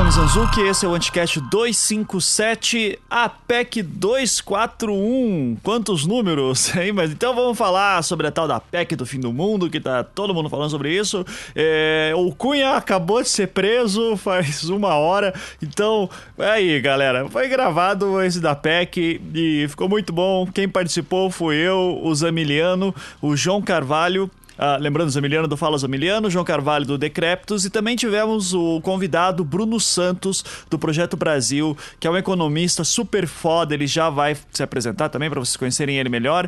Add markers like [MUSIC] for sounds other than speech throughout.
é Ivan Zanzuki, esse é o Anticast 257, APEC 241. Quantos números, [LAUGHS] hein? Mas então vamos falar sobre a tal da PEC do fim do mundo, que tá todo mundo falando sobre isso. É, o Cunha acabou de ser preso faz uma hora, então, aí galera, foi gravado esse da PEC e ficou muito bom. Quem participou foi eu, o Zamiliano, o João Carvalho Uh, lembrando, Zamiliano do Fala Zamiliano, João Carvalho do Decreptos e também tivemos o convidado Bruno Santos do Projeto Brasil, que é um economista super foda, ele já vai se apresentar também para vocês conhecerem ele melhor.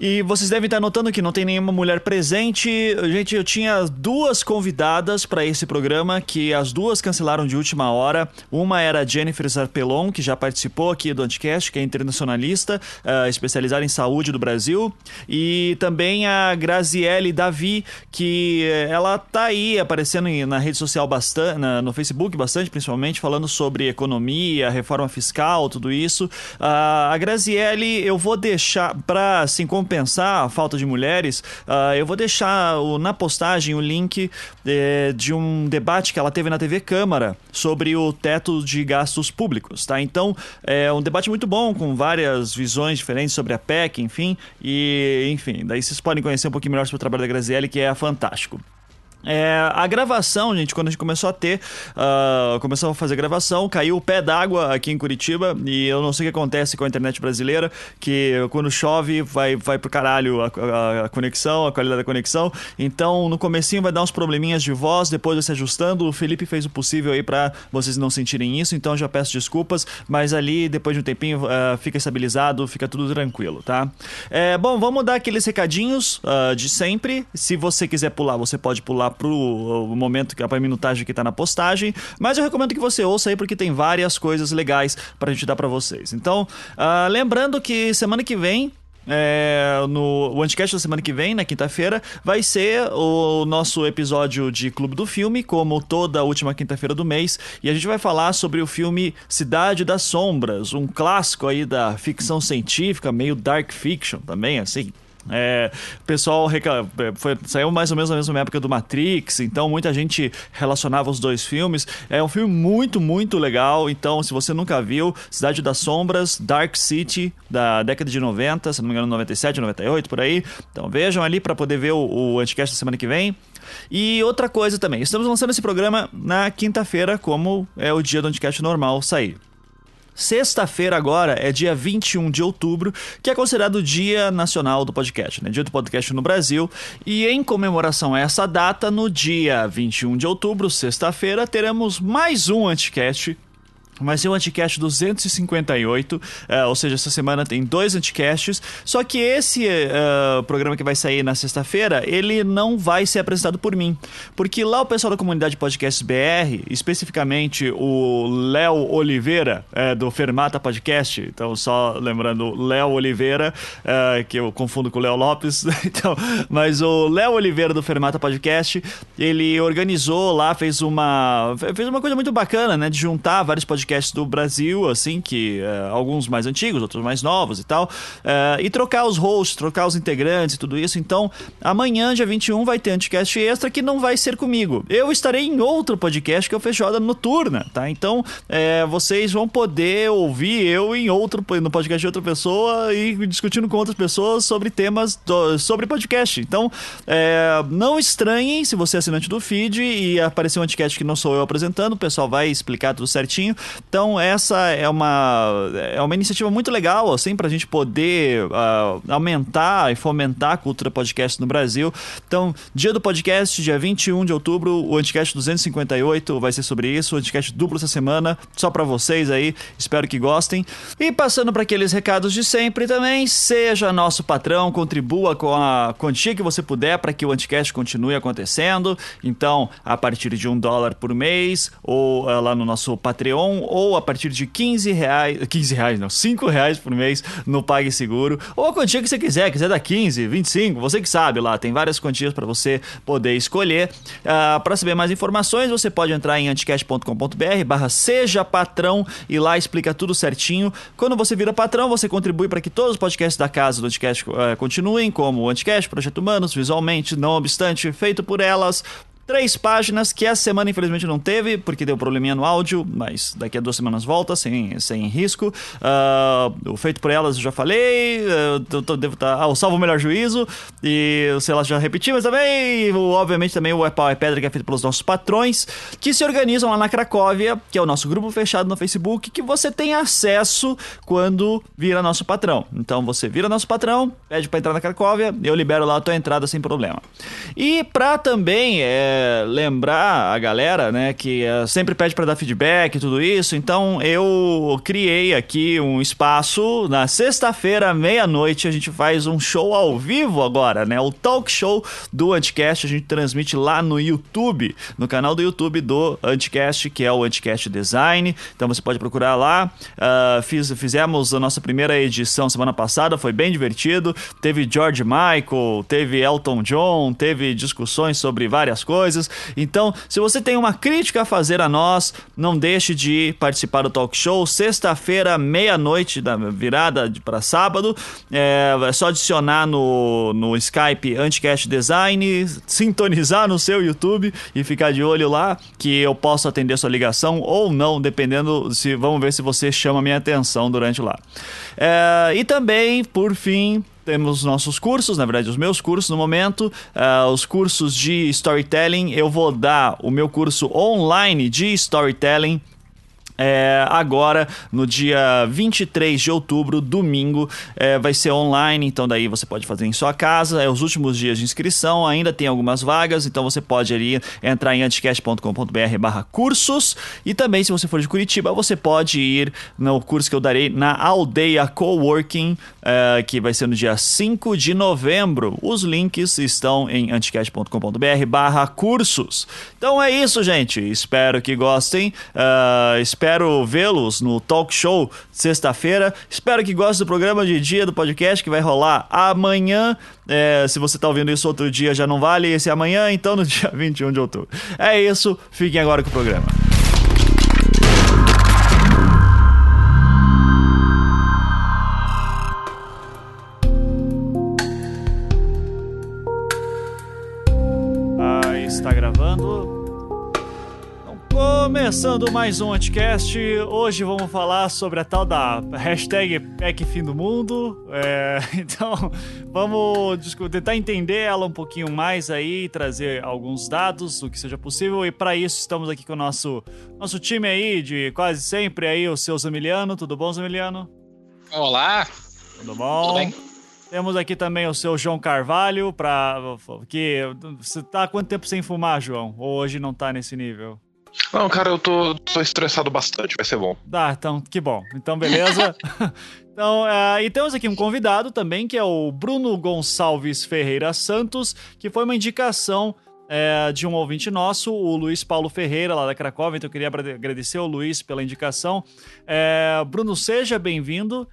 E vocês devem estar notando que não tem nenhuma mulher presente. Gente, eu tinha duas convidadas para esse programa que as duas cancelaram de última hora. Uma era a Jennifer Zarpelon, que já participou aqui do Anticast, que é internacionalista, uh, especializada em saúde do Brasil, e também a Graziele da vi que eh, ela tá aí aparecendo na rede social bastante, no Facebook bastante, principalmente, falando sobre economia, reforma fiscal, tudo isso. Uh, a Graziele, eu vou deixar, para assim, compensar a falta de mulheres, uh, eu vou deixar o, na postagem o link eh, de um debate que ela teve na TV Câmara sobre o teto de gastos públicos, tá? Então, é um debate muito bom, com várias visões diferentes sobre a PEC, enfim, e, enfim, daí vocês podem conhecer um pouquinho melhor sobre o trabalho da Graziele Grazielli, que é fantástico. É, a gravação, gente, quando a gente começou a ter, uh, começou a fazer gravação, caiu o pé d'água aqui em Curitiba e eu não sei o que acontece com a internet brasileira, que quando chove vai, vai pro caralho a, a, a conexão, a qualidade da conexão. Então no comecinho vai dar uns probleminhas de voz, depois vai se ajustando. O Felipe fez o possível aí para vocês não sentirem isso, então já peço desculpas, mas ali depois de um tempinho uh, fica estabilizado, fica tudo tranquilo, tá? É, bom, vamos dar aqueles recadinhos uh, de sempre. Se você quiser pular, você pode pular pro momento que a minutagem que tá na postagem, mas eu recomendo que você ouça aí porque tem várias coisas legais pra gente dar para vocês. Então, uh, lembrando que semana que vem é, no o Anticast da semana que vem, na quinta-feira, vai ser o nosso episódio de Clube do Filme, como toda última quinta-feira do mês, e a gente vai falar sobre o filme Cidade das Sombras, um clássico aí da ficção científica, meio dark fiction também, assim. É, pessoal é, foi, saiu mais ou menos na mesma época do Matrix, então muita gente relacionava os dois filmes. É um filme muito, muito legal. Então, se você nunca viu, Cidade das Sombras, Dark City, da década de 90, se não me engano, 97, 98, por aí. Então vejam ali para poder ver o, o Anticast da semana que vem. E outra coisa também, estamos lançando esse programa na quinta-feira, como é o dia do Anticast normal sair. Sexta-feira agora é dia 21 de outubro, que é considerado o Dia Nacional do Podcast, né? Dia do Podcast no Brasil. E em comemoração a essa data, no dia 21 de outubro, sexta-feira, teremos mais um Anticast Vai ser o Anticast 258, uh, ou seja, essa semana tem dois Anticasts. Só que esse uh, programa que vai sair na sexta-feira, ele não vai ser apresentado por mim. Porque lá o pessoal da comunidade Podcast BR, especificamente o Léo Oliveira, uh, do Fermata Podcast, então só lembrando, Léo Oliveira, que eu confundo com o Léo Lopes, [LAUGHS] então, mas o Léo Oliveira do Fermata Podcast, ele organizou lá, fez uma, fez uma coisa muito bacana, né, de juntar vários podcasts do Brasil, assim, que uh, alguns mais antigos, outros mais novos e tal, uh, e trocar os hosts, trocar os integrantes e tudo isso. Então, amanhã, dia 21, vai ter Anticast Extra que não vai ser comigo. Eu estarei em outro podcast que é o Feijoada Noturna, tá? Então, é, vocês vão poder ouvir eu em outro, no podcast de outra pessoa e discutindo com outras pessoas sobre temas do, sobre podcast. Então, não estranhem se você é assinante do feed e aparecer um Anticast que não sou eu apresentando, o pessoal vai explicar tudo certinho. Então, essa é uma, é uma iniciativa muito legal, assim, para a gente poder uh, aumentar e fomentar a cultura podcast no Brasil. Então, dia do podcast, dia 21 de outubro, o Anticast 258 vai ser sobre isso, o Anticast duplo essa semana, só para vocês aí, espero que gostem. E passando para aqueles recados de sempre também, seja nosso patrão, contribua com a quantia que você puder para que o Anticast continue acontecendo. Então, a partir de um dólar por mês, ou uh, lá no nosso Patreon, ou a partir de 15 reais, 15 reais não, 5 reais por mês no PagSeguro, ou a quantia que você quiser, quiser dar 15, 25, você que sabe lá, tem várias quantias para você poder escolher. Uh, ah, para saber mais informações, você pode entrar em anticast.com.br barra seja patrão e lá explica tudo certinho. Quando você vira patrão, você contribui para que todos os podcasts da casa do Anticast uh, continuem, como o Anticast, Projeto Humanos, visualmente, não obstante, feito por elas, três páginas que essa semana infelizmente não teve, porque deu probleminha no áudio, mas daqui a duas semanas volta, sem, sem risco. Uh, o feito por elas eu já falei, eu tô, devo estar. Tá, ah, o Salvo o Melhor Juízo, e sei lá, já repeti, mas também, obviamente, também o É Pau é Pedra, que é feito pelos nossos patrões, que se organizam lá na Cracóvia, que é o nosso grupo fechado no Facebook, que você tem acesso quando vira nosso patrão. Então você vira nosso patrão, pede para entrar na Cracóvia, eu libero lá a tua entrada sem problema. E pra também é, lembrar a galera, né, que é, sempre pede para dar feedback e tudo isso, então eu criei aqui um espaço na sexta-feira, meia-noite, a gente faz um show ao vivo agora, né? O talk show do Anticast, a gente transmite lá no YouTube, no canal do YouTube do Anticast, que é o Anticast Design. Então você pode procurar lá. Uh, fiz, fizemos a nossa primeira edição semana passada, foi bem divertido. Teve George Michael, teve Elton John, teve discussões sobre várias coisas. Então, se você tem uma crítica a fazer a nós, não deixe de participar do talk show. Sexta-feira, meia-noite, da virada para sábado. É, é, só adicionar no, no Skype Anticast Design, sintonizar no seu YouTube e ficar de olho lá que eu posso atender sua ligação ou não, dependendo se vamos ver se você chama minha atenção durante lá. É, e também, por fim, temos nossos cursos, na verdade, os meus cursos no momento, uh, os cursos de storytelling. Eu vou dar o meu curso online de storytelling é, agora, no dia 23 de outubro, domingo, é, vai ser online, então daí você pode fazer em sua casa. É os últimos dias de inscrição, ainda tem algumas vagas, então você pode ali entrar em anticast.com.br barra cursos. E também, se você for de Curitiba, você pode ir no curso que eu darei na Aldeia Coworking, é, que vai ser no dia 5 de novembro. Os links estão em anticast.com.br barra cursos. Então é isso, gente. Espero que gostem. Uh, espero Espero vê-los no talk show sexta-feira. Espero que gostem do programa de dia do podcast que vai rolar amanhã. É, se você está ouvindo isso outro dia, já não vale esse amanhã, então no [LAUGHS] dia 21 de outubro. É isso, fiquem agora com o programa. Começando mais um podcast, hoje vamos falar sobre a tal da hashtag PEC Fim do Mundo. É, [LAUGHS] então, vamos tentar entender ela um pouquinho mais aí, trazer alguns dados, o que seja possível. E para isso estamos aqui com o nosso, nosso time aí de quase sempre aí, o seu Zamiliano. Tudo bom, Zamiliano? Olá. Tudo bom? Tudo bem. Temos aqui também o seu João Carvalho, para que você tá há quanto tempo sem fumar, João? Ou hoje não tá nesse nível? Não, cara, eu tô, tô estressado bastante, vai ser bom. Tá, então, que bom. Então, beleza. [LAUGHS] então, uh, e temos aqui um convidado também, que é o Bruno Gonçalves Ferreira Santos, que foi uma indicação é, de um ouvinte nosso, o Luiz Paulo Ferreira, lá da Cracóvia. Então, eu queria agradecer ao Luiz pela indicação. É, Bruno, seja bem-vindo.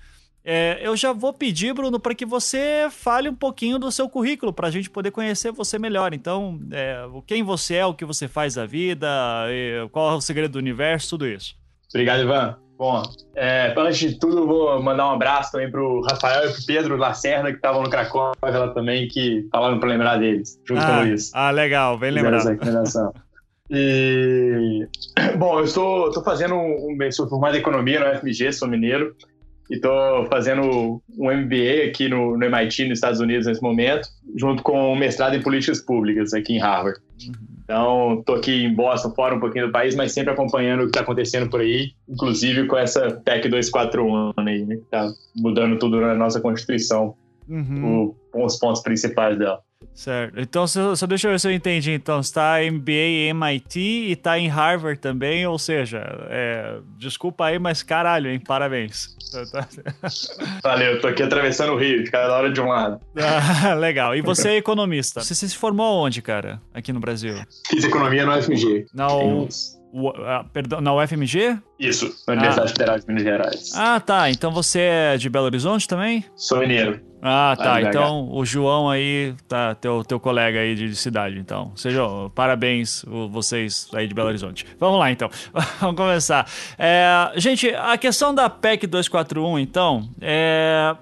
É, eu já vou pedir, Bruno, para que você fale um pouquinho do seu currículo, para a gente poder conhecer você melhor. Então, é, quem você é, o que você faz da vida, qual é o segredo do universo, tudo isso. Obrigado, Ivan. Bom, é, antes de tudo, vou mandar um abraço também para o Rafael e para o Pedro Lacerda, que estavam no Cracóvia lá também, que falaram para lembrar deles, junto ah, com o Luiz. Ah, legal, bem lembrado. E, [CLEARS THROAT] bom, eu estou, estou fazendo um, um, sou formado em economia no FMG, sou mineiro, e estou fazendo um MBA aqui no, no, MIT, nos Estados Unidos, nesse momento, junto com um mestrado em políticas públicas aqui em Harvard. Então, estou aqui em Boston, fora um pouquinho do país, mas sempre acompanhando o que está acontecendo por aí, inclusive com essa PEC 241 aí, né, que está mudando tudo na nossa Constituição, uhum. o, os pontos principais dela. Certo. Então, só, só deixa eu ver se eu entendi. Então, você está MBA em MIT e está em Harvard também, ou seja, é, desculpa aí, mas caralho, hein? Parabéns. [LAUGHS] Valeu, tô aqui atravessando o Rio, cada hora de um lado. Ah, [LAUGHS] legal. E você é economista. Você se formou onde, cara? Aqui no Brasil? Fiz economia no FMG. Na, o, o, a, perdão, na UFMG? Isso, na Universidade ah. Federal de Minas Gerais. Ah, tá. Então você é de Belo Horizonte também? Sou mineiro. Ah, tá. Então o João aí, tá, teu, teu colega aí de, de cidade, então. Sejam parabéns vocês aí de Belo Horizonte. Vamos lá, então. [LAUGHS] Vamos começar. É, gente, a questão da PEC 241, então, é,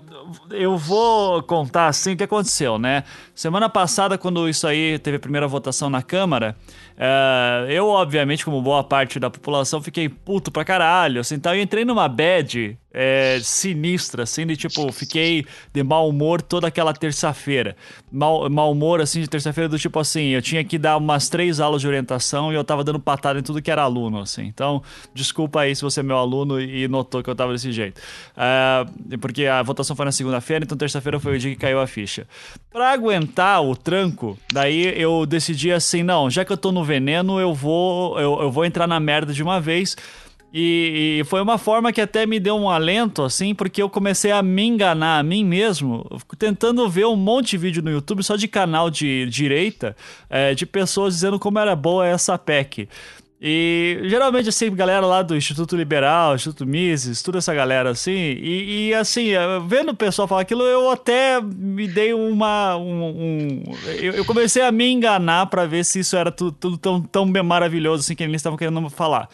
eu vou contar assim o que aconteceu, né? Semana passada, quando isso aí teve a primeira votação na Câmara, é, eu, obviamente, como boa parte da população, fiquei puto pra caralho. Assim, então eu entrei numa bad é, sinistra, assim, de tipo, fiquei de mau humor toda aquela terça-feira. Mal, mau humor, assim, de terça-feira, do tipo assim, eu tinha que dar umas três aulas de orientação e eu tava dando patada em tudo que era aluno, assim. Então, desculpa aí se você é meu aluno e notou que eu tava desse jeito. É, porque a votação foi na segunda-feira, então terça-feira foi o dia que caiu a ficha. Pra aguentar o tranco, daí eu decidi assim, não, já que eu tô no veneno, eu vou, eu, eu vou entrar na merda de uma vez. E, e, foi uma forma que até me deu um alento, assim, porque eu comecei a me enganar a mim mesmo, tentando ver um monte de vídeo no YouTube só de canal de direita, é, de pessoas dizendo como era boa essa PEC. E geralmente, assim, galera lá do Instituto Liberal, Instituto Mises, toda essa galera assim, e, e, assim, vendo o pessoal falar aquilo, eu até me dei uma. Um, um eu, eu, comecei a me enganar para ver se isso era tudo, tudo, tão, tão maravilhoso assim que eles estavam querendo falar.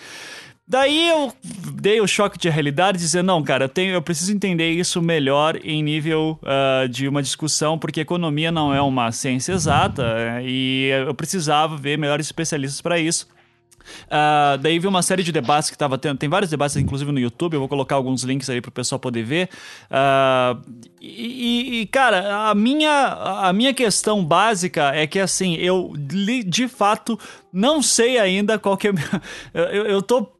Daí eu dei o choque de realidade dizer, não, cara, eu, tenho, eu preciso entender isso melhor em nível uh, de uma discussão, porque economia não é uma ciência exata uh, e eu precisava ver melhores especialistas para isso. Uh, daí vi uma série de debates que estava tendo. Tem vários debates, inclusive no YouTube. Eu vou colocar alguns links aí para o pessoal poder ver. Uh, e, e, cara, a minha, a minha questão básica é que, assim, eu de fato não sei ainda qual que é. [LAUGHS] Eu, eu tô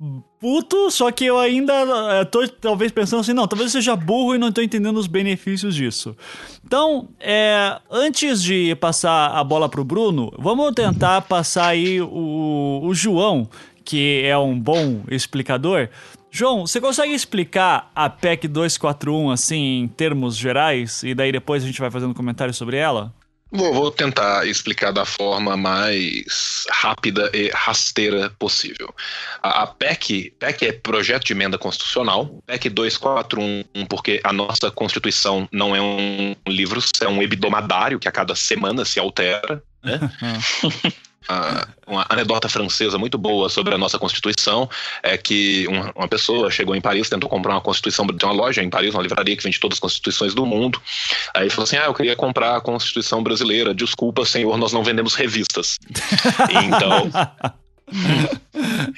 puto, só que eu ainda é, tô talvez pensando assim, não, talvez eu seja burro e não tô entendendo os benefícios disso. Então, é, antes de passar a bola pro Bruno, vamos tentar passar aí o, o João, que é um bom explicador. João, você consegue explicar a PEC 241 assim em termos gerais e daí depois a gente vai fazendo comentários sobre ela? Vou, vou, tentar explicar da forma mais rápida e rasteira possível. A, a, PEC, PEC é Projeto de Emenda Constitucional, PEC 241, porque a nossa Constituição não é um livro, é um hebdomadário que a cada semana se altera, né? [LAUGHS] uma anedota francesa muito boa sobre a nossa Constituição é que uma, uma, pessoa chegou em Paris, tentou comprar uma Constituição de uma loja em Paris, uma livraria que vende todas as Constituições do mundo. Aí falou assim: Ah, eu queria comprar a Constituição brasileira. Desculpa, senhor, nós não vendemos revistas. [LAUGHS] então.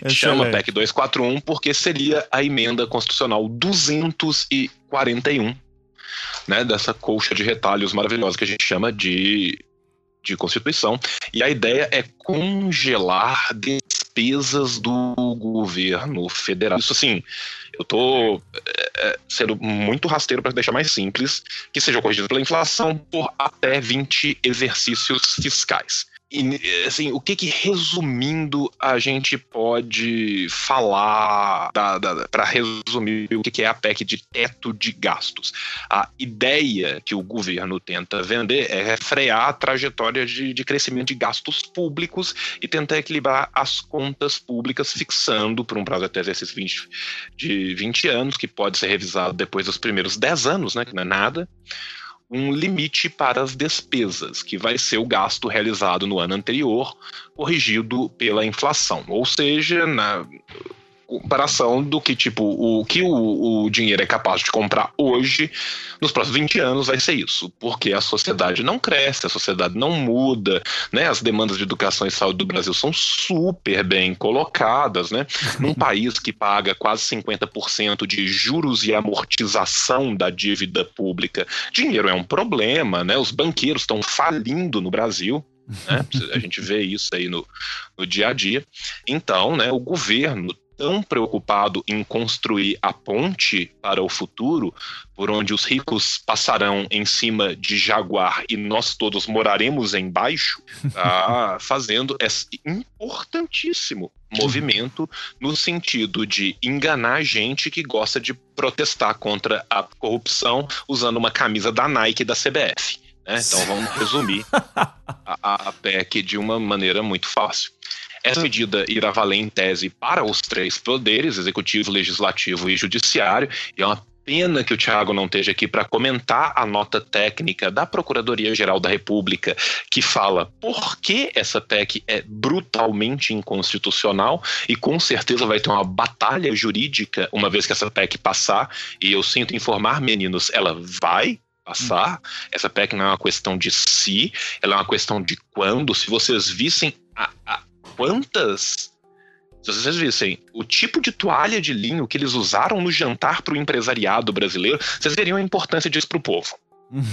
chama PEC 241 porque seria a emenda constitucional 241 né, dessa colcha de retalhos maravilhosa que a gente chama de de Constituição, e a ideia é congelar despesas do governo federal. Isso assim, eu estou é, é, sendo muito rasteiro para deixar mais simples, que seja corrigido pela inflação por até 20 exercícios fiscais. E, assim, o que que, resumindo, a gente pode falar para resumir o que, que é a PEC de teto de gastos? A ideia que o governo tenta vender é frear a trajetória de, de crescimento de gastos públicos e tentar equilibrar as contas públicas, fixando por um prazo até esses 20, de 20 anos, que pode ser revisado depois dos primeiros 10 anos, né, que não é nada, um limite para as despesas, que vai ser o gasto realizado no ano anterior, corrigido pela inflação. Ou seja, na, comparação do que, tipo, o que o, o, dinheiro é capaz de comprar hoje, nos próximos 20 anos vai ser isso, porque a sociedade não cresce, a sociedade não muda, né? As demandas de educação e saúde do Brasil são super bem colocadas, né? Num país que paga quase 50% de juros e amortização da dívida pública, dinheiro é um problema, né? Os banqueiros estão falindo no Brasil, né? [LAUGHS] A gente vê isso aí no, no dia a dia. Então, né, o governo tão preocupado em construir a ponte para o futuro, por onde os ricos passarão em cima de Jaguar e nós todos moraremos embaixo, [LAUGHS] tá fazendo esse importantíssimo movimento no sentido de enganar gente que gosta de protestar contra a corrupção usando uma camisa da Nike e da CBF. Né? Então vamos resumir [LAUGHS] a, a PEC de uma maneira muito fácil. Essa medida irá valer em tese para os três poderes, executivo, legislativo e judiciário, e é uma pena que o Thiago não esteja aqui para comentar a nota técnica da Procuradoria-Geral da República, que fala por que essa PEC é brutalmente inconstitucional e com certeza vai ter uma batalha jurídica uma vez que essa PEC passar. E eu sinto informar, meninos, ela vai passar. Essa PEC não é uma questão de se, ela é uma questão de quando. Se vocês vissem a, a quantas se vocês vissem o tipo de toalha de linho que eles usaram no jantar para o empresariado brasileiro, vocês veriam a importância disso para o povo.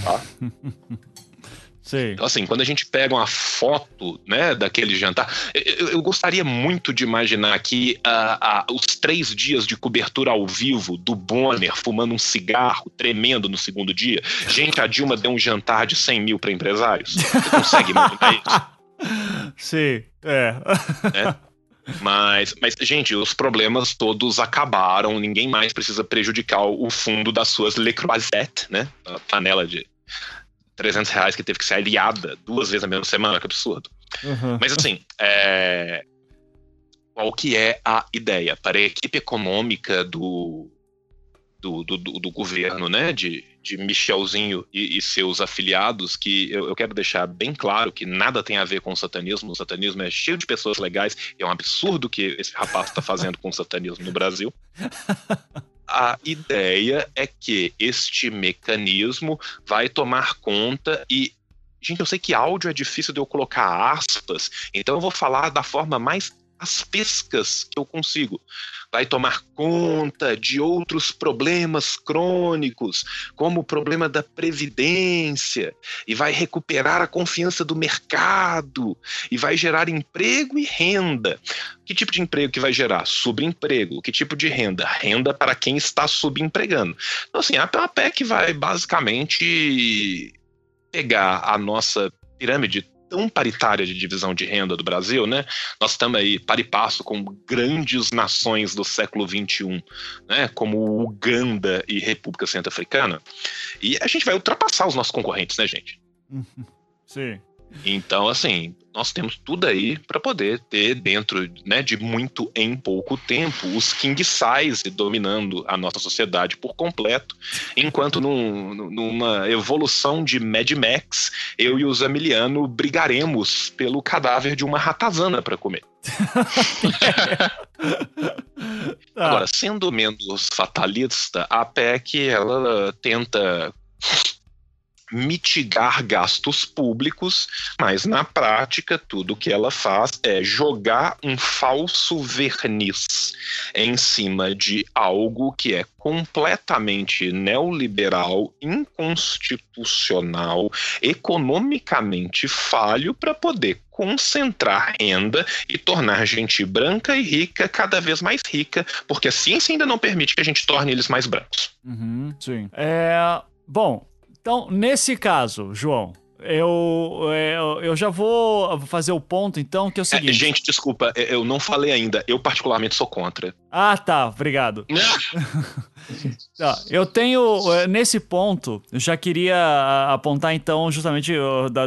Tá? [LAUGHS] Sim. Então, assim, quando a gente pega uma foto né, daquele jantar, eu, eu gostaria muito de imaginar aqui uh, uh, os três dias de cobertura ao vivo do Bonner fumando um cigarro, tremendo no segundo dia. Gente, a Dilma deu um jantar de 100 mil para empresários. Você consegue imaginar isso? [LAUGHS] Sim, é. [LAUGHS] é. Mas, mas, gente, os problemas todos acabaram, ninguém mais precisa prejudicar o fundo das suas Le Croisette, né? A panela de 300 reais que teve que ser aliada duas vezes na mesma semana, que absurdo. Uhum. Mas assim, é... qual que é a ideia? Para a equipe econômica do, do, do, do governo, né, de, de Michelzinho e, e seus afiliados, que eu, eu, quero deixar bem claro que nada tem a ver com o satanismo. O satanismo é cheio de pessoas legais, é um absurdo que esse rapaz está fazendo com o satanismo no Brasil. [LAUGHS] A ideia é que este mecanismo vai tomar conta e Gente, eu sei que áudio é difícil de eu colocar aspas, então eu vou falar da forma mais as pescas que eu consigo. Vai tomar conta de outros problemas crônicos, como o problema da previdência, e vai recuperar a confiança do mercado, e vai gerar emprego e renda. Que tipo de emprego que vai gerar? Subemprego. Que tipo de renda? Renda para quem está subempregando. Então, assim, a PEC vai basicamente pegar a nossa pirâmide tão paritária de divisão de renda do Brasil, né? Nós estamos aí par e passo com grandes nações do século XXI, né? Como Uganda e República Centro-Africana. E a gente vai ultrapassar os nossos concorrentes, né, gente? [LAUGHS] Sim. Então, assim, nós temos tudo aí para poder ter dentro né, de muito em pouco tempo os king size dominando a nossa sociedade por completo, enquanto num, numa evolução de Mad Max, eu e o Zamiliano brigaremos pelo cadáver de uma ratazana para comer. [LAUGHS] tá. Agora, sendo menos fatalista, a PEC ela tenta mitigar gastos públicos, mas na prática tudo que ela faz é jogar um falso verniz em cima de algo que é completamente neoliberal, inconstitucional, economicamente falho para poder concentrar renda e tornar gente branca e rica cada vez mais rica, porque a ciência ainda não permite que a gente torne eles mais brancos. Uhum, sim. É, bom, então, nesse caso, João, eu, é, eu, eu já vou fazer o ponto, então, que é o é, seguinte. É, gente, desculpa, eu não falei ainda. Eu, particularmente, sou contra. Ah, tá, obrigado. [LAUGHS] eu tenho, é, nesse ponto, já queria apontar, então, justamente,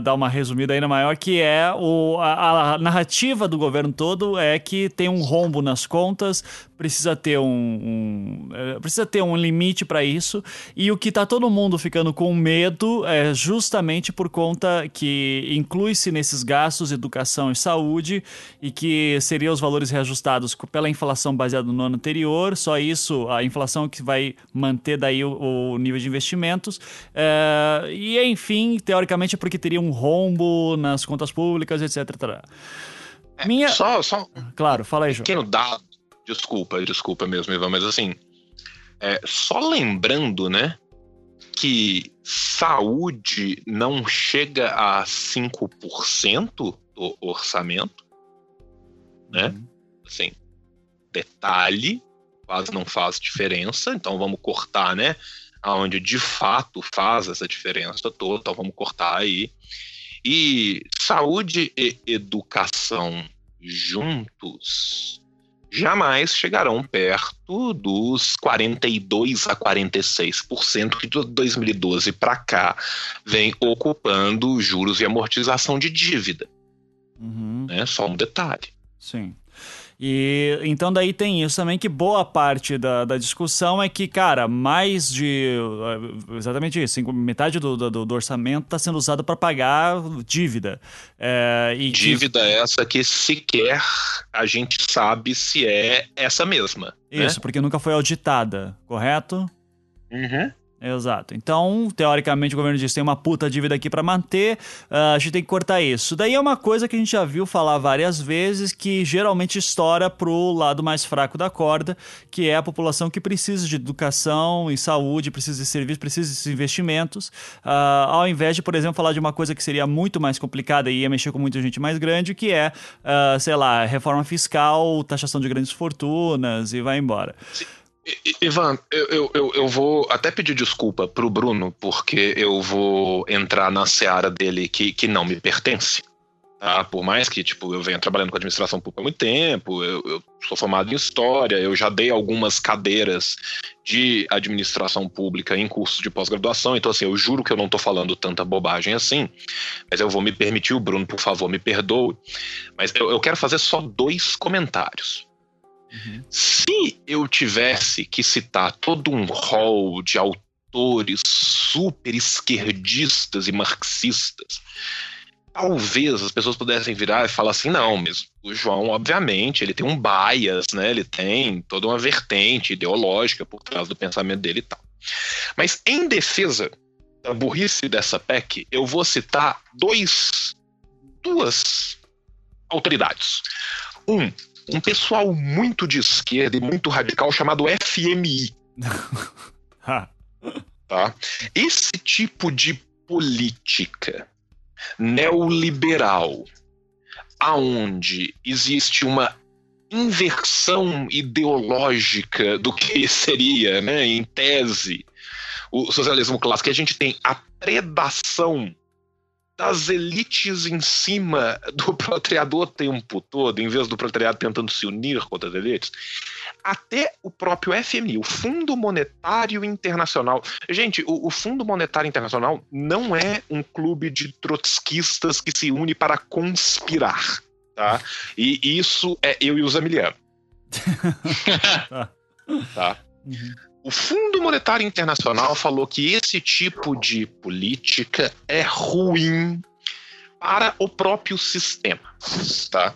dar uma resumida ainda maior, que é o, a, a narrativa do governo todo é que tem um rombo nas contas, precisa ter um, um é, precisa ter um limite para isso e o que tá todo mundo ficando com medo é justamente por conta que inclui-se nesses gastos educação e saúde e que seriam os valores reajustados pela inflação baseada no ano anterior só isso a inflação que vai daí o, o nível de investimentos é, e enfim teoricamente é porque teria um rombo nas contas públicas etc é, Minha... Só, só. Claro, fala aí, João. Pequeno dado Desculpa, desculpa mesmo, Ivan, mas assim, é, só lembrando, né, que saúde não chega a 5% do orçamento, né? Uhum. Assim, detalhe, quase não faz diferença, então vamos cortar, né? Aonde de fato faz essa diferença toda, então vamos cortar aí. E saúde e educação juntos jamais chegarão perto dos 42 a 46% que de 2012 para cá vem ocupando juros e amortização de dívida. Uhum. É só um detalhe. Sim. E então daí tem isso também que boa parte da, da discussão é que, cara, mais de eh, exatamente isso, metade do, do, do orçamento está sendo usado para pagar dívida. É, e dívida que... essa que sequer a gente sabe se é essa mesma. Né? Isso, né? porque nunca foi auditada, correto? Uhum. Exato. Então, teoricamente, o governo diz tem uma puta dívida aqui para manter, uh, a gente tem que cortar isso. Daí é uma coisa que a gente já viu falar várias vezes, que geralmente estoura pro lado mais fraco da corda, que é a população que precisa de educação e saúde, precisa de serviços, precisa desses investimentos, uh, ao invés de, por exemplo, falar de uma coisa que seria muito mais complicada e ia mexer com muita gente mais grande, que é, uh, sei lá, reforma fiscal, taxação de grandes fortunas e vai embora. Sim. Ivan, eu, eu, eu vou até pedir desculpa pro Bruno, porque eu vou entrar na seara dele que, que não me pertence. Tá? Por mais que tipo, eu venha trabalhando com administração pública há muito tempo, eu, eu sou formado em história, eu já dei algumas cadeiras de administração pública em cursos de pós-graduação, então assim, eu juro que eu não estou falando tanta bobagem assim, mas eu vou me permitir, o Bruno, por favor, me perdoe. Mas eu, eu quero fazer só dois comentários. Uhum. Se eu tivesse que citar todo um rol de autores super esquerdistas e marxistas, talvez as pessoas pudessem virar e falar assim, não, mas o João, obviamente, ele tem um bias, né? Ele tem toda uma vertente ideológica por trás do pensamento dele e tal. Mas em defesa da burrice dessa PEC, eu vou citar dois, duas autoridades. Um, um pessoal muito de esquerda e muito radical chamado FMI. [LAUGHS] tá? Esse tipo de política neoliberal, aonde existe uma inversão ideológica do que [LAUGHS] seria, né, em tese, o socialismo clássico, que a gente tem a predação das elites em cima do proletariado o tempo todo, em vez do proletariado tentando se unir contra as elites, até o próprio FMI, o Fundo Monetário Internacional. Gente, o, o, Fundo Monetário Internacional não é um clube de trotskistas que se une para conspirar, tá? E isso é eu e o Zamiliano. [LAUGHS] tá? Uhum. O Fundo Monetário Internacional falou que esse tipo de política é ruim para o próprio sistema, tá?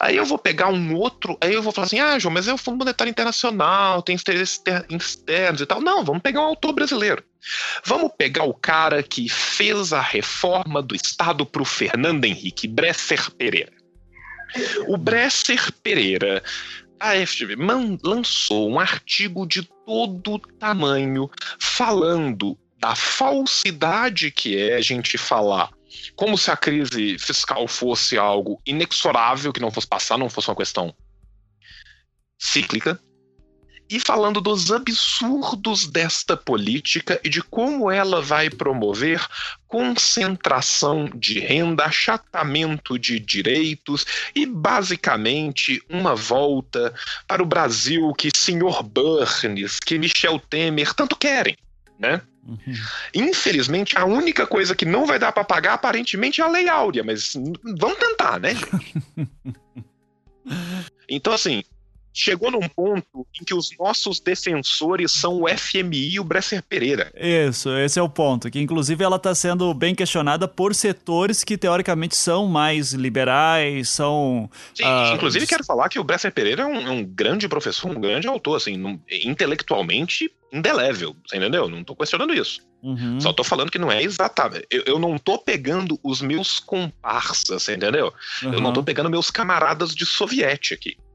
Aí eu vou pegar um outro, aí eu vou falar assim: ah, João, mas é o Fundo Monetário Internacional, tem interesses externos e tal. Não, vamos pegar um autor brasileiro. Vamos pegar o cara que fez a reforma do Estado para o Fernando Henrique, Bresser Pereira. O Bresser Pereira a FGV lançou um artigo de todo tamanho falando da falsidade que é a gente falar como se a crise fiscal fosse algo inexorável, que não fosse passar, não fosse uma questão cíclica, e falando dos absurdos desta política e de como ela vai promover concentração de renda, achatamento de direitos e basicamente uma volta para o Brasil que senhor Burns, que Michel Temer tanto querem, né? Uhum. Infelizmente, a única coisa que não vai dar para pagar aparentemente é a Lei Áurea, mas vamos tentar, né, gente? [LAUGHS] Então, assim, chegou num ponto em que os nossos defensores são o FMI e o Bresser Pereira. Isso, esse é o ponto. Que inclusive ela está sendo bem questionada por setores que teoricamente são mais liberais, são. Sim, uh, inclusive quero falar que o Bresser Pereira é um, é um, grande professor, um grande autor, assim, intelectualmente indelével, você entendeu? Não estou questionando isso. Uhum. Só tô falando que não é exatamente. Eu, eu não tô pegando os meus comparsas, entendeu? Uhum. Eu não tô pegando meus camaradas de soviete aqui.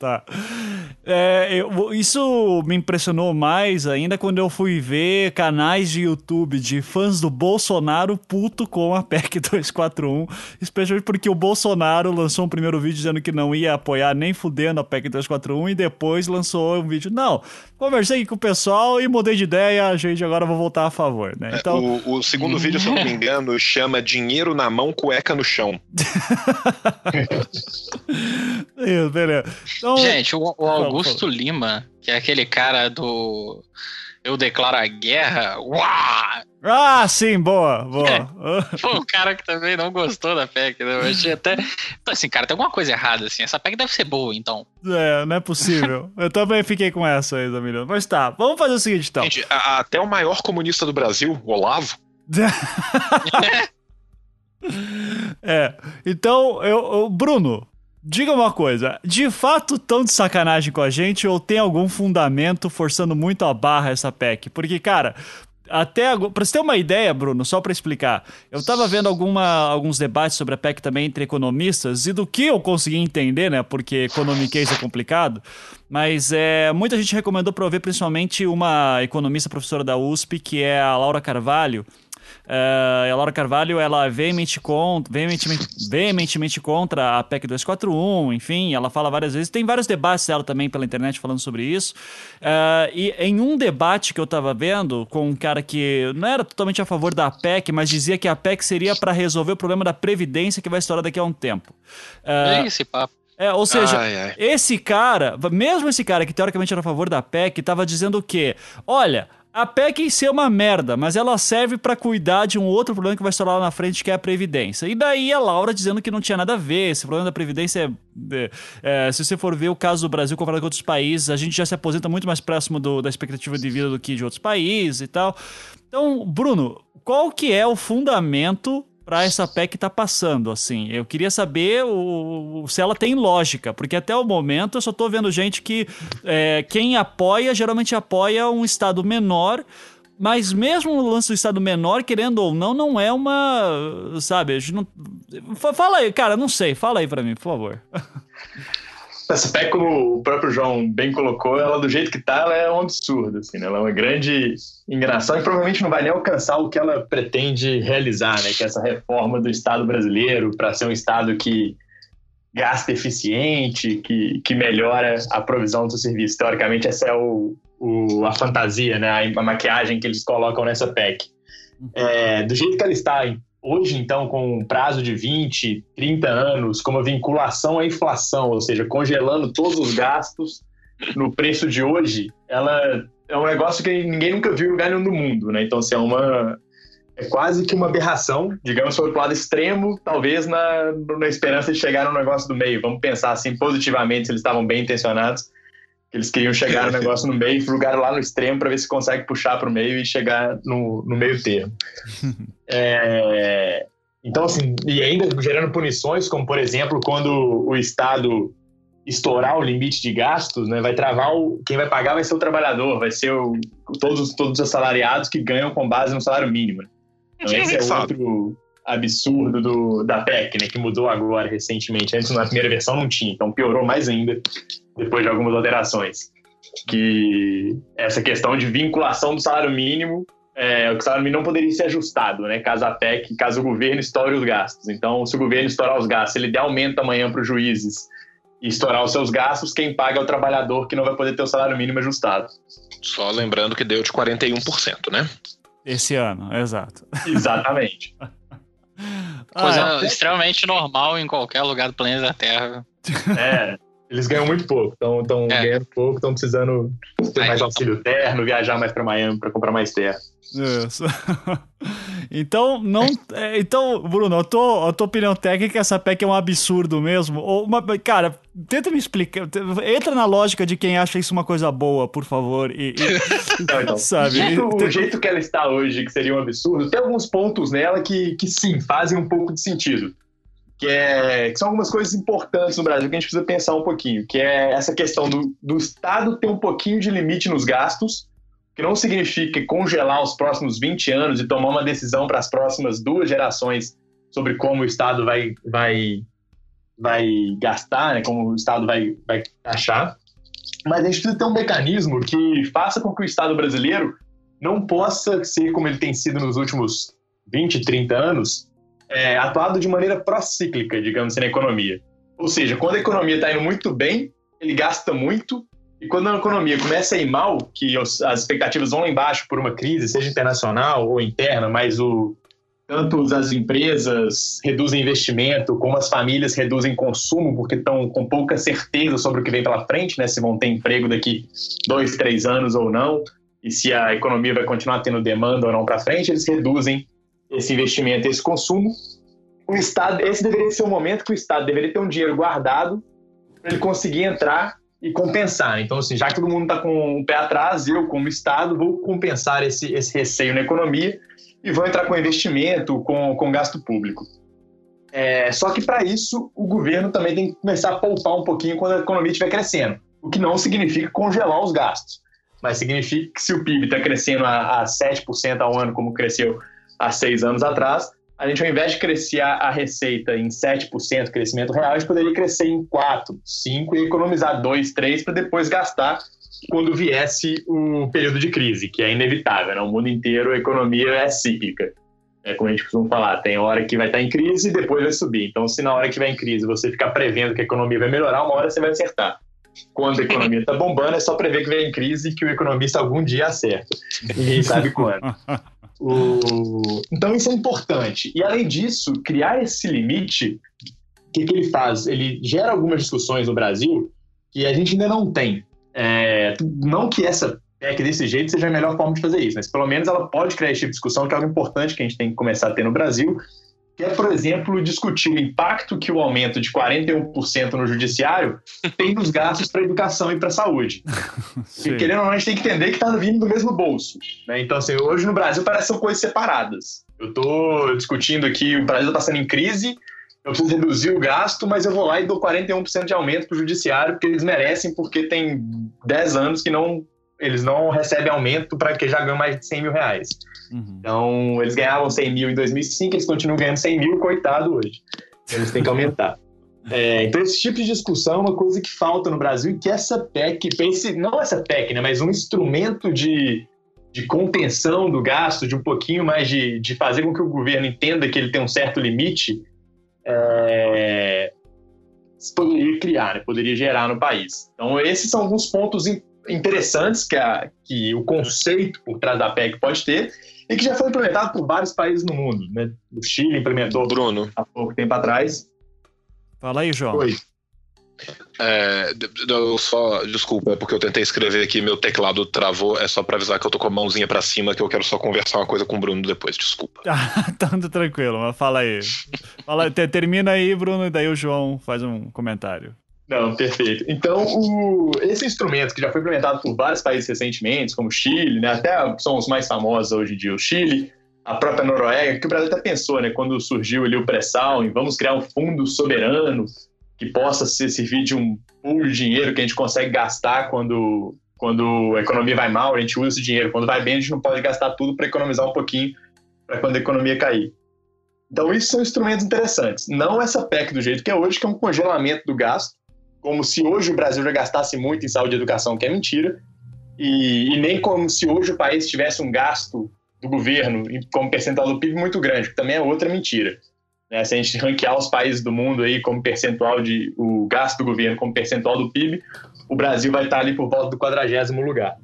tá. É, eu, isso me impressionou mais ainda quando eu fui ver canais de YouTube de fãs do Bolsonaro puto com a PEC 241, especialmente porque o Bolsonaro lançou um primeiro vídeo dizendo que não ia apoiar nem fudendo a PEC 241 e depois lançou um vídeo, não, conversei com o pessoal e mudei de ideia, a gente agora vai voltar a favor, né? É, então... O, o segundo vídeo, se eu não me engano, [LAUGHS] chama Dinheiro na mão, cueca no chão. [LAUGHS] Isso, beleza. Então, Gente, o, o Augusto Lima, que é aquele cara do. eu declaro a guerra. Uau! Ah, sim, boa, boa. É. [LAUGHS] Foi um cara que também não gostou da PEC, né? Eu achei até. Então, assim, cara, tem alguma coisa errada, assim. Essa PEC deve ser boa, então. É, não é possível. eu também fiquei com essa aí, Zamilhão. Mas tá, vamos fazer o seguinte, então. Gente, a, até o maior comunista do Brasil, o Olavo. [LAUGHS] é, então, eu, eu, Bruno, Diga uma coisa, de fato tão de sacanagem com a gente ou tem algum fundamento forçando muito a barra essa PEC? Porque, cara, até agora, pra você ter uma ideia, Bruno, só para explicar, eu tava vendo alguma, alguns debates sobre a PEC também entre economistas e do que eu consegui entender, né? Porque economiquez é complicado, mas é, muita gente recomendou para eu ver principalmente uma economista professora da USP, que é a Laura Carvalho, Uh, a Laura Carvalho, ela é veemente contra, veementemente, veementemente contra a PEC 241, enfim, ela fala várias vezes. Tem vários debates dela também pela internet falando sobre isso. Uh, e em um debate que eu tava vendo com um cara que não era totalmente a favor da PEC, mas dizia que a PEC seria para resolver o problema da Previdência que vai estourar daqui a um tempo. Uh, é esse papo. É, ou seja, ai, ai. esse cara, mesmo esse cara que teoricamente era a favor da PEC, estava dizendo o quê? Olha, a PEC em si é uma merda, mas ela serve para cuidar de um outro problema que vai estourar lá na frente, que é a Previdência. E daí a Laura dizendo que não tinha nada a ver, esse problema da Previdência é, é, se você for ver o caso do Brasil comparado com outros países, a gente já se aposenta muito mais próximo do, da expectativa de vida do que de outros países e tal. Então, Bruno, qual que é o fundamento para essa PEC tá passando, assim. Eu queria saber o, se ela tem lógica, porque até o momento eu só estou vendo gente que é, quem apoia geralmente apoia um estado menor, mas mesmo o lance do estado menor, querendo ou não, não é uma, sabe? Não... Fala aí, cara, não sei, fala aí para mim, por favor. [LAUGHS] Essa PEC, como o próprio João bem colocou, ela do jeito que tá, ela é um absurdo, assim, né? Ela é uma grande enganação e provavelmente não vai nem alcançar o que ela pretende realizar, né? Que é essa reforma do Estado brasileiro para ser um Estado que gasta eficiente, que, que melhora a provisão do serviço. Teoricamente, essa é o, o, a fantasia, né? A, a maquiagem que eles colocam nessa PEC. É, do jeito que ela está hoje, então, com um prazo de 20, 30 anos, com uma vinculação à inflação, ou seja, congelando todos os gastos no preço de hoje, ela é um negócio que ninguém nunca viu em lugar nenhum do mundo, né? Então, assim, é uma... É quase que uma aberração, digamos, sobre o lado extremo, talvez na, na esperança de chegar no negócio do meio. Vamos pensar assim positivamente se eles estavam bem intencionados eles queriam chegar no [LAUGHS] negócio no meio, lugar lá no extremo para ver se consegue puxar para o meio e chegar no, no meio termo. [LAUGHS] É, então, assim, e ainda gerando punições, como por exemplo, quando o Estado estourar o limite de gastos, né, vai travar o. Quem vai pagar vai ser o trabalhador, vai ser o, todos, todos os assalariados que ganham com base no salário mínimo. Então, esse é outro absurdo do, da PEC, né, que mudou agora recentemente. Antes, na primeira versão, não tinha, então piorou mais ainda depois de algumas alterações. Que essa questão de vinculação do salário mínimo, é, o salário mínimo não poderia ser ajustado, né? Caso a PEC, caso o governo estoure os gastos. Então, se o governo estourar os gastos, ele der aumento amanhã para os juízes e estourar os seus gastos, quem paga é o trabalhador que não vai poder ter o salário mínimo ajustado. Só lembrando que deu de 41%, né? Esse ano, exato. Exatamente. [LAUGHS] Coisa ah, é. extremamente normal em qualquer lugar do planeta Terra. É. Eles ganham muito pouco, estão é. ganhando pouco, estão precisando ter mais auxílio terno, viajar mais para Miami para comprar mais terra. Isso. [LAUGHS] então, não. É, então, Bruno, a tua, a tua opinião técnica, essa PEC é um absurdo mesmo? Ou uma, cara, tenta me explicar. Entra na lógica de quem acha isso uma coisa boa, por favor. E, e [LAUGHS] não, então, sabe? Jeito, o jeito que ela está hoje, que seria um absurdo, tem alguns pontos nela que, que sim, fazem um pouco de sentido que, é, que são algumas coisas importantes no Brasil que a gente precisa pensar um pouquinho, que é essa questão do, do Estado ter um pouquinho de limite nos gastos, que não significa congelar os próximos 20 anos e tomar uma decisão para as próximas duas gerações sobre como o Estado vai, vai, vai gastar, né, como o Estado vai, vai achar. Mas a gente precisa ter um mecanismo que faça com que o Estado brasileiro não possa ser como ele tem sido nos últimos 20, 30 anos, é, atuado de maneira procíclica, digamos assim, na economia. Ou seja, quando a economia está indo muito bem, ele gasta muito, e quando a economia começa a ir mal, que as expectativas vão lá embaixo por uma crise, seja internacional ou interna, mas o, tanto as empresas reduzem investimento, como as famílias reduzem consumo, porque estão com pouca certeza sobre o que vem pela frente, né? Se vão ter emprego daqui dois, três anos ou não. e se a economia vai continuar tendo demanda ou não para frente, eles reduzem esse investimento, esse consumo. O Estado, esse deveria ser o momento que o Estado deveria ter um dinheiro guardado para ele conseguir entrar e compensar. Então, assim, já que todo mundo está com o pé atrás, eu, como Estado, vou compensar esse, esse receio na economia e vou entrar com investimento, com, com gasto público. É, só que, para isso, o governo também tem que começar a poupar um pouquinho quando a economia estiver crescendo, o que não significa congelar os gastos, mas significa que se o PIB está crescendo a, a 7% ao ano, como cresceu há seis anos atrás, a gente, ao invés de crescer a receita em 7% crescimento real, a gente poderia crescer em 4%, 5% e economizar 2%, 3% para depois gastar quando viesse o período de crise, que é inevitável. Né? O mundo inteiro, a economia é cíclica. É como a gente costuma falar, tem hora que vai estar em crise e depois vai subir. Então, se na hora que vai em crise você ficar prevendo que a economia vai melhorar, uma hora você vai acertar. Quando a economia está bombando, é só prever que vem em crise e que o economista algum dia acerta. Ninguém sabe quando. [LAUGHS] O... [LAUGHS] Então isso é importante. E além disso, criar esse limite, o que, que ele faz? Ele gera algumas discussões no Brasil que a gente ainda não tem. É... Não que essa PEC desse jeito seja a melhor forma de fazer isso, mas pelo menos ela pode criar esse tipo de discussão, que é algo importante que a gente tem que começar a ter no Brasil, que é, por exemplo, discutir o impacto que o aumento de 41% no judiciário tem nos gastos para educação e para saúde. [LAUGHS] Porque, querendo ou não, a gente tem que entender que está vindo do mesmo bolso. Né? Então, assim, hoje no Brasil parece que são coisas separadas. Eu estou discutindo aqui, o Brasil está passando em crise, eu preciso reduzir o gasto, mas eu vou lá e dou 41% de aumento para o judiciário, porque eles merecem, porque tem 10 anos que não eles não recebem aumento para que já ganham mais de 100 mil reais. Uhum. Então, eles ganhavam 100 mil em 2005, eles continuam ganhando 100 mil, coitado hoje. Eles têm que aumentar. [LAUGHS] É, então, esse tipo de discussão é uma coisa que falta no Brasil e que essa PEC, pense, não essa PEC, né, mas um instrumento de, de contenção do gasto, de um pouquinho mais de, de fazer com que o governo entenda que ele tem um certo limite, é, poderia criar, né, poderia gerar no país. Então, esses são alguns pontos interessantes que, a, que o conceito por trás da PEC pode ter e que já foi implementado por vários países no mundo. Né? O Chile implementou Bruno. há pouco tempo atrás. Fala aí, João. Oi. É, eu só, desculpa, é porque eu tentei escrever aqui, meu teclado travou, é só pra avisar que eu tô com a mãozinha pra cima, que eu quero só conversar uma coisa com o Bruno depois, desculpa. [LAUGHS] Ah, tanto tranquilo, mas fala aí. Fala, termina aí, Bruno, e daí o João faz um comentário. Não, perfeito. Então, o, esse instrumento que já foi implementado por vários países recentemente, como o Chile, né, até são os mais famosos hoje em dia, o Chile, a própria Noruega, que o Brasil até pensou, né, quando surgiu ali o pré-sal, em vamos criar um fundo soberano que possa ser, servir de um pool de dinheiro que a gente consegue gastar quando, quando a economia vai mal, a gente usa esse dinheiro. Quando vai bem, a gente não pode gastar tudo para economizar um pouquinho para quando a economia cair. Então, isso são instrumentos interessantes. Não essa PEC do jeito que é hoje, que é um congelamento do gasto, como se hoje o Brasil já gastasse muito em saúde e educação, que é mentira, e, e nem como se hoje o país tivesse um gasto do governo como percentual do PIB muito grande, que também é outra mentira. Né? Se a gente ranquear os países do mundo aí como percentual de o gasto do governo como percentual do PIB, o Brasil vai estar ali por volta do quadragésimo lugar.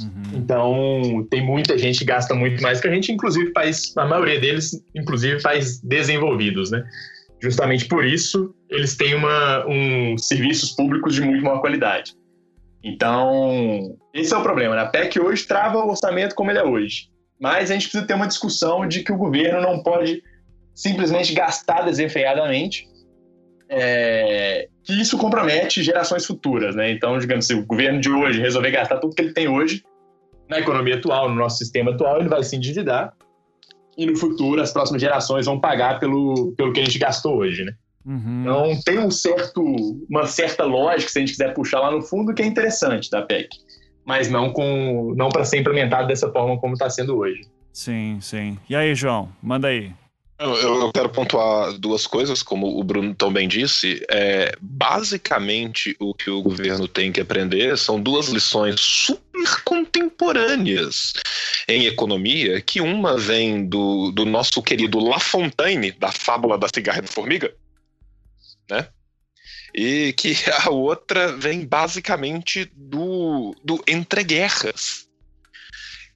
Uhum. Então, tem muita gente que gasta muito mais que a gente, inclusive país, a maioria deles, inclusive países desenvolvidos, né? Justamente por isso, eles têm uma, um serviços públicos de muito maior qualidade. Então, esse é o problema. Né? A PEC hoje trava o orçamento como ele é hoje. Mas a gente precisa ter uma discussão de que o governo não pode simplesmente gastar desenfreadamente, é, que isso compromete gerações futuras. Né? Então, digamos, se o governo de hoje resolver gastar tudo que ele tem hoje, na economia atual, no nosso sistema atual, ele vai se endividar e no futuro as próximas gerações vão pagar pelo, pelo que a gente gastou hoje, né? Uhum. Então tem um certo, uma certa lógica, se a gente quiser puxar lá no fundo, que é interessante da PEC, mas não com não para ser implementado dessa forma como está sendo hoje. Sim, sim. E aí, João, manda aí. Eu, eu, quero pontuar duas coisas, como o Bruno também disse. É, basicamente, o que o governo tem que aprender são duas lições super contemporâneas em economia, que uma vem do, do nosso querido La Fontaine, da fábula da cigarra e da formiga, né? E que [LAUGHS] a outra vem basicamente do, do entreguerras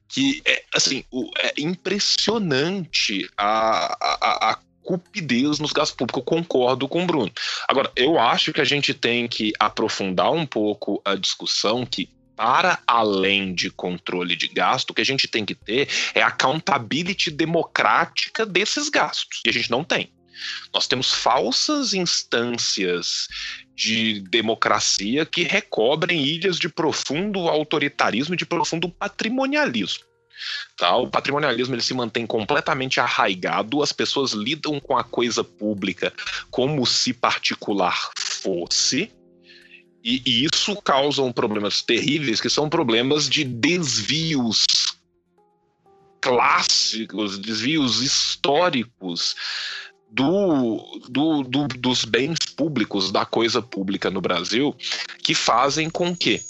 que é assim o, é impressionante a, a, a cupidez nos gastos públicos. Eu concordo com o Bruno. Agora, eu acho que a gente tem que aprofundar um pouco a discussão que para além de controle de gasto, o que a gente tem que ter é accountability democrática desses gastos. E a gente não tem. Nós temos falsas instâncias de democracia que recobrem ilhas de profundo autoritarismo e de profundo patrimonialismo. Tá? O patrimonialismo ele se mantém completamente arraigado, as pessoas lidam com a coisa pública como se particular fosse, e, e isso causa problemas terríveis, que são problemas de desvios clássicos, desvios históricos do, do, do, dos bens públicos, da coisa pública no Brasil, que fazem com que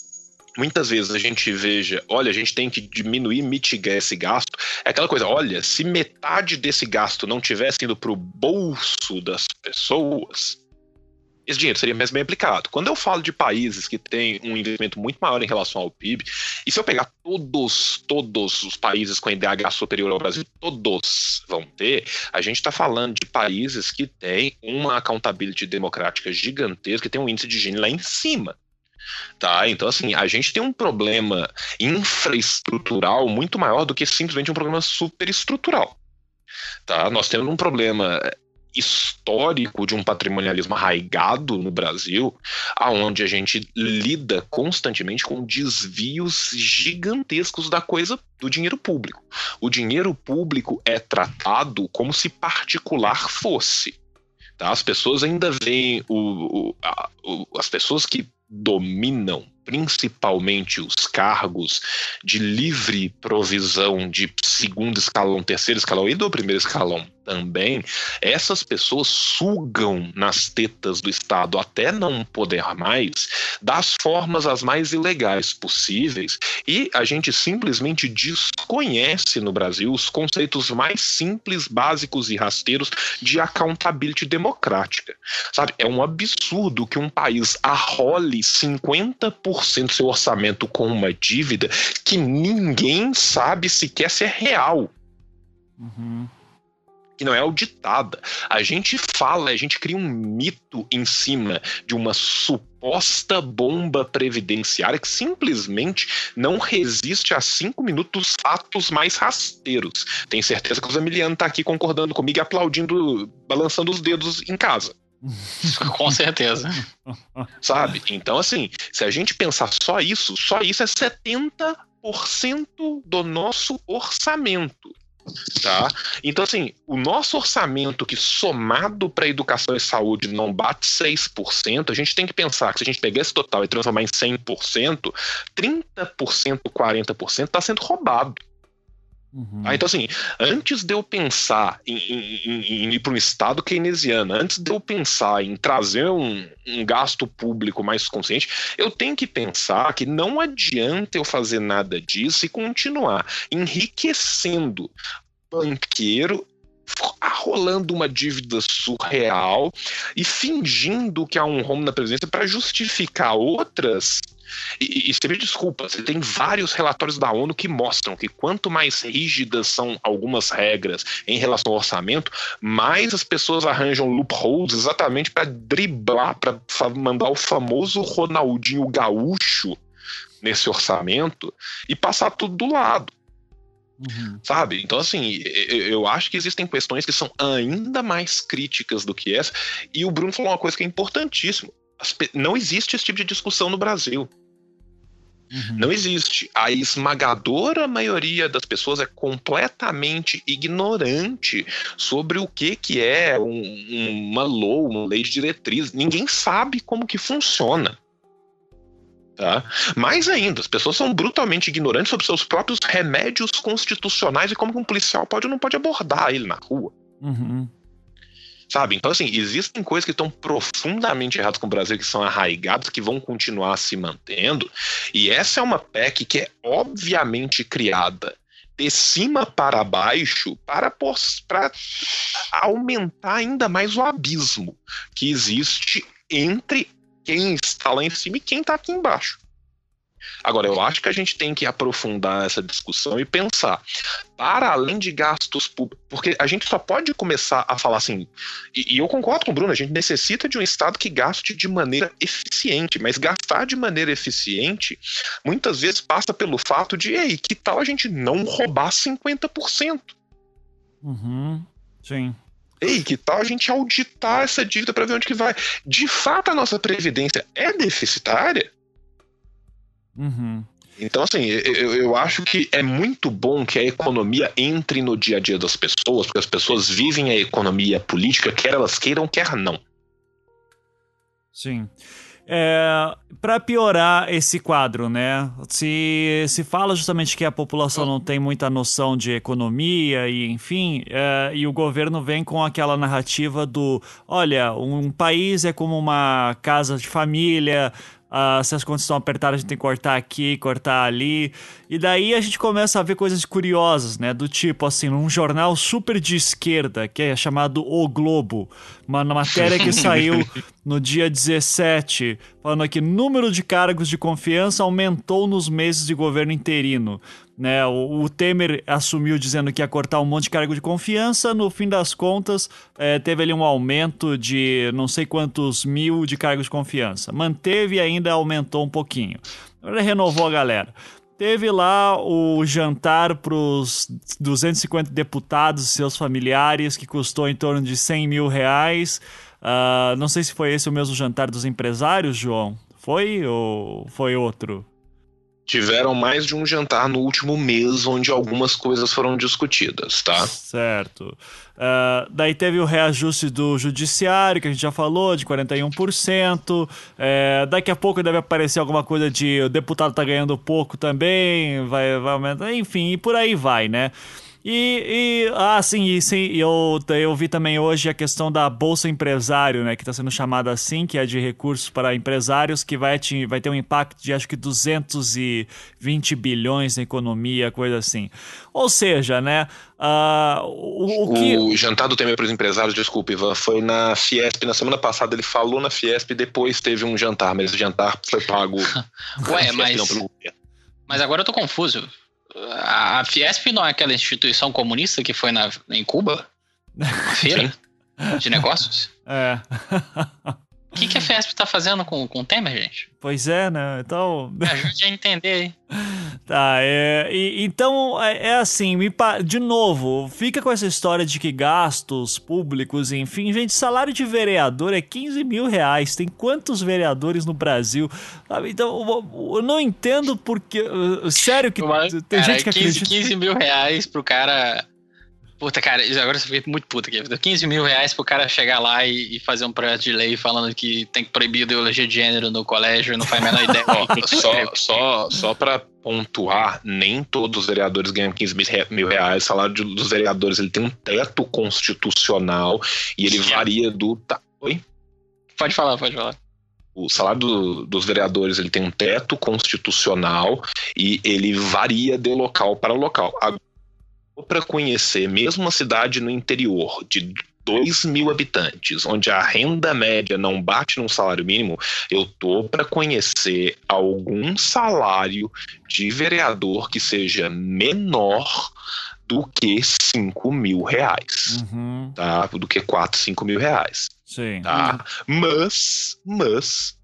muitas vezes a gente veja, olha, a gente tem que diminuir, mitigar esse gasto. É aquela coisa, olha, se metade desse gasto não tivesse indo para o bolso das pessoas, esse dinheiro seria mais bem aplicado. Quando eu falo de países que têm um investimento muito maior em relação ao PIB, e se eu pegar todos, todos os países com IDH superior ao Brasil, todos vão ter, a gente está falando de países que têm uma accountability democrática gigantesca, que tem um índice de Gini lá em cima. Tá? Então, assim, a gente tem um problema infraestrutural muito maior do que simplesmente um problema superestrutural. Tá? Nós temos um problema histórico de um patrimonialismo arraigado no Brasil, aonde a gente lida constantemente com desvios gigantescos da coisa do dinheiro público. O dinheiro público é tratado como se particular fosse. Tá? As pessoas ainda veem o, o, a, o, as pessoas que dominam principalmente os cargos de livre provisão de segundo escalão, terceiro escalão e do primeiro escalão também, essas pessoas sugam nas tetas do Estado até não poder mais, das formas as mais ilegais possíveis, e a gente simplesmente desconhece no Brasil os conceitos mais simples, básicos e rasteiros de accountability democrática. Sabe, é um absurdo que um país arrole 50% do seu orçamento com uma dívida que ninguém sabe sequer se é real. Uhum que não é auditada. A gente fala, a gente cria um mito em cima de uma suposta bomba previdenciária que simplesmente não resiste a cinco minutos fatos mais rasteiros. Tenho certeza que o Zamiliano está aqui concordando comigo e aplaudindo, balançando os dedos em casa. [LAUGHS] Com certeza. Sabe? Então, assim, se a gente pensar só isso, só isso é 70% do nosso orçamento. Tá? Então, assim, o nosso orçamento que somado para educação e saúde não bate 6%, a gente tem que pensar que se a gente pegar esse total e transformar em 100%, 30%, 40% está sendo roubado. Uhum. Ah, então, assim, antes de eu pensar em, em, em, ir para um estado keynesiano, antes de eu pensar em trazer um, um, gasto público mais consciente, eu tenho que pensar que não adianta eu fazer nada disso e continuar enriquecendo banqueiro rolando uma dívida surreal e fingindo que há um home na presidência para justificar outras e, e você me desculpa, você tem vários relatórios da ONU que mostram que quanto mais rígidas são algumas regras em relação ao orçamento, mais as pessoas arranjam loopholes exatamente para driblar, para mandar o famoso Ronaldinho gaúcho nesse orçamento e passar tudo do lado. Uhum. Sabe? Então, assim, eu acho que existem questões que são ainda mais críticas do que essa. E o Bruno falou uma coisa que é importantíssima não existe esse tipo de discussão no Brasil. Uhum. Não existe. A esmagadora maioria das pessoas é completamente ignorante sobre o que, que é um, uma law, uma lei de diretriz. Ninguém sabe como que funciona. Tá? Mais ainda, as pessoas são brutalmente ignorantes sobre seus próprios remédios constitucionais e como um policial pode ou não pode abordar ele na rua. Uhum. Sabe? Então, assim, existem coisas que estão profundamente erradas com o Brasil, que são arraigadas, que vão continuar se mantendo. E essa é uma PEC que é obviamente criada de cima para baixo para, para aumentar ainda mais o abismo que existe entre quem está lá em cima e quem está aqui embaixo. Agora, eu acho que a gente tem que aprofundar essa discussão e pensar, para além de gastos públicos, porque a gente só pode começar a falar assim, e, e, eu concordo com o Bruno, a gente necessita de um Estado que gaste de maneira eficiente, mas gastar de maneira eficiente muitas vezes passa pelo fato de, ei, que tal a gente não roubar 50%? Uhum, sim. Ei, que tal a gente auditar essa dívida para ver onde que vai? De fato, a nossa previdência é deficitária? Uhum. Então, assim, eu, eu acho que é muito bom que a economia entre no dia a dia das pessoas, porque as pessoas vivem a economia política, quer elas queiram, quer não. Sim. É, para piorar esse quadro, né? Se, se fala justamente que a população não tem muita noção de economia e enfim, é, e o governo vem com aquela narrativa do, olha, um país é como uma casa de família, Uh, se as contas estão apertadas, a gente tem que cortar aqui, cortar ali. E daí a gente começa a ver coisas curiosas, né? Do tipo, assim, num jornal super de esquerda, que é chamado O Globo, uma matéria que [LAUGHS] saiu no dia 17, falando aqui: número de cargos de confiança aumentou nos meses de governo interino. Né, o, o, Temer assumiu dizendo que ia cortar um monte de cargo de confiança, no fim das contas, é, teve ali um aumento de não sei quantos mil de cargos de confiança. Manteve e ainda aumentou um pouquinho. Agora renovou a galera. Teve lá o jantar para os 250 deputados e seus familiares, que custou em torno de 100 mil reais. Uh, não sei se foi esse o mesmo jantar dos empresários, João. Foi ou foi outro? Tiveram mais de um jantar no último mês onde algumas coisas foram discutidas, tá? Certo. Uh, daí teve o reajuste do judiciário, que a gente já falou, de 41%. É, daqui a pouco deve aparecer alguma coisa de o deputado tá ganhando pouco também, vai, vai aumentar, enfim, e por aí vai, né? E, e ah, sim, e, sim eu, eu vi também hoje a questão da Bolsa Empresário, né, que está sendo chamada assim, que é de recursos para empresários, que vai, te, vai ter um impacto de acho que 220 bilhões na economia, coisa assim. Ou seja, né, uh, o, o, que... O jantar do Temer para os empresários, desculpe, Ivan, foi na Fiesp, na semana passada ele falou na Fiesp, depois teve um jantar, mas o jantar foi pago... [LAUGHS] Ué, mas... Mas agora eu tô confuso a Fiesp não é aquela instituição comunista que foi na, em Cuba? Uma feira [LAUGHS] de negócios? É. [LAUGHS] O que, que a Fiesp tá fazendo com, com o Temer, gente? Pois é, né? Então. Me ajude a entender aí. [LAUGHS] Tá, é, e, então é, é assim, me, de novo, fica com essa história de que gastos públicos, enfim, gente, salário de vereador é 15 mil reais. Tem quantos vereadores no Brasil? Sabe? Então, eu, eu, não entendo porque. Sério que Uma, tem cara, gente que 15, acredita. 15 mil reais pro cara Puta, cara, agora você fica muito puta aqui. 15 mil reais pro cara chegar lá e, e, fazer um projeto de lei falando que tem que proibir ideologia de gênero no colégio, não faz a menor ideia. [LAUGHS] só, só, só pra pontuar, nem todos os vereadores ganham 15 mil reais. O salário dos vereadores ele tem um teto constitucional e ele varia do. Tá, oi? Pode falar, pode falar o salário do, dos vereadores ele tem um teto constitucional e ele varia de local para local para conhecer mesmo uma cidade no interior de 2 mil habitantes, onde a renda média não bate num salário mínimo, eu tô para conhecer algum salário de vereador que seja menor do que 5 mil reais. Uhum. Tá? Do que 4, 5 mil reais. Sim. Tá? Mas, mas.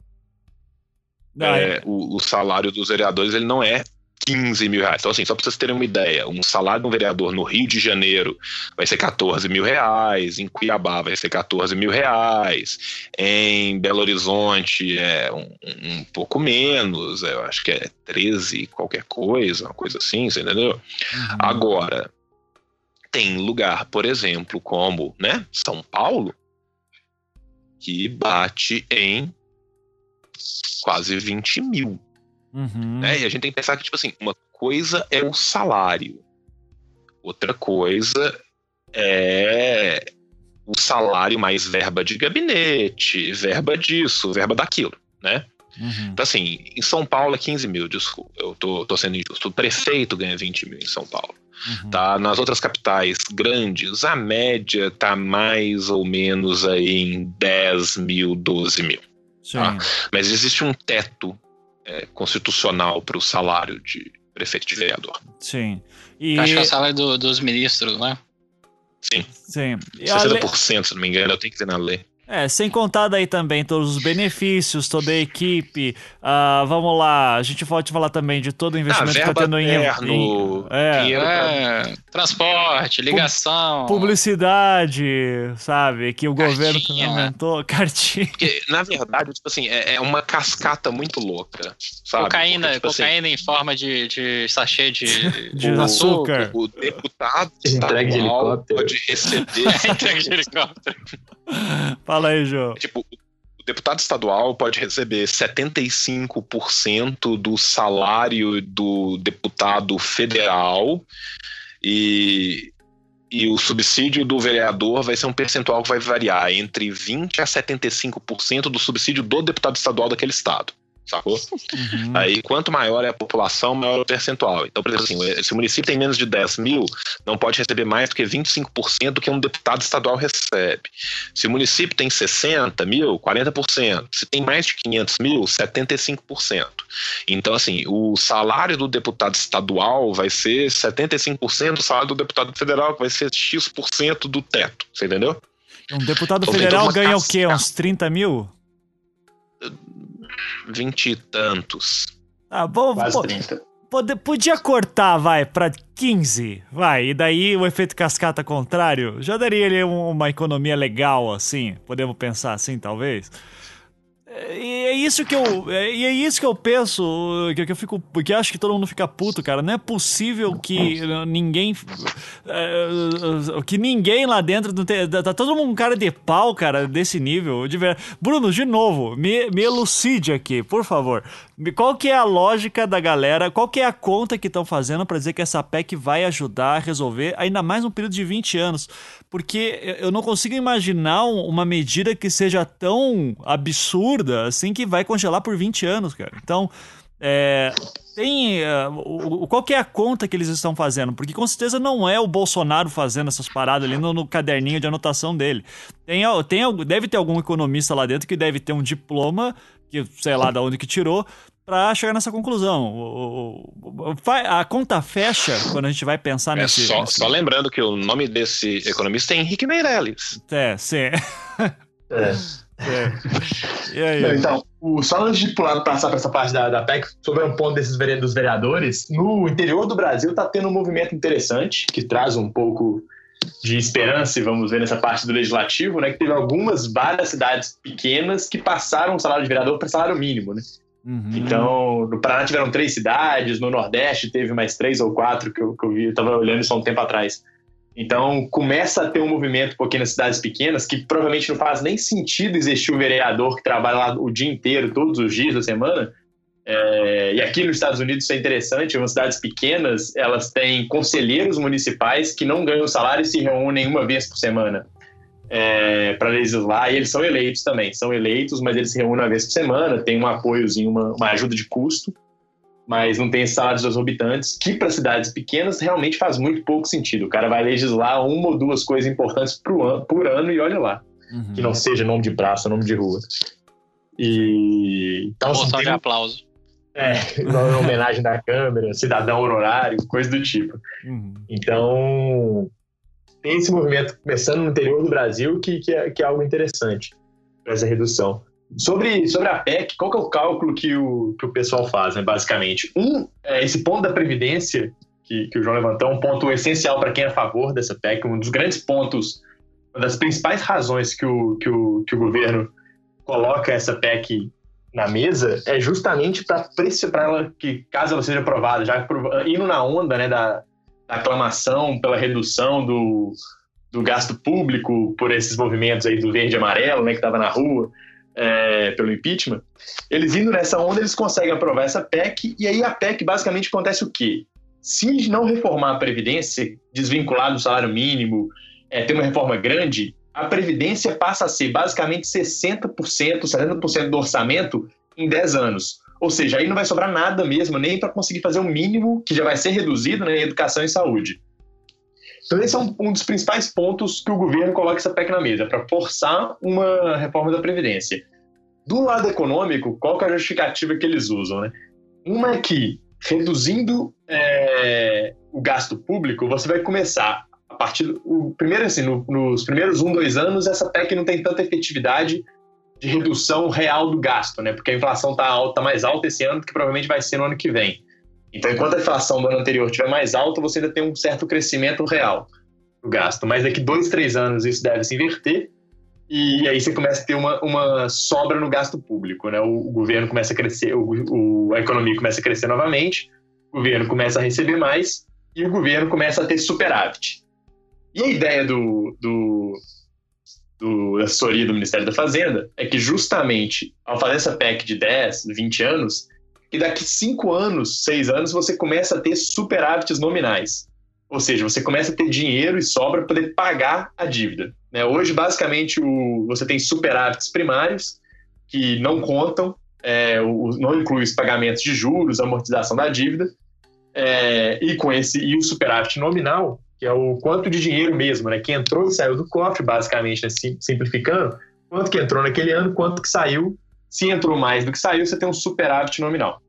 É, o, o, salário dos vereadores ele não é 15 mil reais. Então, assim, só para vocês terem uma ideia, um salário de um vereador no Rio de Janeiro vai ser 14 mil reais, em Cuiabá vai ser 14 mil reais, em Belo Horizonte é um, um pouco menos, eu acho que é 13 qualquer coisa, uma coisa assim, você entendeu? Uhum. Agora, tem lugar, por exemplo, como né, São Paulo, que bate em quase 20 mil. Uhum. Né? E a gente tem que pensar que, tipo assim, uma coisa é o salário, outra coisa é o salário mais verba de gabinete, verba disso, verba daquilo, né? Uhum. Então, assim, em São Paulo é 15 mil, desculpa, eu tô, tô sendo injusto. O prefeito ganha 20 mil em São Paulo. Uhum. Tá? Nas outras capitais grandes, a média tá mais ou menos aí em 10 mil, 12 mil. Tá? Mas existe um teto é, constitucional para o salário de prefeito de vereador. Sim. E... Acho que é o salário do, dos ministros, né? Sim. Sim. E 60%, le... se não me engano, eu tenho que ver na lei. É, sem contar daí também todos os benefícios, toda a equipe. Uh, vamos lá, a gente pode falar também de todo o investimento ah, que está tendo em, em é, é, transporte, ligação, publicidade, sabe? Que o cartinha. governo também aumentou, [LAUGHS] cartinha. Porque, na verdade, tipo assim, é, é uma cascata muito louca, sabe? Cocaína, Porque, tipo assim, cocaína assim, em forma de, de sachê de, [LAUGHS] de o, açúcar. O, o deputado estadual pode receber. [LAUGHS] Entregue de helicóptero. Fala aí, João. Tipo, o deputado estadual pode receber 75% do salário do deputado federal e, e o subsídio do vereador vai ser um percentual que vai variar entre 20% a 75% do subsídio do deputado estadual daquele estado sacou? Uhum. Aí, quanto maior é a população, maior é o percentual. Então, por exemplo, assim, se o município tem menos de 10 mil, não pode receber mais do que 25% do que um deputado estadual recebe. Se o município tem 60 mil, 40%. Se tem mais de 500 mil, 75%. Então, assim, o salário do deputado estadual vai ser 75% do salário do deputado federal, que vai ser X% do teto. Você entendeu? Um deputado então, federal ganha o quê? Uns 30 mil? Vinte e tantos. Ah, bom, Quase pô, 30. Pode, podia cortar, vai, pra 15, vai, e daí o efeito cascata contrário já daria ele uma economia legal, assim, podemos pensar assim, talvez. E é isso que eu. É, e é isso que eu penso, que, eu fico. Porque acho que todo mundo fica puto, cara. Não é possível que ninguém. É, que ninguém lá dentro. Tem, tá todo mundo um cara de pau, cara, desse nível. De. Bruno, de novo, me, me elucide aqui, por favor. Qual que é a lógica da galera? Qual que é a conta que estão fazendo para dizer que essa PEC vai ajudar a resolver, ainda mais num período de 20 anos? Porque eu não consigo imaginar uma medida que seja tão absurda assim que vai congelar por 20 anos, cara. Então, é, tem uh, o, qual que é a conta que eles estão fazendo? Porque com certeza não é o Bolsonaro fazendo essas paradas ali no, no caderninho de anotação dele. Tem, tem, deve ter algum economista lá dentro que deve ter um diploma que sei lá da onde que tirou, para chegar nessa conclusão. O, o, o, a conta fecha quando a gente vai pensar é nesse, só, nesse... Só lembrando que o nome desse economista é Henrique Meirelles. É, sim. [LAUGHS] É. é. E aí? Não, então, o, só antes de pular, passar para essa parte da, da PEC, sobre um ponto desses dos vereadores, no interior do Brasil está tendo um movimento interessante que traz um pouco de esperança, e vamos ver nessa parte do legislativo, né, que teve algumas, várias cidades pequenas que passaram o salário de vereador para salário mínimo, né? Uhum. Então, no Paraná tiveram três cidades, no Nordeste teve mais três ou quatro que eu, que eu vi, eu estava olhando isso há um tempo atrás. Então, começa a ter um movimento um pouquinho nas cidades pequenas que provavelmente não faz nem sentido existir um vereador que trabalha lá o dia inteiro, todos os dias da semana, é, e aqui nos Estados Unidos isso é interessante, em cidades pequenas, elas têm conselheiros municipais que não ganham salário e se reúnem uma vez por semana é, para legislar, e eles são eleitos também, são eleitos, mas eles se reúnem uma vez por semana, tem um apoiozinho, uma, uma ajuda de custo, mas não tem salários habitantes, que para cidades pequenas realmente faz muito pouco sentido. O cara vai legislar uma ou duas coisas importantes por ano, por ano e olha lá. Uhum. Que não seja nome de praça, nome de rua. E. Então, assim, tem... de aplauso. É, em [LAUGHS] homenagem da câmera, cidadão honorário, coisa do tipo. Uhum. Então, tem esse movimento começando no interior do Brasil que, que, é, que é algo interessante para essa redução. Sobre, sobre a PEC, qual que é o cálculo que o, que o pessoal faz, né, basicamente? Um, é esse ponto da Previdência, que, que o João levantou, um ponto essencial para quem é a favor dessa PEC, um dos grandes pontos, uma das principais razões que o, que o, que o governo coloca essa PEC na mesa é justamente para ela que caso ela seja aprovada, já indo na onda né, da aclamação pela redução do, do gasto público por esses movimentos aí do verde e amarelo, né, que estava na rua, é, pelo impeachment, eles indo nessa onda, eles conseguem aprovar essa PEC, e aí a PEC basicamente acontece o quê? Se não reformar a Previdência, desvincular do salário mínimo, é, ter uma reforma grande, a Previdência passa a ser basicamente 60%, 70% do orçamento em 10 anos. Ou seja, aí não vai sobrar nada mesmo, nem para conseguir fazer o mínimo, que já vai ser reduzido né, em educação e saúde. Então, esse é um, um, dos principais pontos que o governo coloca essa PEC na mesa, para forçar uma reforma da Previdência. Do lado econômico, qual é a justificativa que eles usam, né? Uma é que, reduzindo é, o gasto público, você vai começar a partir o primeiro assim, no, nos primeiros um, dois anos, essa PEC não tem tanta efetividade de redução real do gasto, né? Porque a inflação está alta, mais alta esse ano do que provavelmente vai ser no ano que vem. Então, enquanto a inflação do ano anterior estiver mais alta, você ainda tem um certo crescimento real do gasto. Mas daqui dois, três anos isso deve se inverter e aí você começa a ter uma, uma sobra no gasto público, né? O, o governo começa a crescer, o, o, a economia começa a crescer novamente, o governo começa a receber mais e o governo começa a ter superávit. E a ideia do, do, do assessoria do Ministério da Fazenda é que justamente ao fazer essa PEC de 10, 20 anos, que daqui 5 anos, 6 anos, você começa a ter superávites nominais. Ou seja, você começa a ter dinheiro e sobra para poder pagar a dívida. Né? Hoje, basicamente, o, você tem superávites primários que não contam, é, o, não inclui os pagamentos de juros, amortização da dívida, é, e com esse e o superávit nominal, que é o quanto de dinheiro mesmo, né, que entrou e saiu do cofre, basicamente, né, simplificando, quanto que entrou naquele ano, quanto que saiu. Se entrou mais do que saiu, você tem um superávit nominal.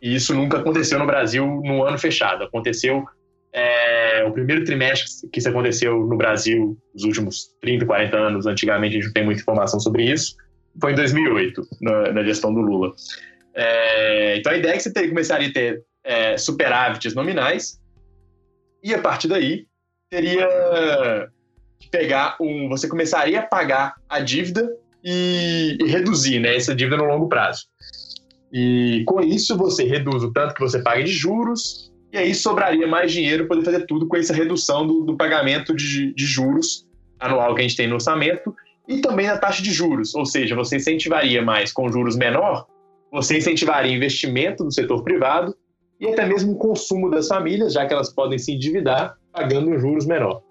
E isso nunca aconteceu no Brasil no ano fechado. Aconteceu é, o primeiro trimestre que isso aconteceu no Brasil, nos últimos 30, 40 anos, antigamente a gente não tem muita informação sobre isso, foi em 2008, na, na gestão do Lula. É, então a ideia é que você começaria a ter é, superávites nominais e a partir daí teria que pegar um. Você começaria a pagar a dívida e, e reduzir né, essa dívida no longo prazo. E com isso você reduz o tanto que você paga de juros e aí sobraria mais dinheiro para poder fazer tudo com essa redução do, do pagamento de, de, juros anual que a gente tem no orçamento e também a taxa de juros, ou seja, você incentivaria mais com juros menor, você incentivaria investimento do setor privado e até mesmo o consumo das famílias, já que elas podem se endividar pagando juros menor.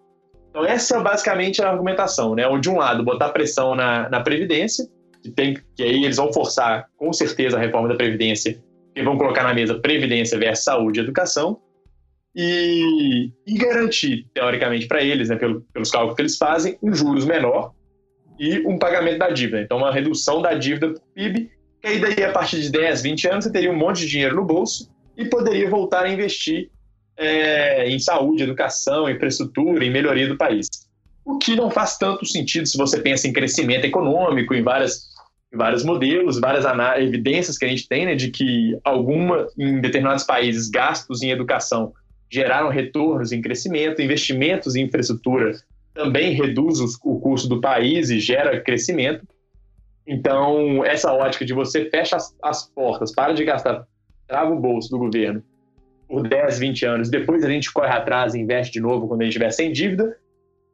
Então essa é basicamente a argumentação, né? De um lado, botar pressão na, na Previdência, que, tem, que aí eles vão forçar com certeza a reforma da Previdência que vão colocar na mesa previdência versus saúde e educação e, e garantir, teoricamente, para eles, né, pelo, pelos cálculos que eles fazem, um juros menor e um pagamento da dívida. Então, uma redução da dívida do PIB, que aí daí, a partir de 10, 20 anos, você teria um monte de dinheiro no bolso e poderia voltar a investir é, em saúde, educação, infraestrutura, em melhoria do país. O que não faz tanto sentido se você pensa em crescimento econômico, em várias vários modelos, várias evidências que a gente tem né, de que alguma em determinados países gastos em educação geraram retornos em crescimento, investimentos em infraestrutura também reduz o custo do país e gera crescimento. Então, essa ótica de você fecha as, as portas, para de gastar, trava o bolso do governo por 10, 20 anos, depois a gente corre atrás e investe de novo quando a gente estiver sem dívida,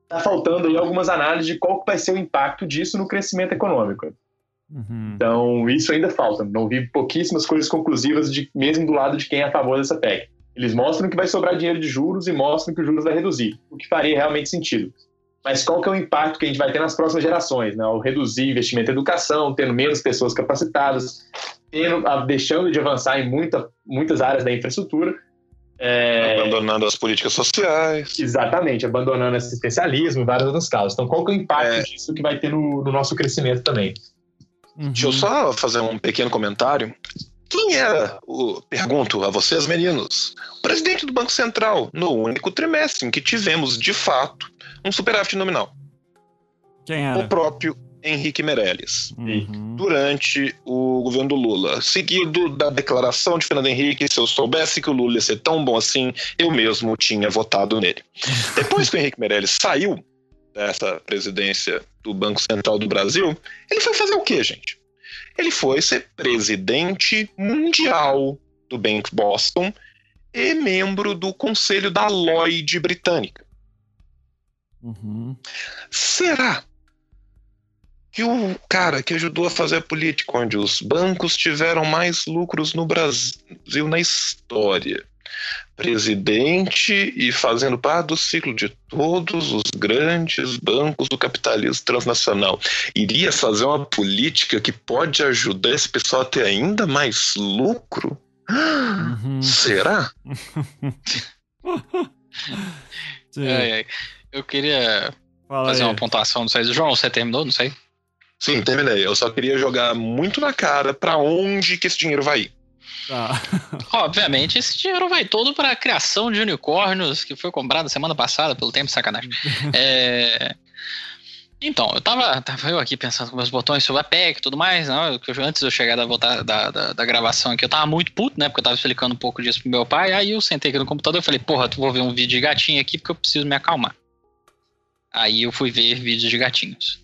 está faltando aí algumas análises de qual vai ser o impacto disso no crescimento econômico. Uhum. Então, isso ainda falta. Não vi pouquíssimas coisas conclusivas, de, mesmo do lado de quem é a favor dessa PEC. Eles mostram que vai sobrar dinheiro de juros e mostram que os juros vai reduzir, o que faria realmente sentido. Mas qual que é o impacto que a gente vai ter nas próximas gerações? Né? Ao reduzir investimento em educação, tendo menos pessoas capacitadas, deixando de avançar em muita, muitas áreas da infraestrutura. É... Abandonando as políticas sociais. Exatamente, abandonando assistencialismo e vários outros casos. Então, qual que é o impacto é... disso que vai ter no, no nosso crescimento também? Uhum. Deixa eu só fazer um pequeno comentário. Quem era, o, pergunto a vocês, meninos, o presidente do Banco Central no único trimestre em que tivemos, de fato, um superávit nominal? Quem era? O próprio Henrique Meirelles, uhum. durante o governo do Lula, seguido da declaração de Fernando Henrique, se eu soubesse que o Lula ia ser tão bom assim, eu mesmo tinha votado nele. [LAUGHS] Depois que o Henrique Meirelles saiu, dessa presidência do Banco Central do Brasil, ele foi fazer o quê, gente? Ele foi ser presidente mundial do Bank Boston e membro do conselho da Lloyd britânica. Uhum. Será que o cara que ajudou a fazer a política onde os bancos tiveram mais lucros no Brasil na história presidente e fazendo parte do ciclo de todos os grandes bancos do capitalismo transnacional. Iria fazer uma política que pode ajudar esse pessoal a ter ainda mais lucro? Uhum. Será? [LAUGHS] é. Eu queria Fala fazer aí. uma pontuação, não sei. João, você terminou? Não sei. Sim, terminei. Eu só queria jogar muito na cara para onde que esse dinheiro vai ir. Ah. [LAUGHS] Obviamente, esse dinheiro vai todo para a criação de unicórnios que foi comprado semana passada pelo tempo, sacanagem. [LAUGHS] é... Então, eu tava, tava eu aqui pensando com meus botões sobre a PEC e tudo mais, eu, antes de eu chegar da, da, da, da, gravação aqui, eu tava muito puto, né, porque eu tava explicando um pouco disso pro meu pai, aí eu sentei aqui no computador e falei, porra, tu vou ver um vídeo de gatinho aqui porque eu preciso me acalmar. Aí eu fui ver vídeos de gatinhos.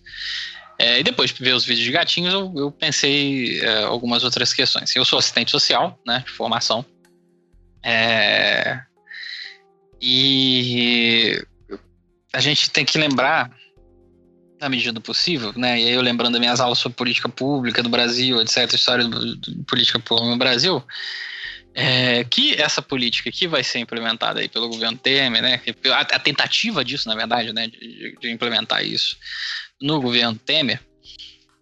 É, e depois de ver os vídeos de gatinhos, eu, eu pensei é, algumas outras questões. Eu sou assistente social, né, de formação. É, e a gente tem que lembrar na medida do possível, né? E aí eu lembrando das minhas aulas sobre política pública do Brasil, etc., história de política pública no Brasil, é, que essa política que vai ser implementada aí pelo governo Temer, né? A, a tentativa disso, na verdade, né? De, de, implementar isso no governo Temer,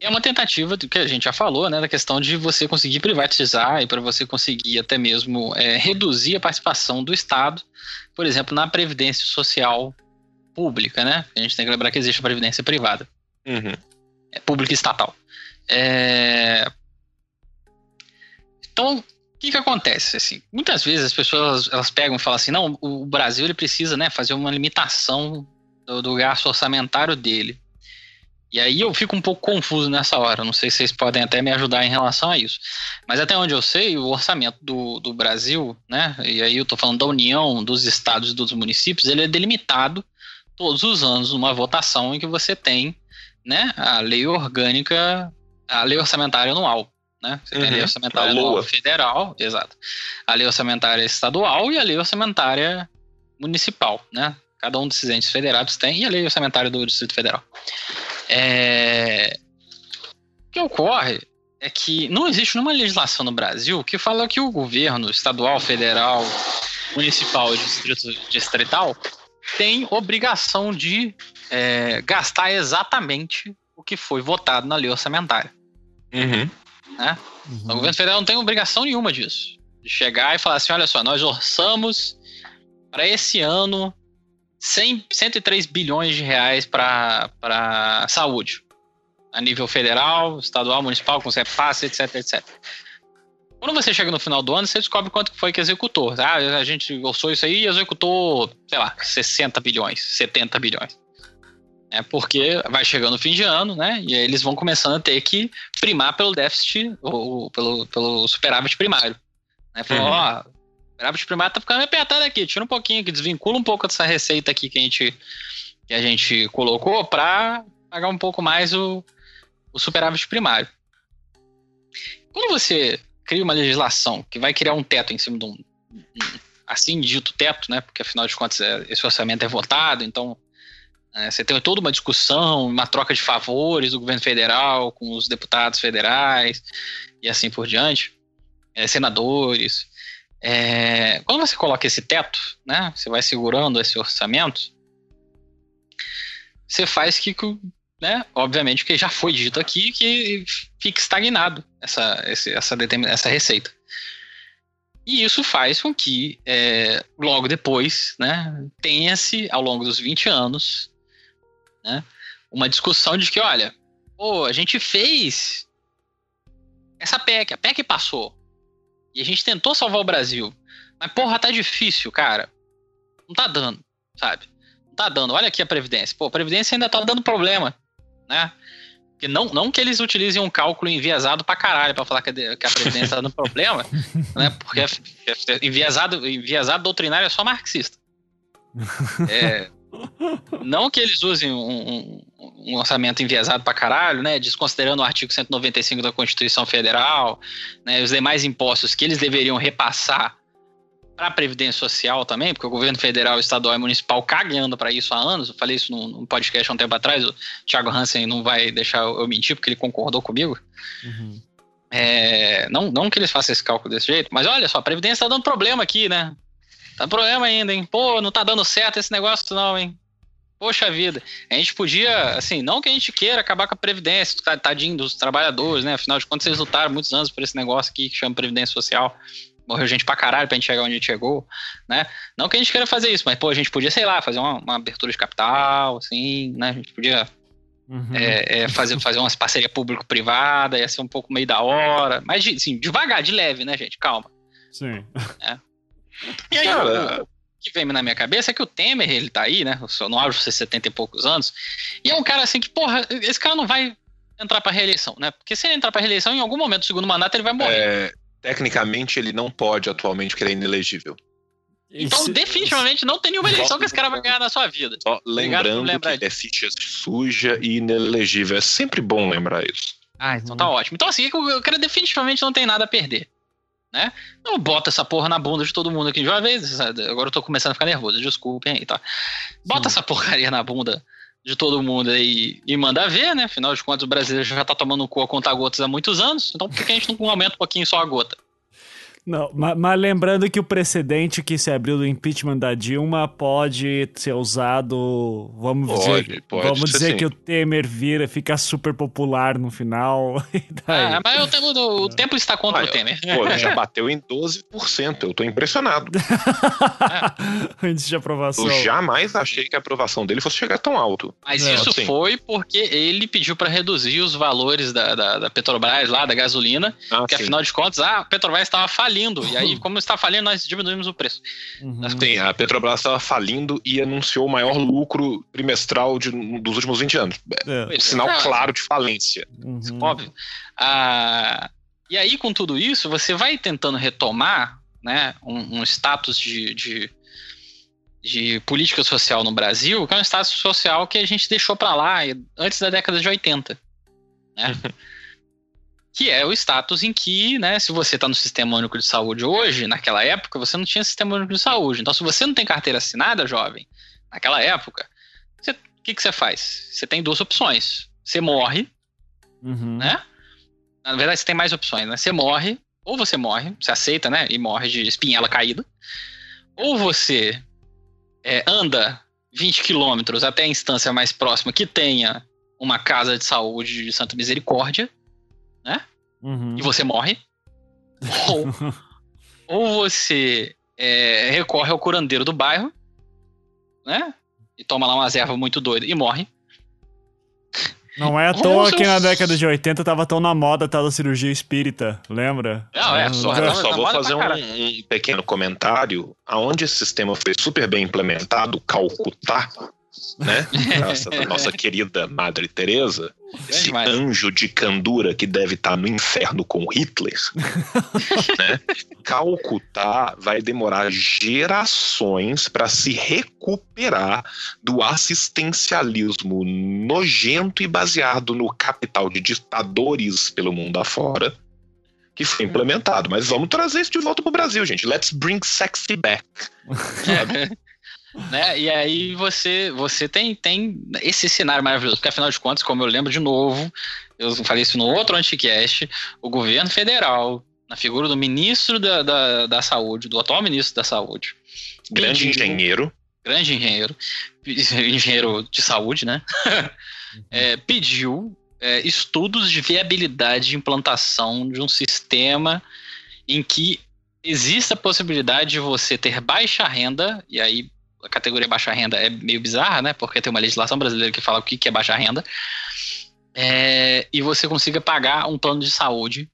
é uma tentativa do que a gente já falou, né? Da questão de você conseguir privatizar e para você conseguir até mesmo é, reduzir a participação do Estado, por exemplo, na previdência social pública, né? A gente tem que lembrar que existe a previdência privada. Uhum. É pública e estatal. É... Então, o que, que acontece? Assim, muitas vezes as pessoas elas pegam e falam assim, não, o Brasil ele precisa né, fazer uma limitação do, do gasto orçamentário dele. E aí eu fico um pouco confuso nessa hora. Não sei se vocês podem até me ajudar em relação a isso. Mas até onde eu sei, o orçamento do, do Brasil, né? E aí eu estou falando da União, dos estados e dos municípios, ele é delimitado todos os anos numa votação em que você tem né, a lei orgânica, a lei orçamentária anual. Né? Você uhum, tem a lei uhum. orçamentária anual federal, exato. A lei orçamentária estadual e a lei orçamentária municipal. Né? Cada um desses entes federados tem, e a lei orçamentária do Distrito Federal. É... O que ocorre é que não existe nenhuma legislação no Brasil que fala que o governo estadual, federal, municipal e distrito, distrital tem obrigação de é, gastar exatamente o que foi votado na lei orçamentária. Uhum. Né? Uhum. O governo federal não tem obrigação nenhuma disso. De chegar e falar assim: olha só, nós orçamos para esse ano 100, 103 bilhões de reais para saúde. A nível federal, estadual, municipal, com CEPAS, etc, etc. Quando você chega no final do ano, você descobre quanto foi que executou. Ah, a gente gostou isso aí e executou, sei lá, 60 bilhões, 70 bilhões. É porque vai chegando o fim de ano, né? E aí eles vão começando a ter que primar pelo déficit, ou pelo, pelo superávit primário. Né? Falou, uhum. ó, superávit primário tá ficando apertado aqui, tira um pouquinho, que desvincula um pouco dessa receita aqui que a gente, que a gente colocou para pagar um pouco mais o, o superávit primário. Quando você cria uma legislação que vai criar um teto em cima de um, um assim dito teto, né? Porque afinal de contas é, esse orçamento é votado, então é, você tem toda uma discussão, uma troca de favores do governo federal com os deputados federais e assim por diante, é, senadores. É, quando você coloca esse teto, né? Você vai segurando esse orçamento, você faz que né, obviamente, que já foi dito aqui, que fique estagnado essa, essa, essa receita. E isso faz com que, é, logo depois, né, tenha-se, ao longo dos 20 anos, né, uma discussão de que, olha, pô, a gente fez essa PEC, a PEC passou, e a gente tentou salvar o Brasil, mas, porra, tá difícil, cara. Não tá dando, sabe? Não tá dando. Olha aqui a Previdência. Pô, a Previdência ainda tá dando problema né? Que não, não que eles utilizem um cálculo enviesado pra caralho pra falar que a, que a Previdência tá dando problema, [LAUGHS] né? Porque enviesado, enviesado doutrinário é só marxista. É, não que eles usem um, um, orçamento enviesado pra caralho, né? Desconsiderando o artigo 195 da Constituição Federal, né? Os demais impostos que eles deveriam repassar para a Previdência Social também, porque o governo federal, estadual e municipal cagando para isso há anos. Eu falei isso num, podcast há um tempo atrás. O Thiago Hansen não vai deixar eu mentir, porque ele concordou comigo. Uhum. É, não, não que eles façam esse cálculo desse jeito, mas olha só, a Previdência está dando problema aqui, né? Tá problema ainda, hein? Pô, não tá dando certo esse negócio, não, hein? Poxa vida, a gente podia, assim, não que a gente queira acabar com a Previdência, tadinho dos trabalhadores, né? Afinal de contas, vocês lutaram muitos anos por esse negócio aqui que chama Previdência Social morreu gente pra caralho pra gente chegar onde a gente chegou, né? Não que a gente queira fazer isso, mas, pô, a gente podia, sei lá, fazer uma, uma abertura de capital, assim, né? A gente podia Uhum. É, é, fazer, fazer umas parcerias público-privada, ia ser um pouco meio da hora. Mas, assim, devagar, de leve, né, gente? Calma. Sim. É. E aí, Cara... o, que vem na minha cabeça é que o Temer, ele tá aí, né? No auge de 70 e poucos anos. E é um cara assim que, porra, esse cara não vai entrar pra reeleição, né? Porque se ele entrar pra reeleição, em algum momento do segundo mandato ele vai morrer. É, tecnicamente, ele não pode atualmente, porque ele é inelegível. Então, Isso, definitivamente, não tem nenhuma eleição que esse cara vai ganhar na sua vida. Só lembrando que é ficha suja e inelegível. É sempre bom lembrar isso. Ah, então tá ótimo. Então, assim, o cara definitivamente não tem nada a perder. Né? Não bota essa porra na bunda de todo mundo aqui de uma vez. Agora eu tô começando a ficar nervoso, desculpem aí, tá? Bota Sim. essa porcaria na bunda de todo mundo aí e manda ver, né? Afinal de contas, o brasileiro já tá tomando cu a conta gotas há muitos anos. Então por que a gente não aumenta um pouquinho só a gota? Não, mas, mas, lembrando que o precedente que se abriu do impeachment da Dilma pode ser usado. Vamos pode, dizer, pode vamos dizer que o Temer vira, fica super popular no final. [LAUGHS] Ah, mas o tempo, o tempo está contra ah, o Temer. Pô, já bateu em 12%. Eu tô impressionado. [LAUGHS] Antes de aprovação. Eu jamais achei que a aprovação dele fosse chegar tão alto. Mas é, isso assim. foi porque ele pediu para reduzir os valores da, da, da, Petrobras lá, da gasolina. Ah, que sim. afinal de contas, ah, a Petrobras estava falindo falindo. E aí, como está falindo, nós diminuímos o preço. Uhum. Sim, a Petrobras estava falindo e anunciou o maior lucro trimestral de, dos últimos 20 anos. É. Sinal é. claro de falência. Uhum. Óbvio. Ah, e aí, com tudo isso, você vai tentando retomar né, um, um status de, de, de, política social no Brasil, que é um status social que a gente deixou para lá antes da década de 80. Né? [LAUGHS] que é o status em que, né, se você está no Sistema Único de Saúde hoje, naquela época, você não tinha Sistema Único de Saúde. Então, se você não tem carteira assinada, jovem, naquela época, o que, que você faz? Você tem duas opções. Você morre, uhum. né? Na verdade, você tem mais opções, né? Você morre, ou você morre, você aceita, né? E morre de espinhela caída. Ou você é, anda 20 quilômetros até a instância mais próxima que tenha uma casa de saúde de Santa Misericórdia né? Uhum. E você morre. ou, [LAUGHS] ou você é, recorre ao curandeiro do bairro, né? E toma lá uma ervas muito doida e morre. Não é à toa que na década de 80 tava tão na moda tal da cirurgia espírita, lembra? Não, é, só, eu só vou fazer um, um, pequeno comentário. Aonde esse sistema foi super bem implementado, Calcutá, né? [LAUGHS] Graças à nossa querida Madre Teresa, esse anjo de candura que deve estar tá no inferno com Hitler, [LAUGHS] né? Calcutá vai demorar gerações para se recuperar do assistencialismo nojento e baseado no capital de ditadores pelo mundo afora que foi implementado. Mas vamos trazer isso de volta pro Brasil, gente. Let's bring sexy back. [LAUGHS] Sabe? Né? E aí você você tem, tem esse cenário maravilhoso, porque afinal de contas, como eu lembro de novo, eu falei isso no outro anticast, o governo federal, na figura do ministro da, da, da saúde, do atual ministro da saúde. Grande engenheiro. Grande engenheiro, [LAUGHS] engenheiro de saúde, né? [LAUGHS] é, pediu é, estudos de viabilidade de implantação de um sistema em que exista a possibilidade de você ter baixa renda, e aí a categoria baixa renda é meio bizarra, né? Porque tem uma legislação brasileira que fala o que é baixa renda. É, e você consiga pagar um plano de saúde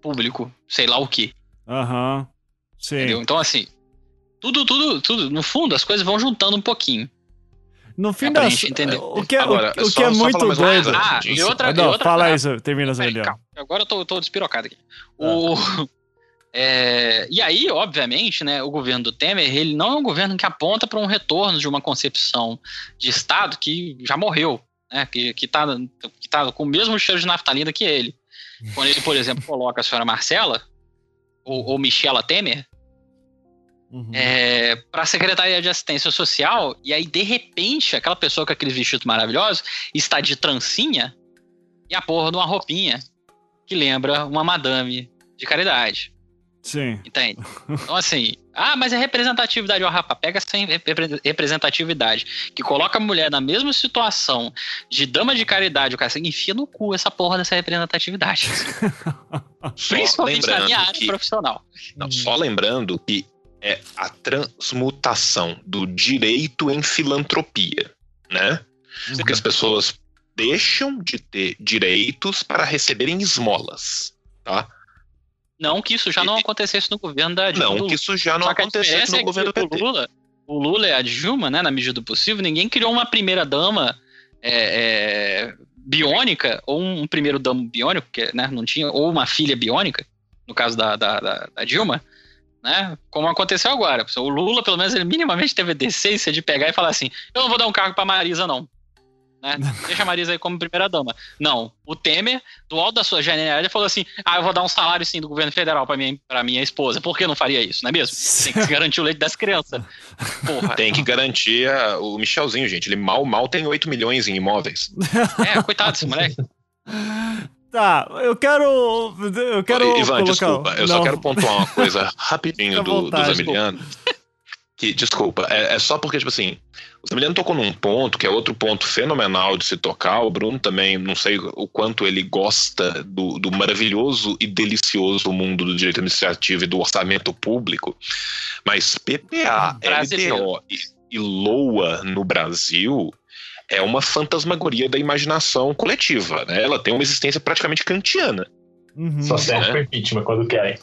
público, sei lá o que. Aham. Uhum. Sim. Entendeu? Então, assim, tudo, tudo, tudo, no fundo, as coisas vão juntando um pouquinho. No fim é das... O que é, Agora, o, o que é muito doido... Ah, e outra... Não, e outra fala isso, termina essa Agora eu tô, tô despirocado aqui. Ah. O... É, e aí, obviamente, né, o governo do Temer ele não é um governo que aponta para um retorno de uma concepção de Estado que já morreu, né, que está que tá com o mesmo cheiro de naftalina que ele. Quando ele, por exemplo, coloca a senhora Marcela, ou, ou Michela Temer, uhum. é, para a Secretaria de Assistência Social, e aí, de repente, aquela pessoa com aqueles vestidos maravilhosos está de trancinha e a porra de uma roupinha que lembra uma madame de caridade. Sim. Entende? [LAUGHS] Então, assim, ah, mas é representatividade. Ó, oh, rapaz, pega essa representatividade que coloca a mulher na mesma situação de dama de caridade, o cara assim, enfia no cu essa porra dessa representatividade. [LAUGHS] Principalmente na minha área que, profissional. Não, só lembrando que é a transmutação do direito em filantropia, né? Uhum. Porque as pessoas deixam de ter direitos para receberem esmolas, tá? Não que isso já não acontecesse no governo da Dilma. Não que isso já não acontecesse no é governo do Lula, o Lula e a Dilma, né, na medida do possível, ninguém criou uma primeira dama é, é, biônica ou um primeiro damo biônico, que né, não tinha, ou uma filha biônica, no caso da, da, da, da Dilma, né? Como aconteceu agora. O Lula, pelo menos, ele minimamente teve a decência de pegar e falar assim: eu não vou dar um cargo pra Marisa, não. Né? Deixa a Marisa aí como primeira dama. Não. O Temer, do alto da sua genialidade, falou assim: ah, eu vou dar um salário sim do governo federal pra minha, pra minha esposa. Por que não faria isso, não é mesmo? [LAUGHS] Tem que garantir o leite das crianças. Porra. Tem que garantir a, o Michelzinho, gente. Ele mal, mal tem 8 milhões em imóveis. É, coitado desse moleque. [LAUGHS] Tá, eu quero. Eu quero. Ivan, colocar... desculpa, eu não. só quero pontuar uma coisa [LAUGHS] rapidinho do, dos Emilianos. Que, desculpa, é, é, só porque, tipo assim, o Zamiliano tocou num ponto que é outro ponto fenomenal de se tocar. O Bruno também, não sei o quanto ele gosta do, do maravilhoso e delicioso mundo do direito administrativo e do orçamento público, mas PPA, LDO e, e LOA no Brasil é uma fantasmagoria da imaginação coletiva, né? Ela tem uma existência praticamente kantiana. Uhum. Só serve é. para impeachment quando querem.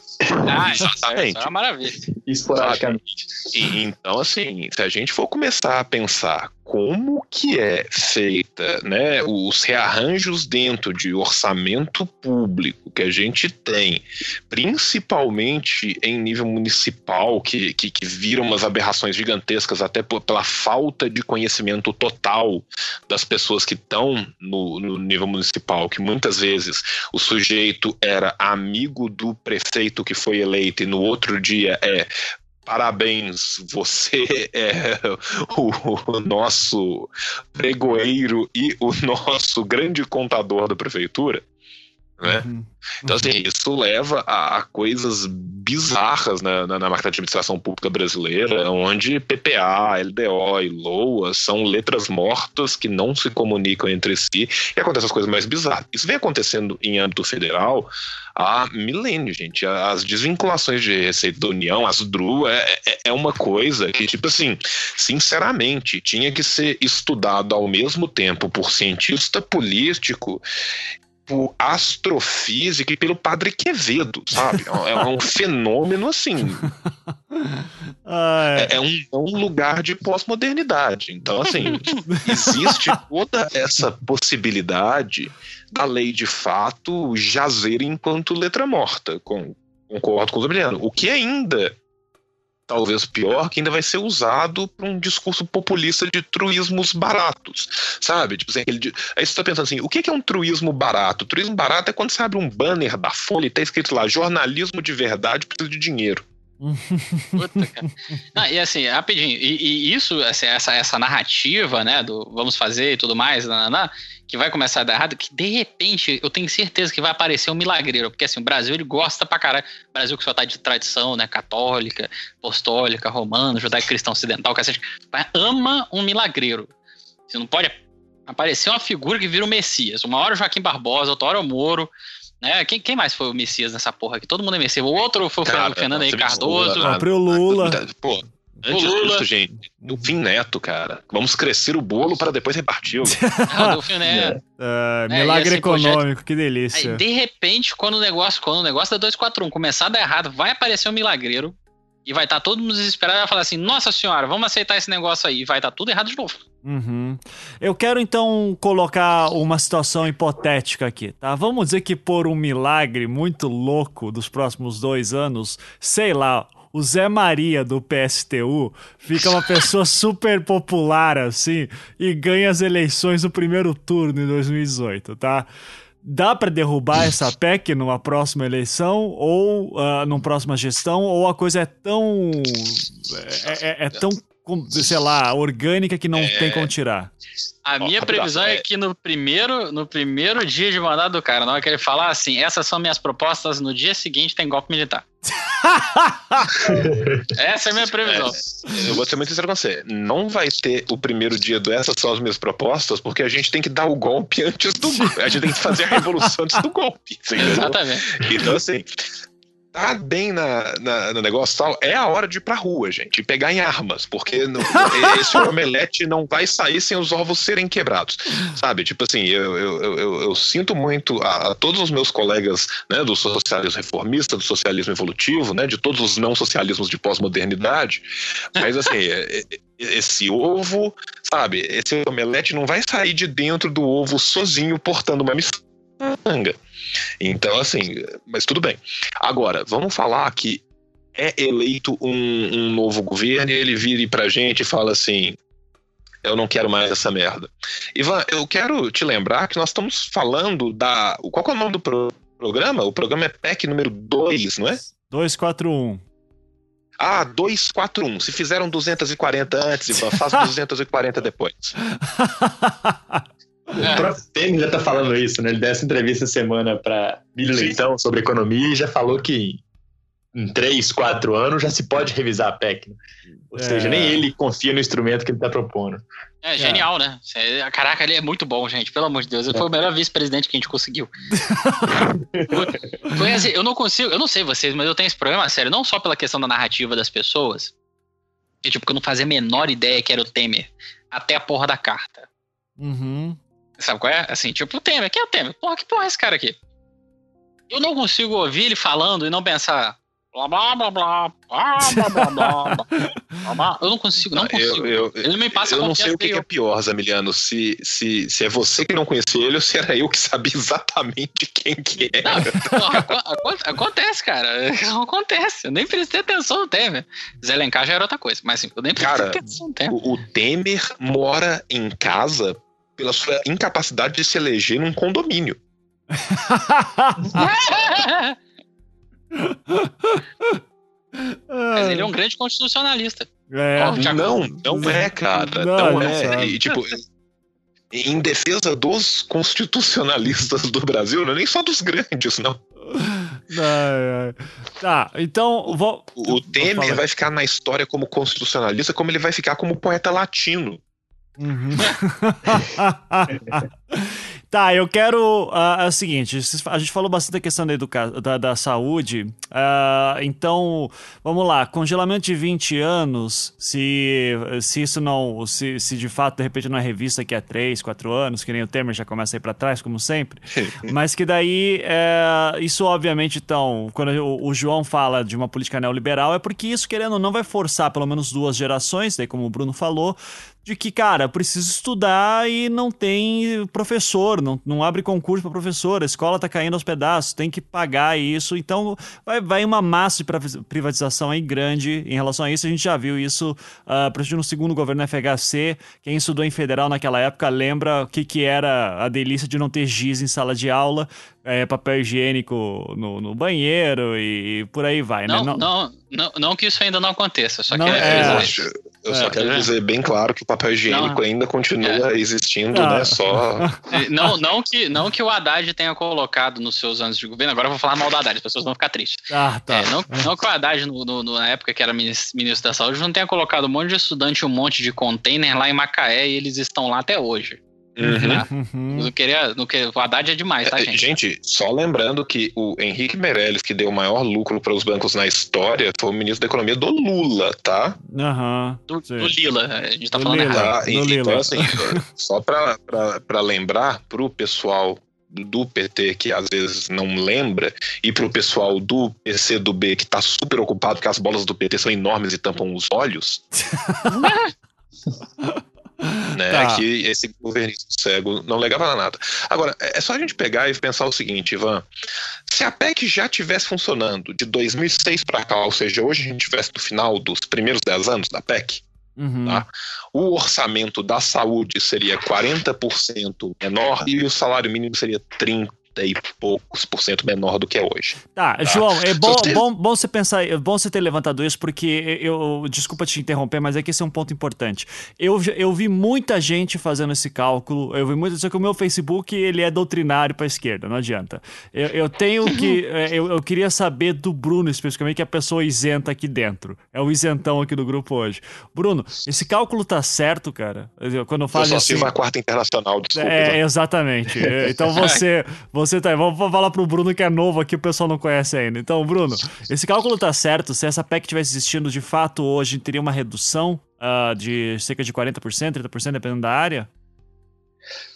Ah, [LAUGHS] exatamente. Isso é uma maravilha. Esporadicamente. E, então, assim, se a gente for começar a pensar como que é feita, né, os rearranjos dentro de orçamento público que a gente tem, principalmente em nível municipal, que, que, que viram umas aberrações gigantescas até por, pela falta de conhecimento total das pessoas que estão no, no nível municipal, que muitas vezes o sujeito era amigo do prefeito que foi eleito e no outro dia é Parabéns, você é o, o, nosso pregoeiro e o nosso grande contador da prefeitura. Né? Uhum. Então, assim, isso leva a, a coisas bizarras na, na, na, marca de administração pública brasileira, onde PPA, LDO e LOA são letras mortas que não se comunicam entre si e acontecem as coisas mais bizarras. Isso vem acontecendo em âmbito federal há milênios, gente. As desvinculações de receita da União, as DRU, é, é, é uma coisa que, tipo assim, sinceramente, tinha que ser estudado ao mesmo tempo por cientista político por astrofísica e pelo Padre Quevedo, sabe? É, é um [LAUGHS] fenômeno assim. É, é, um, é um lugar de pós-modernidade. Então, assim, [LAUGHS] existe toda essa possibilidade da lei de fato jazer enquanto letra morta. Com, concordo com o Gabriel. O que ainda talvez pior, que ainda vai ser usado para um discurso populista de truísmos baratos, sabe? Tipo assim, aquele, aí você está pensando assim, o que é um truísmo barato? O truísmo barato é quando você abre um banner da Folha e tá escrito lá, jornalismo de verdade precisa de dinheiro. Puta, Não, e assim, rapidinho, e, e isso, assim, essa, essa narrativa, né, do vamos fazer e tudo mais, nanana, que vai começar a dar errado, que de repente eu tenho certeza que vai aparecer um milagreiro, porque assim, o Brasil ele gosta pra caralho, Brasil que só tá de tradição, né, católica, apostólica, romano, judaico-cristão ocidental, cacete, ama um milagreiro. Você não pode aparecer uma figura que vira o Messias, uma hora o Joaquim Barbosa, outra hora o Moro, né? Quem, quem mais foi o Messias nessa porra aqui? Todo mundo é Messias. O outro foi Cara, o Fernando Henrique Cardoso. O próprio Lula. Pô, Antes Lula. disso, gente, o fim neto, cara. Vamos crescer o bolo para depois repartir. [LAUGHS] ah, do fim neto. É, é milagre assim, econômico, projeto... que delícia. Aí, de repente, quando o negócio, quando o negócio da 241 começar a dar errado, vai aparecer um milagreiro e vai estar tá todo mundo desesperado e vai falar assim: Nossa senhora, vamos aceitar esse negócio aí. E vai estar tá tudo errado de novo. Uhum. Eu quero então colocar uma situação hipotética aqui, tá? Vamos dizer que por um milagre muito louco dos próximos dois anos, sei lá, o Zé Maria do PSTU fica uma pessoa [LAUGHS] super popular assim e ganha as eleições no primeiro turno em 2018, tá? Dá para derrubar essa [LAUGHS] PEC numa próxima eleição ou uh, numa próxima gestão? Ou a coisa é tão. é, é, é tão sei lá, orgânica que não é... tem como tirar. A minha previsão é que no primeiro, no primeiro dia de mandado do cara, na hora que ele falar assim, essas são minhas propostas, no dia seguinte tem golpe militar. [LAUGHS] Essa é a minha previsão. É, eu vou ser muito sincero com você. Não vai ter o primeiro dia do essas são as minhas propostas, porque a gente tem que dar o golpe antes do. A gente tem que fazer a revolução antes do golpe. Exatamente. Então, assim, tá bem na, na, no negócio tal, é a hora de ir pra rua, gente, e pegar em armas, porque [LAUGHS] esse omelete não vai sair sem os ovos serem quebrados, sabe? Tipo assim, eu, eu, eu, eu sinto muito a, a, todos os meus colegas né, do socialismo reformista, do socialismo evolutivo, né, de todos os não socialismos de pós-modernidade, mas assim, [LAUGHS] é, é, esse ovo, sabe, esse omelete não vai sair de dentro do ovo sozinho portando uma miçanga. Então, assim, mas tudo bem. Agora, vamos falar que é eleito um, um novo governo e ele vira pra gente e fala assim: eu não quero mais essa merda. Ivan, eu quero te lembrar que nós estamos falando da. Qual é o nome do pro programa? O programa é PEC número 2, não é? 241. Ah, 241. Se fizeram 240 antes, Ivan, faz [LAUGHS] 240 depois. [LAUGHS] O próprio Temer já tá falando isso, né? Ele deu essa entrevista semana para Milho Leitão sobre economia e já falou que em três, quatro anos já se pode revisar a PEC. Né? Ou é. seja, nem ele confia no instrumento que ele tá propondo. É genial, é. né? Caraca, ele é muito bom, gente. Pelo amor de Deus. Ele é. foi o melhor vice-presidente que a gente conseguiu. [LAUGHS] foi assim, eu não consigo, eu não sei vocês, mas eu tenho esse problema sério, não só pela questão da narrativa das pessoas, e tipo, que eu não fazia a menor ideia que era o Temer, até a porra da carta. Uhum. Sabe qual é? Assim, tipo, o Temer. Quem é o Temer? Porra, que porra é esse cara aqui? Eu não consigo ouvir ele falando e não pensar. Blá blá blá blá. Blá blá blá blá. blá. Eu não consigo, não consigo. Eu, eu, ele me passa Eu não sei o que, que, é pior, Zamiliano. Se, se, se é você que não conhecia ele ou se era eu que sabia exatamente quem que era. Não, acontece, cara. Acontece. Eu nem prestei atenção no Temer. Zelencar já era outra coisa, mas assim, eu nem prestei cara, atenção no Temer. O Temer mora em casa pela sua incapacidade de se eleger num condomínio. [LAUGHS] Mas ele é um grande constitucionalista. É, não, não é, cara. Não, não é. E, tipo, em defesa dos constitucionalistas do Brasil, não é nem só dos grandes, não. Tá, então vou. O Temer vai ficar na história como constitucionalista, como ele vai ficar como poeta latino. Uhum. [LAUGHS] tá, eu quero. Uh, é o seguinte: a gente falou bastante da questão da, educa da, da saúde. Uh, então, vamos lá. Congelamento de 20 anos, se, se isso não. Se, se de fato, de repente, não é revista que é 3, 4 anos, que nem o Temer já começa a ir pra trás, como sempre. mas que daí. É, isso, obviamente, então, quando o, o João fala de uma política neoliberal, é porque isso, querendo ou não, vai forçar pelo menos duas gerações, daí, como o Bruno falou, de que, cara, preciso estudar e não tem professor, não, não abre concurso para professor, a escola tá caindo aos pedaços, tem que pagar isso. Então, vai, vai uma massa de privatização aí grande em relação a isso. A gente já viu isso, uh, por exemplo, no segundo governo FHC. Quem estudou em federal naquela época lembra o que, que era a delícia de não ter giz em sala de aula, é, papel higiênico no, no, banheiro e por aí vai, não, né? Não, não, não, não, que isso ainda não aconteça, só não, que é, é, eu só é, quero é. dizer bem claro que o papel higiênico não, ainda continua é. existindo, ah. né? Só. Não, não, que, não que o Haddad tenha colocado nos seus anos de governo, agora eu vou falar mal do Haddad, as pessoas vão ficar tristes. Ah, tá. É, não, não que o Haddad, no, no, na época que era ministro da Saúde, não tenha colocado um monte de estudante um monte de container lá em Macaé e eles estão lá até hoje. Uhum. Uhum. Não queria, não queria, o Haddad é demais, tá, é, gente? Gente, só lembrando que o Henrique Meirelles, que deu o maior lucro para os bancos na história, foi o ministro da Economia do Lula, tá? Uhum. Do, do Lila, a gente tá do falando Lila. errado. Tá? então, Lila. assim, [LAUGHS] só para lembrar pro pessoal do PT que às vezes não lembra e pro pessoal do PC do B que tá super ocupado porque as bolas do PT são enormes e tampam os olhos. [LAUGHS] [LAUGHS] né? Tá. Que esse governismo cego não legava a nada. Agora, é, é só a gente pegar e pensar o seguinte, Ivan. Se a PEC já tivesse funcionando de 2006 para cá, ou seja, hoje a gente tivesse no final dos primeiros 10 anos da PEC, Uhum. Tá? O orçamento da saúde seria 40% menor e o salário mínimo seria 30 e poucos por cento menor do que é hoje. Tá, tá? João, é bom, você... [LAUGHS] bom, bom você pensar, é bom você ter levantado isso, porque eu, desculpa te interromper, mas é que esse é um ponto importante. Eu, eu vi muita gente fazendo esse cálculo, eu vi muita, só que o meu Facebook, ele é doutrinário para a esquerda, não adianta. Eu, eu tenho [LAUGHS] que, é, eu, eu queria saber do Bruno especificamente, que é a pessoa isenta aqui dentro. É o isentão aqui do grupo hoje. Bruno, esse cálculo tá certo, cara? Quando eu falo eu só assim... a quarta internacional, desculpa. É, exatamente. [LAUGHS] Então você... Você tá. Vamos falar pro Bruno que é novo aqui, o pessoal não conhece ainda. Então, Bruno, esse cálculo tá certo. Se essa PEC tivesse existindo de fato hoje, teria uma redução uh, de cerca de 40%, 30%, dependendo da área?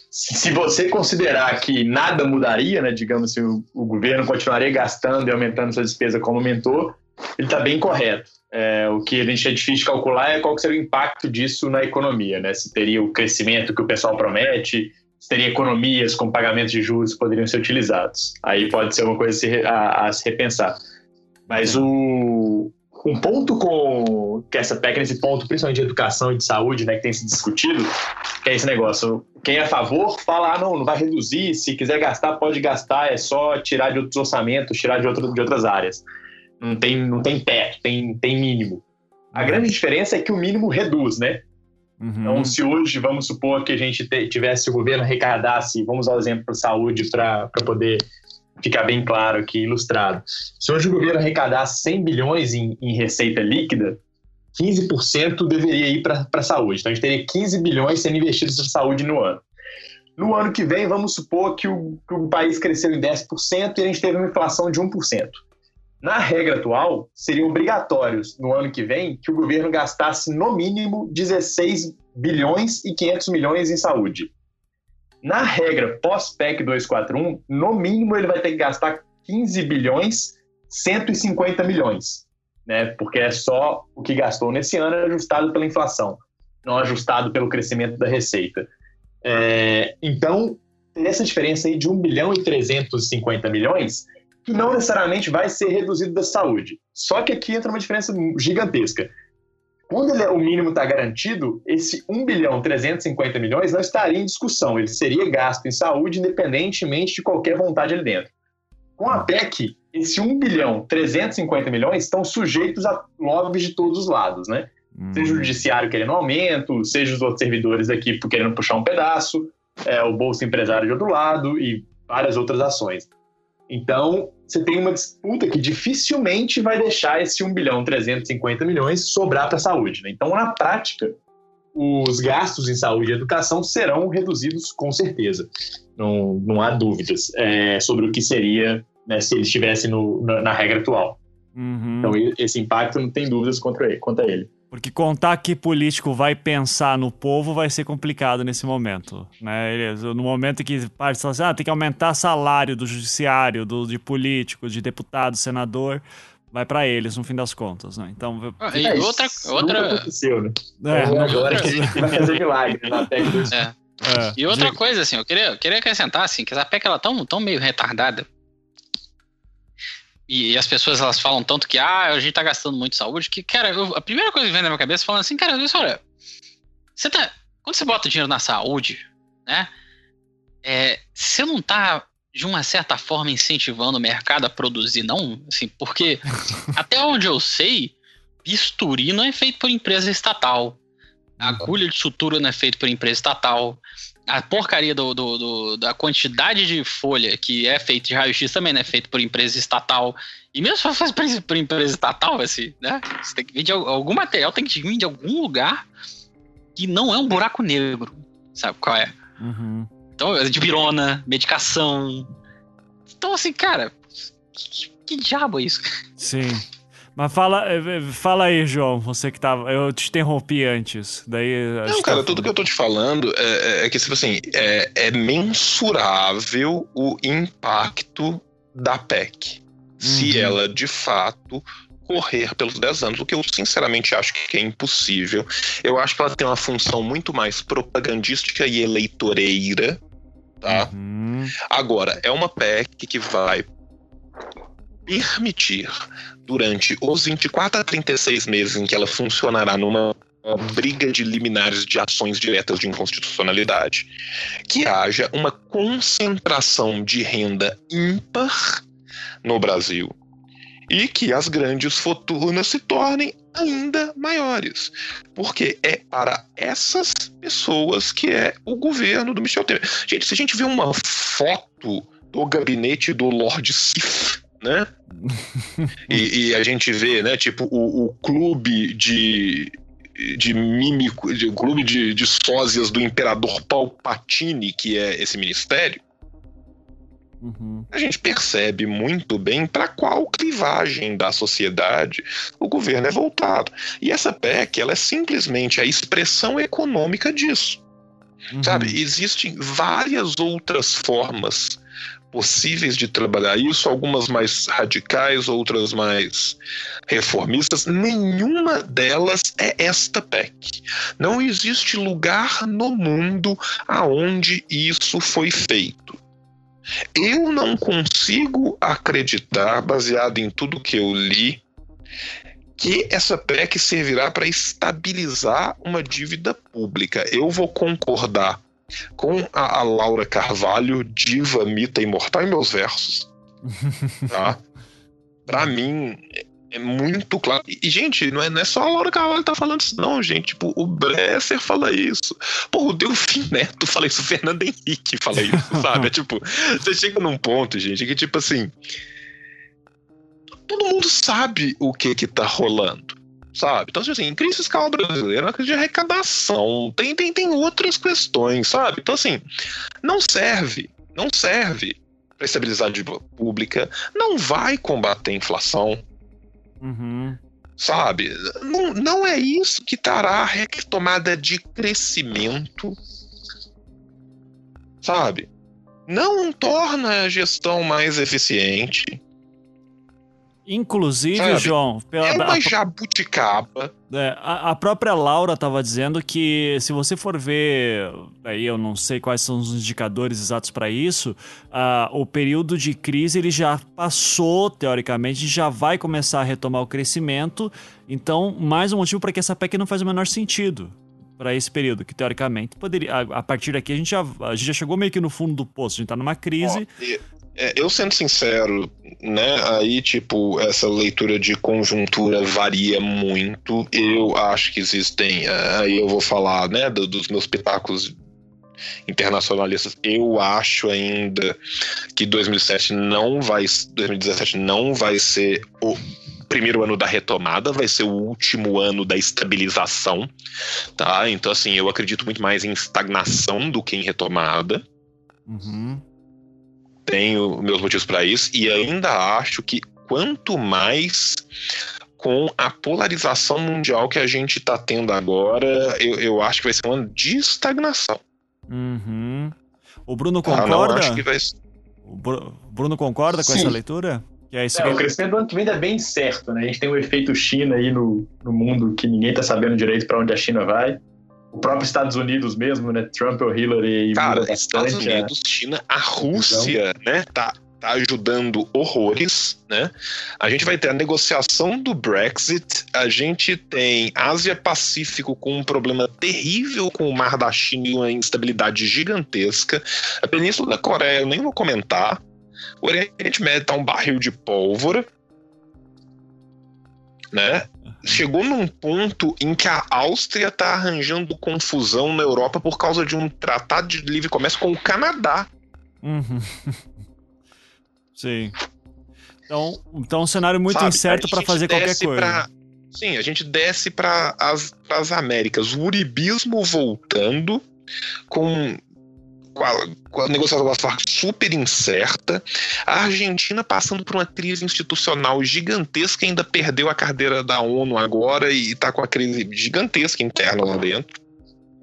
Se você considerar que nada mudaria, né, digamos assim, o, o governo continuaria gastando e aumentando sua despesa como aumentou, ele está bem correto. É, o que a gente é difícil de calcular é qual seria o impacto disso na economia, né? Se teria o crescimento que o pessoal promete, teria economias com pagamentos de juros que poderiam ser utilizados. Aí pode ser uma coisa a se, a, se repensar. Mas o, um ponto com que essa PEC, nesse ponto, principalmente de educação e de saúde, né, que tem se discutido, que é esse negócio. Quem é a favor fala, ah, não, não vai reduzir, se quiser gastar, pode gastar, é só tirar de outros orçamentos, tirar de, outro, de outras áreas. Não tem, não tem teto, tem, tem mínimo. A uhum. grande diferença é que o mínimo reduz, né? Uhum. Então, se hoje, vamos supor que a gente tivesse o governo arrecadasse, vamos usar o exemplo para saúde para poder ficar bem claro aqui, ilustrado. Se hoje o governo arrecadasse 100 bilhões em, em receita líquida, 15% deveria ir para a saúde. Então, a gente teria 15 bilhões sendo investidos em saúde no ano. No ano que vem, vamos supor que o, que o país cresceu em 10% e a gente teve uma inflação de 1%. Na regra atual, seriam obrigatórios no ano que vem que o governo gastasse no mínimo 16 bilhões e 500 milhões em saúde. Na regra pós-PEC 241, no mínimo ele vai ter que gastar 15 bilhões 150 milhões, né? Porque é só o que gastou nesse ano ajustado pela inflação, não ajustado pelo crescimento da receita. É, então, essa diferença aí de 1 bilhão e 350 milhões que não necessariamente vai ser reduzido da saúde. Só que aqui entra uma diferença gigantesca. Quando ele, é, o mínimo está garantido, esse 1 bilhão 350 milhões não estaria em discussão. Ele seria gasto em saúde independentemente de qualquer vontade ali dentro. Com a PEC, esse 1 bilhão 350 milhões estão sujeitos a lobbies de todos os lados, né? Hum. Seja o judiciário querendo aumento, seja os outros servidores aqui querendo puxar um pedaço, é, o Bolsa Empresário de outro lado e várias outras ações. Então, você tem uma disputa que dificilmente vai deixar esse 1 bilhão 350 milhões sobrar para a saúde. Né? Então, na prática, os gastos em saúde e educação serão reduzidos com certeza. Não, não há dúvidas é, sobre o que seria né, se ele estivesse na, na, regra atual. Uhum. Então, esse impacto não tem dúvidas contra ele, quanto a ele. Porque contar que político vai pensar no povo vai ser complicado nesse momento. Né? No momento que parte fala assim, ah, tem que aumentar salário do judiciário, do, de político, de deputado, senador, vai para eles no fim das contas. Né? Então, ah, e é, outra. outra... aconteceu, né? É, é agora que a gente vai fazer milagre na PEC do... é. é. E outra coisa, assim, eu queria, eu queria acrescentar assim, que essa PEC ela tão, tão meio retardada e, as pessoas elas falam tanto que ah, a gente tá gastando muito saúde, que, cara, eu, a primeira coisa que vem na minha cabeça é falando assim, cara, olha, você tá. Quando você bota dinheiro na saúde, né? É, você não tá, de uma certa forma, incentivando o mercado a produzir, não? Assim, porque [LAUGHS] até onde eu sei, bisturi não é feito por empresa estatal. Agulha de sutura não é feito por empresa estatal a porcaria do, do, do, da quantidade de folha que é feita de raio-x também não é feito por empresa estatal. E mesmo se for por, por empresa estatal, assim, né? Você tem que vir de algum material, tem que vir de algum lugar que não é um buraco negro. Sabe qual é? Uhum. Então, é de virona, medicação. Então, assim, cara, que, que diabo é isso? Sim. Mas fala, eh, fala aí, João, você que tava. Eu te interrompi antes. Daí. Não, cara, tá tudo que eu tô te falando é, é, é que, tipo assim, é, é, mensurável o impacto da PEC. Uhum. Se ela, de fato, correr pelos 10 anos, o que eu sinceramente acho que é impossível. Eu acho que ela tem uma função muito mais propagandística e eleitoreira. Tá? Uhum. Agora, é uma PEC que vai permitir durante os 24 a 36 meses em que ela funcionará numa briga de liminares de ações diretas de inconstitucionalidade, que haja uma concentração de renda ímpar no Brasil e que as grandes fortunas se tornem ainda maiores, porque é para essas pessoas que é o governo do Michel Temer. Gente, se a gente vê uma foto do gabinete do Lord Sif né? [LAUGHS] e, e, a gente vê, né, tipo, o, o clube de, de mímico, de, o clube de, de sósias do imperador Palpatine, que é esse ministério. uhum. a gente percebe muito bem para qual clivagem da sociedade o governo é voltado. E essa PEC ela é simplesmente a expressão econômica disso. Uhum. Sabe, existem várias outras formas possíveis de trabalhar isso, algumas mais radicais, outras mais reformistas. Nenhuma delas é esta PEC. Não existe lugar no mundo aonde isso foi feito. Eu não consigo acreditar, baseado em tudo que eu li, que essa PEC servirá para estabilizar uma dívida pública. Eu vou concordar com a, a Laura Carvalho, diva, mita imortal em meus versos. [LAUGHS] Tá? Pra mim, é muito claro. E, gente, não é, não é só a Laura Carvalho que tá falando isso, não, gente. Tipo, o Bresser fala isso. Pô, o Delfim Neto fala isso. O Fernando Henrique fala isso, [LAUGHS] sabe? É tipo, você chega num ponto, gente, que tipo assim. Todo mundo sabe o que que tá rolando sabe? Então, assim, crise fiscal brasileira é uma crise de arrecadação, tem, tem, tem outras questões, sabe? Então, assim, não serve, não serve para estabilizar a dívida pública, não vai combater a inflação, uhum. sabe? Não, não é isso que trará a retomada de crescimento, sabe? Não torna a gestão mais eficiente, Inclusive, Sabe, João, pela, é uma jabuticaba. É, a, a, própria Laura estava dizendo que se você for ver, aí eu não sei quais são os indicadores exatos para isso, uh, o período de crise ele já passou, teoricamente, já vai começar a retomar o crescimento. Então, mais um motivo para que essa PEC não faz o menor sentido para esse período, que teoricamente poderia. A, a, partir daqui a gente, já, a gente já chegou meio que no fundo do poço, a gente está numa crise. Oh, e é, eu sendo sincero, né, aí tipo, essa leitura de conjuntura varia muito. Eu acho que existem, é, aí eu vou falar, né, do, dos meus pitacos internacionalistas. Eu acho ainda que 2007 não vai, 2017 não vai ser o primeiro ano da retomada, vai ser o último ano da estabilização, tá? Então assim, eu acredito muito mais em estagnação do que em retomada. Uhum tenho meus motivos para isso e ainda acho que quanto mais com a polarização mundial que a gente está tendo agora, eu, eu acho que vai ser um ano de estagnação. Uhum. O Bruno concorda? Ah, acho que vai... O Bruno concorda com Sim. essa leitura? Que é, isso é, que... O crescimento do ano que vem é bem certo, né? A gente tem o um efeito China aí no, no mundo que ninguém está sabendo direito para onde a China vai o próprio Estados Unidos mesmo, né? Trump ou Hillary. Cara, Estados Unidos, a... China, a Rússia, então... né? Tá, tá ajudando horrores, né? A gente vai ter a negociação do Brexit, a gente tem Ásia-Pacífico com um problema terrível com o Mar da China e uma instabilidade gigantesca. A Península da Coreia eu nem vou comentar. O Oriente Médio tá um barril de pólvora, né? Chegou num ponto em que a Áustria está arranjando confusão na Europa por causa de um tratado de livre comércio com o Canadá. Uhum. [LAUGHS] Sim. Então, então um cenário muito Sabe, incerto para fazer qualquer coisa. Pra, sim, a gente desce para as Américas. O uribismo voltando com com a, com a negociação super incerta, a Argentina passando por uma crise institucional gigantesca, ainda perdeu a cadeira da ONU agora e está com a crise gigantesca interna lá dentro.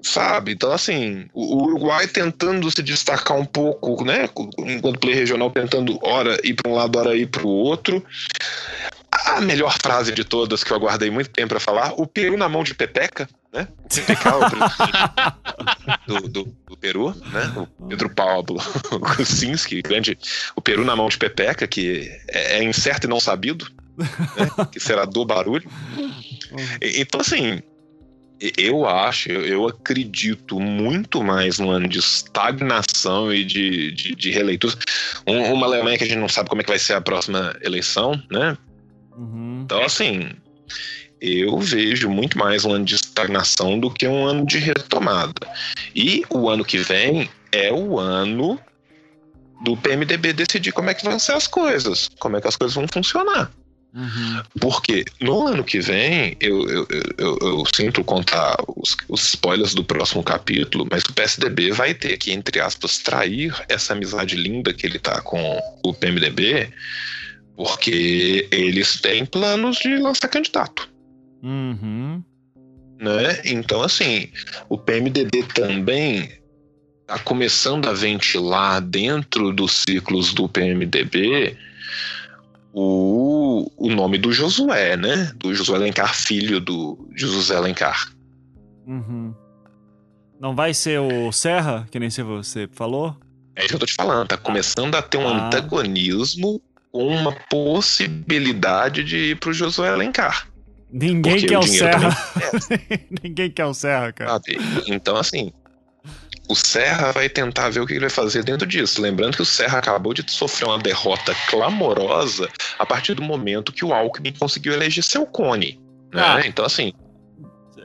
Sabe? Então, assim, o Uruguai tentando se destacar um pouco, né? Enquanto player regional, tentando hora ir para um lado, hora ir para o outro. A melhor frase de todas que eu aguardei muito tempo para falar: o Peru na mão de Pepeca, né? O do, do, do, Peru, né? O Pedro Pablo [LAUGHS] Kuczynski, grande. O Peru na mão de Pepeca, que é, é incerto e não sabido, né? que será do barulho. Então, assim, eu acho, eu acredito muito mais no ano de estagnação e de, de, de releitura. Um, uma Alemanha que a gente não sabe como é que vai ser a próxima eleição, né? Uhum. Então, assim, eu vejo muito mais um ano de estagnação do que um ano de retomada. E o ano que vem é o ano do PMDB decidir como é que vão ser as coisas, como é que as coisas vão funcionar. Uhum. Porque no ano que vem, eu, eu, eu, eu sinto contar os, os, spoilers do próximo capítulo, mas o PSDB vai ter que, entre aspas, trair essa amizade linda que ele tá com o PMDB, porque eles têm planos de lançar candidato. Uhum. Né? Então, assim, o PMDB também está começando a ventilar dentro dos ciclos do PMDB o, o nome do Josué, né? Do Josué Alencar, filho do José Alencar. Uhum. Não vai ser o Serra, que nem você falou? É isso que eu tô te falando, tá começando a ter um ah. antagonismo com uma possibilidade de ir pro Josué Alencar. Ninguém quer o, o Serra. [LAUGHS] Ninguém quer o Serra, cara. Sabe? Então, assim, o Serra vai tentar ver o que ele vai fazer dentro disso. Lembrando que o Serra acabou de sofrer uma derrota clamorosa a partir do momento que o Alckmin conseguiu eleger seu cone. Né? Ah. Então, assim.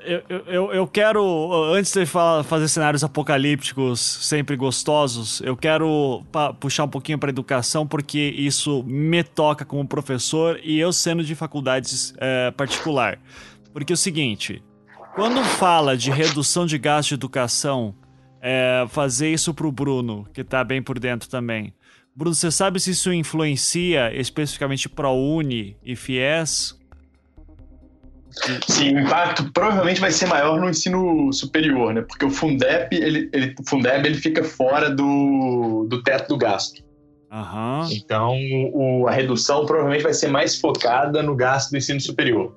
Eu, eu, eu quero, antes de fazer cenários apocalípticos sempre gostosos, eu quero puxar um pouquinho para educação, porque isso me toca como professor e eu sendo de faculdades é, particular. Porque é o seguinte, quando fala de redução de gasto de educação é, fazer isso pro Bruno, que tá bem por dentro também. Bruno, você sabe se isso influencia especificamente ProUni e FIES? Sim, o impacto provavelmente vai ser maior no ensino superior, né? Porque o Fundeb, ele, ele, Fundeb, ele fica fora do, do teto do gasto. Uhum. Então, o, a redução provavelmente vai ser mais focada no gasto do ensino superior.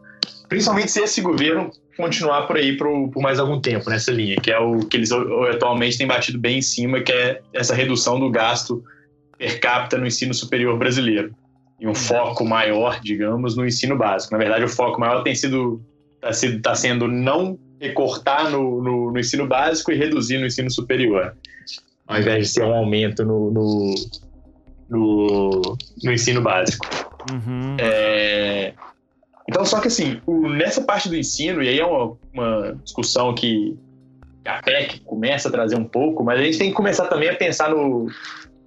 Principalmente se esse governo continuar por aí por, por, mais algum tempo nessa linha, que é o que eles atualmente têm batido bem em cima, que é essa redução do gasto per capita no ensino superior brasileiro. E um foco maior, digamos, no ensino básico. Na verdade, o foco maior tem sido está sido, tá sendo não recortar no, no, no, ensino básico e reduzir no ensino superior, ao invés de ser um aumento no, no, no, no ensino básico. Uhum. É, então, só que assim, o, nessa parte do ensino, e aí é uma, uma discussão que a PEC começa a trazer um pouco, mas a gente tem que começar também a pensar no,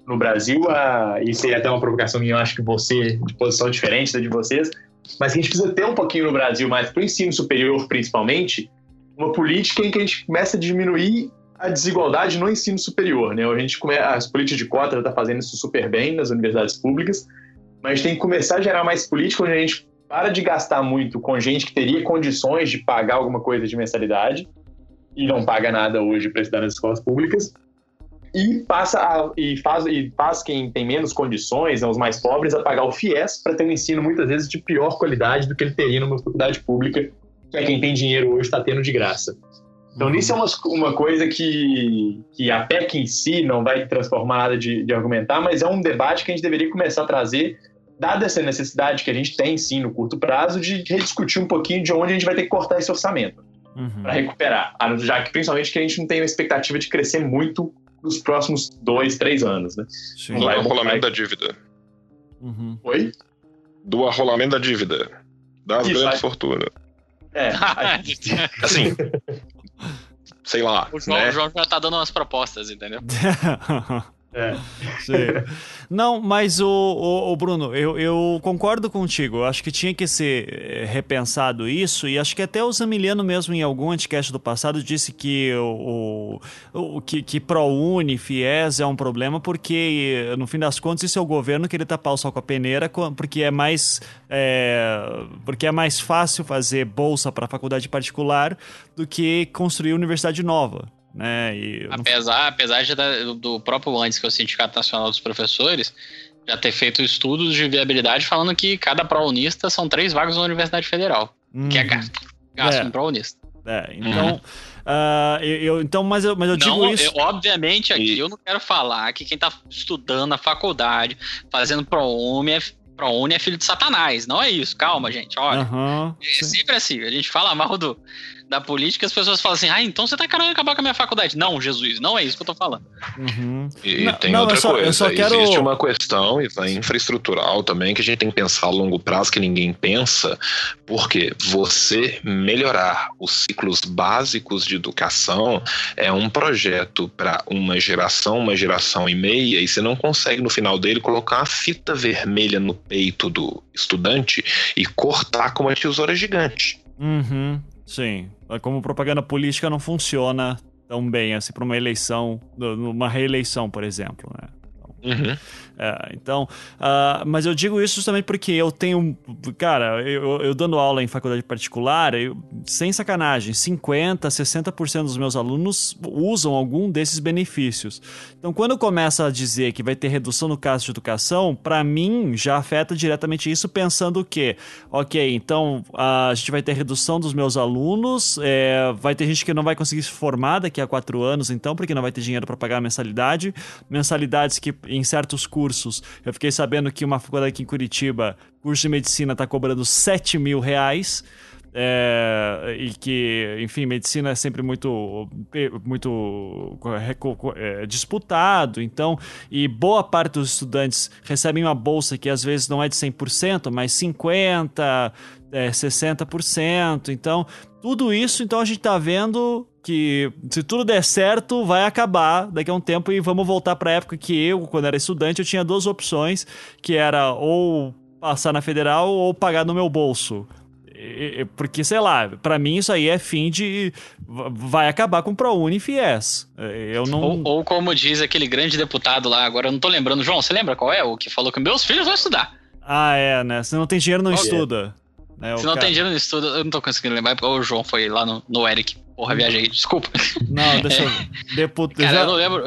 no Brasil, a, aí é até uma provocação minha, eu acho que você, de posição diferente da de vocês, mas que a gente precisa ter um pouquinho no Brasil, mas para o ensino superior principalmente, uma política em que a gente começa a diminuir a desigualdade no ensino superior. Né? A gente come, as políticas de cota estão tá fazendo isso super bem nas universidades públicas, mas a gente tem que começar a gerar mais política onde a gente para de gastar muito com gente que teria condições de pagar alguma coisa de mensalidade e não paga nada hoje para estudar nas escolas públicas e passa a, e faz e faz quem tem menos condições, né, os mais pobres, a pagar o FIES para ter um ensino muitas vezes de pior qualidade do que ele teria numa faculdade pública, que é quem tem dinheiro hoje está tendo de graça. Então, uhum. isso é uma, uma coisa que, que a PEC em si não vai transformar nada de, de argumentar, mas é um debate que a gente deveria começar a trazer dada essa necessidade que a gente tem, sim, no curto prazo, de rediscutir um pouquinho de onde a gente vai ter que cortar esse orçamento uhum. para recuperar. Já que, principalmente, que a gente não tem a expectativa de crescer muito nos próximos dois, três anos, né? Sim. Do arrolamento da dívida. Uhum. Oi? Do arrolamento da dívida. Das Isso, grandes fortunas. É. [LAUGHS] assim. [LAUGHS] sei lá. O João, né? o João já tá dando umas propostas, entendeu? [LAUGHS] É. Não, mas o, o, o, Bruno, eu, eu concordo contigo. Eu acho que tinha que ser eh, repensado isso, e acho que até o Zamiliano mesmo, em algum anticast do passado, disse que o, o que, que ProUni, FIES é um problema, porque no fim das contas isso é o governo que ele tapar o sol com a peneira, porque é mais, é, porque é mais fácil fazer bolsa para faculdade particular do que construir universidade nova. Né? E apesar, apesar de, do próprio antes que é o Sindicato Nacional dos Professores já ter feito estudos de viabilidade falando que cada prounista são três vagas na Universidade Federal, uhum. que é gasto, gasto é. um prounista. É, então, uhum. uh, eu, eu, então, mas eu, mas eu digo não, isso. Eu, obviamente, aqui e... eu não quero falar que quem está estudando na faculdade, fazendo ProUni é, ProUni é filho de Satanás. Não é isso, calma, gente. Olha, uhum, é sempre assim. A gente fala mal do, da política, as pessoas falam assim: ah, então você tá querendo acabar com a minha faculdade. Não, Jesus, não é isso que eu tô falando. Uhum. E não, tem não, outra só, coisa: quero... existe uma questão infraestrutural também que a gente tem que pensar a longo prazo que ninguém pensa, porque você melhorar os ciclos básicos de educação é um projeto para uma geração, uma geração e meia, e você não consegue no final dele colocar uma fita vermelha no peito do estudante e cortar com uma tesoura gigante. Uhum, sim. Como propaganda política não funciona tão bem assim para uma eleição, numa reeleição, por exemplo, né? Uhum. É, então, uh, mas eu digo isso justamente porque eu tenho, cara, eu, eu dando aula em faculdade particular, eu, sem sacanagem, 50, 60% dos meus alunos usam algum desses benefícios. Então, quando começa a dizer que vai ter redução no caso de educação, para mim já afeta diretamente isso, pensando que, ok, então a gente vai ter redução dos meus alunos, é, vai ter gente que não vai conseguir se formar daqui a quatro anos, então, porque não vai ter dinheiro para pagar a mensalidade, mensalidades que em certos cursos, eu fiquei sabendo que uma faculdade aqui em Curitiba, curso de medicina, está cobrando 7 mil reais. É, e que, enfim, medicina é sempre muito, muito é, disputado, então, e boa parte dos estudantes recebem uma bolsa que às vezes não é de 100%, mas 50%, é, 60%, então, tudo isso, então a gente está vendo que se tudo der certo, vai acabar daqui a um tempo e vamos voltar para a época que eu, quando era estudante, eu tinha duas opções, que era ou passar na federal ou pagar no meu bolso. Porque, sei lá, para mim isso aí é fim de. Vai acabar com o ProUni e FIES. Eu não. Ou, ou, como diz aquele grande deputado lá, agora eu não tô lembrando. João, você lembra qual é? O que falou que meus filhos vão estudar. Ah, é, né? Se não tem dinheiro, não estuda. É, Se não cara... tem dinheiro no estudo, eu não tô conseguindo lembrar, porque o João foi lá no, no Eric. Porra, viajei, desculpa. Não, deixa eu ver. Deput... Cara, já... eu não lembro.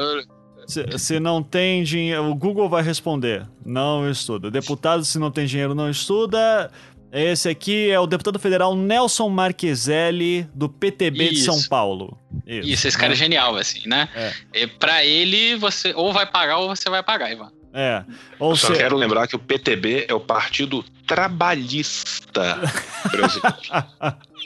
Se, se, não tem dinheiro, o Google vai responder. Não estuda. Deputado, se não tem dinheiro, não estuda. Esse aqui é o deputado federal Nelson Marqueselli, do PTB Isso. de São Paulo. Isso, Isso esse cara é genial, assim, né? É. E pra ele, você ou vai pagar ou você vai pagar, Ivan. É. Ou Eu só se... quero lembrar que o PTB é o Partido Trabalhista brasileiro.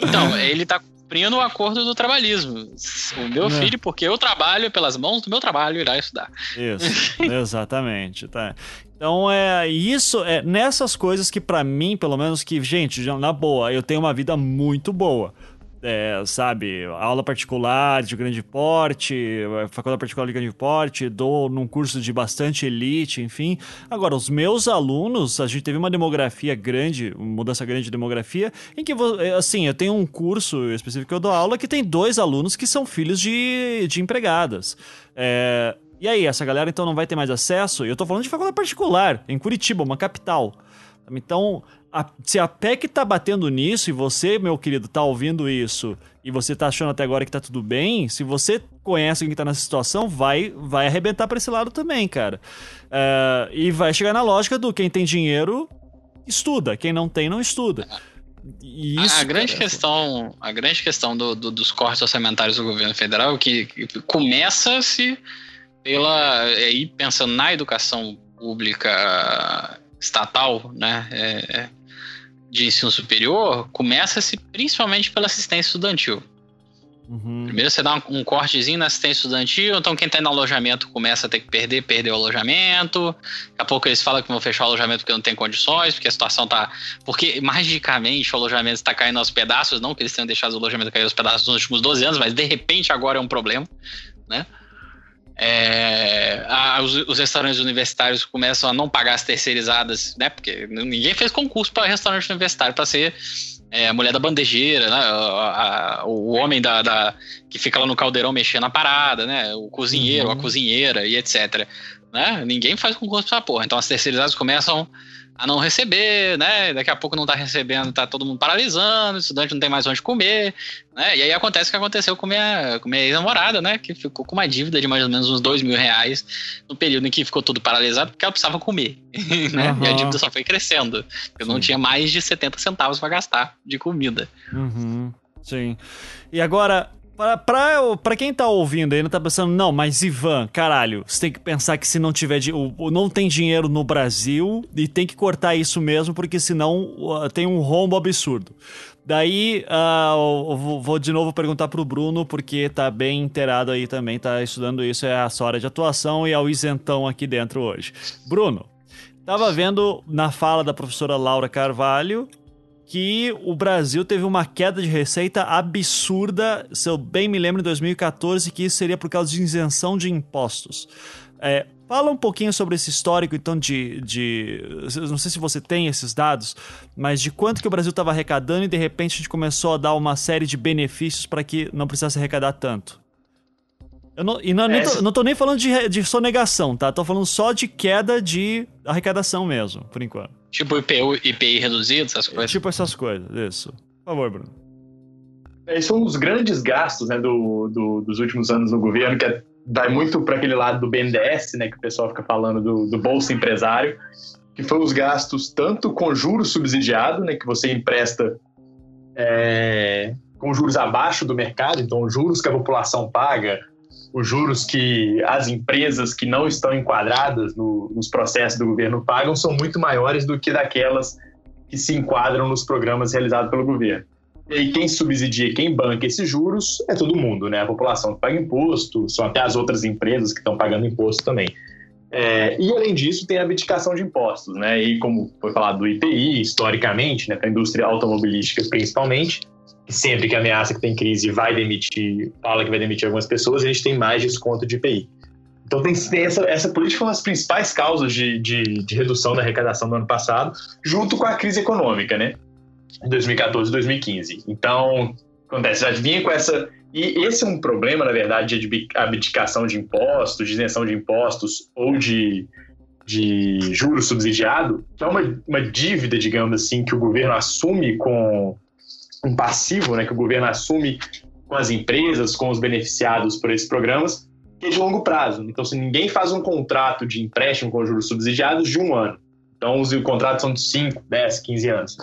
então, ele tá cumprindo o acordo do trabalhismo. O meu é. filho, porque eu trabalho pelas mãos do meu trabalho, irá estudar. Isso, [LAUGHS] exatamente. Tá. Então é isso, é nessas coisas que para mim, pelo menos que, gente, na boa, eu tenho uma vida muito boa é, sabe, aula particular de grande porte, faculdade particular de grande porte, dou num curso de bastante elite, enfim. Agora, os meus alunos, a gente teve uma demografia grande, uma mudança grande de demografia, em que, assim, eu tenho um curso específico que eu dou aula que tem dois alunos que são filhos de, de empregadas. É, e aí, essa galera então não vai ter mais acesso? Eu tô falando de faculdade particular, em Curitiba, uma capital. Então, a, se a PEC tá batendo nisso e você, meu querido, tá ouvindo isso e você tá achando até agora que tá tudo bem, se você conhece alguém que tá nessa situação, vai, vai arrebentar pra esse lado também, cara. Uh, e vai chegar na lógica do quem tem dinheiro, estuda. Quem não tem, não estuda. Isso, a, a, grande cara, questão, a grande questão do, do, dos cortes orçamentários do governo federal é que, que começa-se pela aí pensando na educação pública estatal, né, é, é de ensino superior começa-se principalmente pela assistência estudantil. Uhum. Primeiro você dá um, um, cortezinho na assistência estudantil, então quem está no alojamento começa a ter que perder, perder o alojamento. Daqui a pouco eles falam que vão fechar o alojamento porque não tem condições, porque a situação tá. Porque magicamente o alojamento está caindo aos pedaços, não que eles tenham deixado o alojamento cair aos pedaços nos últimos 12 anos, mas de repente agora é um problema, né? É, a, os, os, restaurantes universitários começam a não pagar as terceirizadas, né? Porque ninguém fez concurso para restaurante universitário para ser é, a mulher da bandejeira, né? A, a, o homem da, da, que fica lá no caldeirão mexendo na parada, né? O cozinheiro, uhum. a cozinheira e etc. Né? Ninguém faz concurso pra porra. Então as terceirizadas começam a não receber, né? Daqui a pouco não tá recebendo, tá todo mundo paralisando, o estudante não tem mais onde comer, né? E aí acontece o que aconteceu com minha, com minha ex-namorada, né? Que ficou com uma dívida de mais ou menos uns dois mil reais no período em que ficou tudo paralisado, porque ela precisava comer, [LAUGHS] né? Uhum. E a dívida só foi crescendo. Eu Sim. não tinha mais de 70 centavos para gastar de comida. Uhum. Sim. E agora, Pra, pra, pra quem tá ouvindo aí, não tá pensando, não, mas Ivan, caralho, você tem que pensar que se não tiver. Não tem dinheiro no Brasil e tem que cortar isso mesmo, porque senão tem um rombo absurdo. Daí, uh, vou de novo perguntar pro Bruno, porque tá bem inteirado aí também, tá estudando isso, é a sua área de atuação e é o isentão aqui dentro hoje. Bruno, tava vendo na fala da professora Laura Carvalho que o Brasil teve uma queda de receita absurda, se eu bem me lembro, em 2014, que isso seria por causa de isenção de impostos. É, Fala um pouquinho sobre esse histórico, então, de, de. Não sei se você tem esses dados, mas de quanto que o Brasil estava arrecadando e de repente a gente começou a dar uma série de benefícios para que não precisasse arrecadar tanto. Eu não, e não, nem tô, não tô nem falando de, de sonegação, tá? Tô falando só de queda de arrecadação mesmo, por enquanto. Tipo IPU, IPI reduzido, essas coisas? Tipo essas coisas, isso. Por favor, Bruno. Esses são os grandes gastos né, do, do, dos últimos anos no governo, que é vai muito para aquele lado do BNDES, né, que o pessoal fica falando do, do bolsa empresário, que foi os gastos tanto com juros subsidiado, né, que você empresta é, com juros abaixo do mercado, então os juros que a população paga, os juros que as empresas que não estão enquadradas no, nos processos do governo pagam são muito maiores do que daquelas que se enquadram nos programas realizados pelo governo. E quem subsidia, quem banca esses juros é todo mundo, né? A população que paga imposto, são até as outras empresas que estão pagando imposto também. É, e além disso, tem a abdicação de impostos, né? E como foi falado do IPI, historicamente, né, para a indústria automobilística principalmente, sempre que ameaça que tem crise vai demitir, fala que vai demitir algumas pessoas, a gente tem mais desconto de IPI. Então tem, tem essa, essa política foi uma das principais causas de, de, de redução da arrecadação do ano passado, junto com a crise econômica, né? 2014 e 2015. Então, acontece, já vinha com essa. E esse é um problema, na verdade, de abdicação de impostos, de isenção de impostos ou de, de juros subsidiado, que é uma, uma dívida, digamos assim, que o governo assume com um passivo, né, que o governo assume com as empresas, com os beneficiados por esses programas, que é de longo prazo. Então, se ninguém faz um contrato de empréstimo com juros subsidiados de um ano, então os contratos são de 5, 10, 15 anos.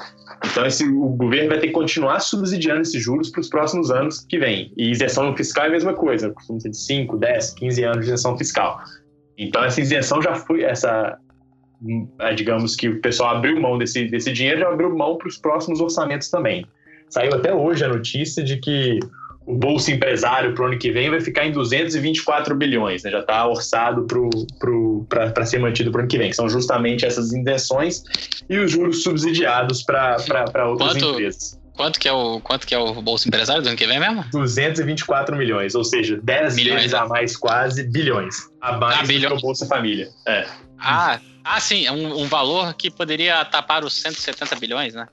Então, esse, o governo vai ter que continuar subsidiando esses juros para os próximos anos que vêm. E isenção fiscal é a mesma coisa, costuma ser de 5, 10, 15 anos de isenção fiscal. Então, essa isenção já foi, essa, é, digamos que o pessoal abriu mão desse, desse dinheiro, já abriu mão para os próximos orçamentos também. Saiu até hoje a notícia de que o Bolsa Empresário para o ano que vem vai ficar em 224 bilhões, né? já está orçado para ser mantido para o ano que vem, que são justamente essas intenções e os juros subsidiados para outras quanto, empresas. Quanto que, é o, quanto que é o Bolsa Empresário do ano que vem mesmo? 224 milhões, ou seja, 10 milhões vezes a mais quase bilhões. A mais ah, bilhão. do que o Bolsa Família. É. Ah, ah, sim, é um, um valor que poderia tapar os 170 bilhões, né?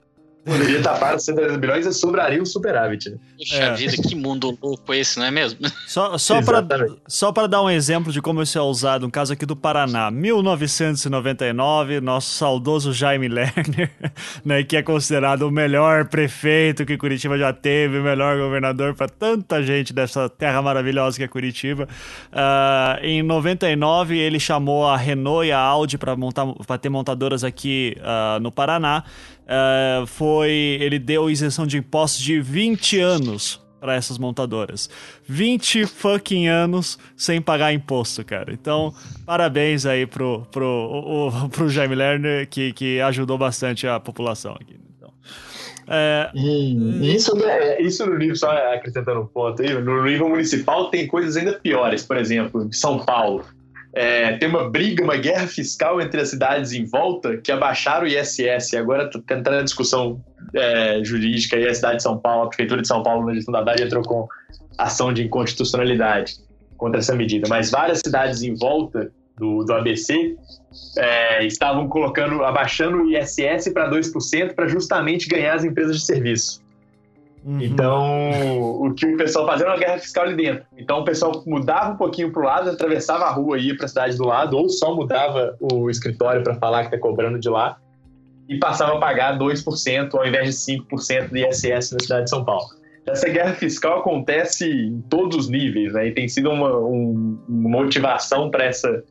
Poderia tapar os 110 bilhões e sobraria o superávit. Né? Puxa é. vida, que mundo louco esse, não é mesmo? Só, só para só dar um exemplo de como isso é usado, um caso aqui do Paraná. 1999, nosso saudoso Jaime Lerner, [LAUGHS] né, que é considerado o melhor prefeito que Curitiba já teve, o melhor governador para tanta gente dessa terra maravilhosa que é Curitiba. Uh, em 99, ele chamou a Renault e a Audi para ter montadoras aqui uh, no Paraná. Uh, foi. Ele deu isenção de impostos de 20 anos para essas montadoras. 20 fucking anos sem pagar imposto, cara. Então, parabéns aí pro, pro, o, [LAUGHS] pro Jaime Lerner, que, que ajudou bastante a população aqui. Então, é... isso, né, isso no nível, só acrescentando um ponto aí, no nível municipal tem coisas ainda piores. Por exemplo, em São Paulo é, tem uma briga, uma guerra fiscal entre as cidades em volta que abaixaram o ISS. Agora está tentando a discussão é, jurídica e a cidade de São Paulo, a Prefeitura de São Paulo, na gestão da Haddad, entrou com ação de inconstitucionalidade contra essa medida. Mas várias cidades em volta do, do ABC é, estavam colocando, abaixando o ISS para 2% para justamente ganhar as empresas de serviço. Uhum. Então, o que o pessoal fazia era uma guerra fiscal ali dentro. Então, o pessoal mudava um pouquinho para o lado, atravessava a rua e ia para a cidade do lado, ou só mudava o escritório para falar que está cobrando de lá, e passava a pagar 2% ao invés de 5% de ISS na cidade de São Paulo. Essa guerra fiscal acontece em todos os níveis, né? E tem sido uma, um, uma motivação para essa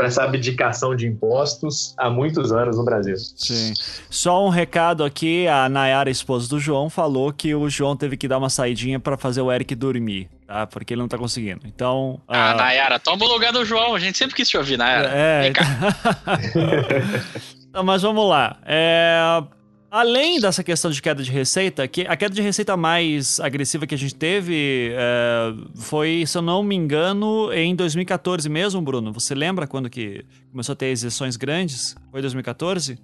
para essa abdicação de impostos há muitos anos no Brasil. Sim. Só um recado aqui, a Nayara, esposa do João, falou que o João teve que dar uma saidinha para fazer o Eric dormir, tá? Porque ele não tá conseguindo. Então. Ah, uh... Nayara, toma o lugar do João. A gente sempre quis te ouvir, Nayara. É. Vem cá. [LAUGHS] Então, mas vamos lá. É. Além dessa questão de queda de receita, que a queda de receita mais agressiva que a gente teve é, foi, se eu não me engano, em 2014 mesmo, Bruno. Você lembra quando que começou a ter isenções grandes? Foi 2014?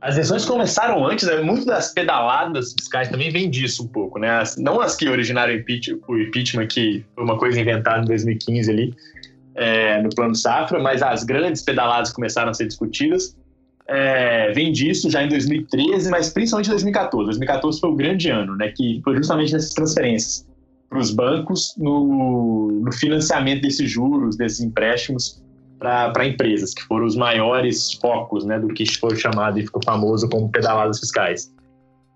As isenções começaram antes, né? muito das pedaladas fiscais também vem disso um pouco, né? As, não as que originaram o impeachment, que foi uma coisa inventada em 2015 ali, é, no plano safra, mas as grandes pedaladas começaram a ser discutidas. É, vem disso já em 2013, mas principalmente em 2014. 2014 foi o grande ano, né, que foi justamente nessas transferências para os bancos no, no, financiamento desses juros, desses empréstimos para empresas, que foram os maiores focos né, do que foi chamado e ficou famoso como pedaladas fiscais.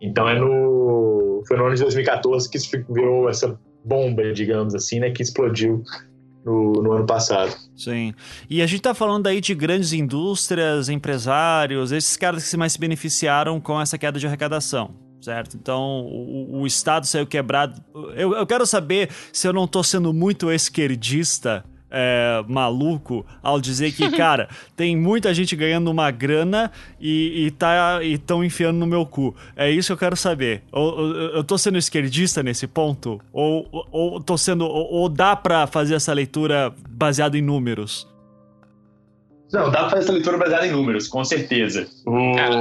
Então é no foi no ano de 2014 que isso virou essa bomba, digamos assim, né, que explodiu no, no, ano passado. Sim. E a gente está falando aí de grandes indústrias, empresários, esses caras que mais se beneficiaram com essa queda de arrecadação. Certo? Então, o, o Estado saiu quebrado. Eu, eu quero saber se eu não estou sendo muito esquerdista é, maluco ao dizer que, [LAUGHS] cara, tem muita gente ganhando uma grana e, e tá estão enfiando no meu cu. É isso que eu quero saber. Ou, eu, eu tô sendo esquerdista nesse ponto? Ou, ou, ou tô sendo. Ou, ou dá pra fazer essa leitura baseada em números? Não, dá pra fazer essa leitura baseada em números, com certeza. O... Cara,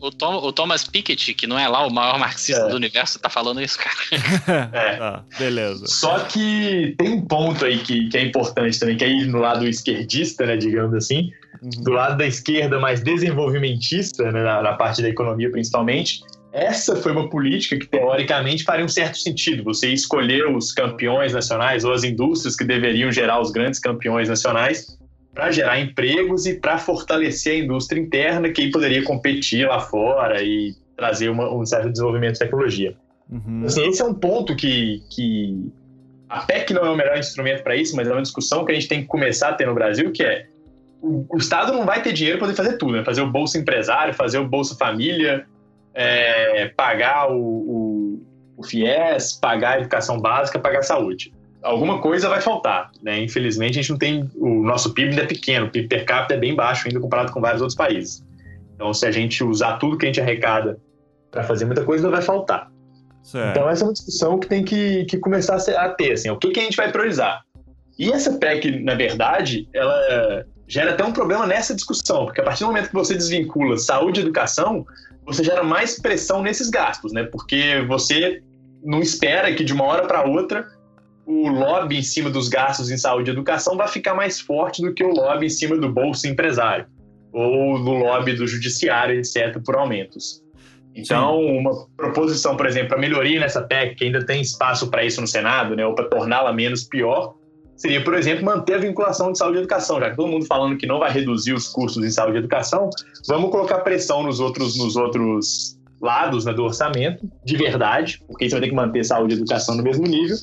o, Tom, o, Thomas Piketty, que não é lá o maior marxista é. do universo, tá falando isso, cara. [LAUGHS] é. Ah, beleza. Só que tem um ponto aí que, que é importante também, que é ir no lado esquerdista, né, digamos assim, uhum. do lado da esquerda mais desenvolvimentista, né, na, na parte da economia principalmente, essa foi uma política que, teoricamente, faria um certo sentido. Você escolher os campeões nacionais ou as indústrias que deveriam gerar os grandes campeões nacionais para gerar empregos e para fortalecer a indústria interna que poderia competir lá fora e trazer uma, um certo desenvolvimento de tecnologia. Uhum. Assim, esse é um ponto que, que a PEC não é o melhor instrumento para isso, mas é uma discussão que a gente tem que começar a ter no Brasil, que é o, o Estado não vai ter dinheiro para poder fazer tudo, né? fazer o Bolsa Empresário, fazer o Bolsa Família, é, pagar o, o, o FIES, pagar a educação básica, pagar a saúde alguma coisa vai faltar, né? Infelizmente a gente não tem o nosso PIB ainda é pequeno, o PIB per capita é bem baixo ainda comparado com vários outros países. Então se a gente usar tudo que a gente arrecada para fazer muita coisa, não vai faltar. Certo. Então essa é uma discussão que tem que, que começar a, ter, assim, o que, que a gente vai priorizar. E essa PEC, na verdade, ela gera até um problema nessa discussão, porque a partir do momento que você desvincula saúde e educação, você gera mais pressão nesses gastos, né? Porque você não espera que de uma hora para outra o lobby em cima dos gastos em saúde e educação vai ficar mais forte do que o lobby em cima do bolso empresário ou do lobby do judiciário, etc., por aumentos. Então, Sim. uma proposição, por exemplo, para melhoria nessa PEC, que ainda tem espaço para isso no Senado, né, ou para torná-la menos pior, seria, por exemplo, manter a vinculação de saúde e educação. Já que todo mundo falando que não vai reduzir os custos em saúde e educação, vamos colocar pressão nos outros, nos outros lados né, do orçamento, de verdade, porque você vai ter que manter saúde e educação no mesmo nível,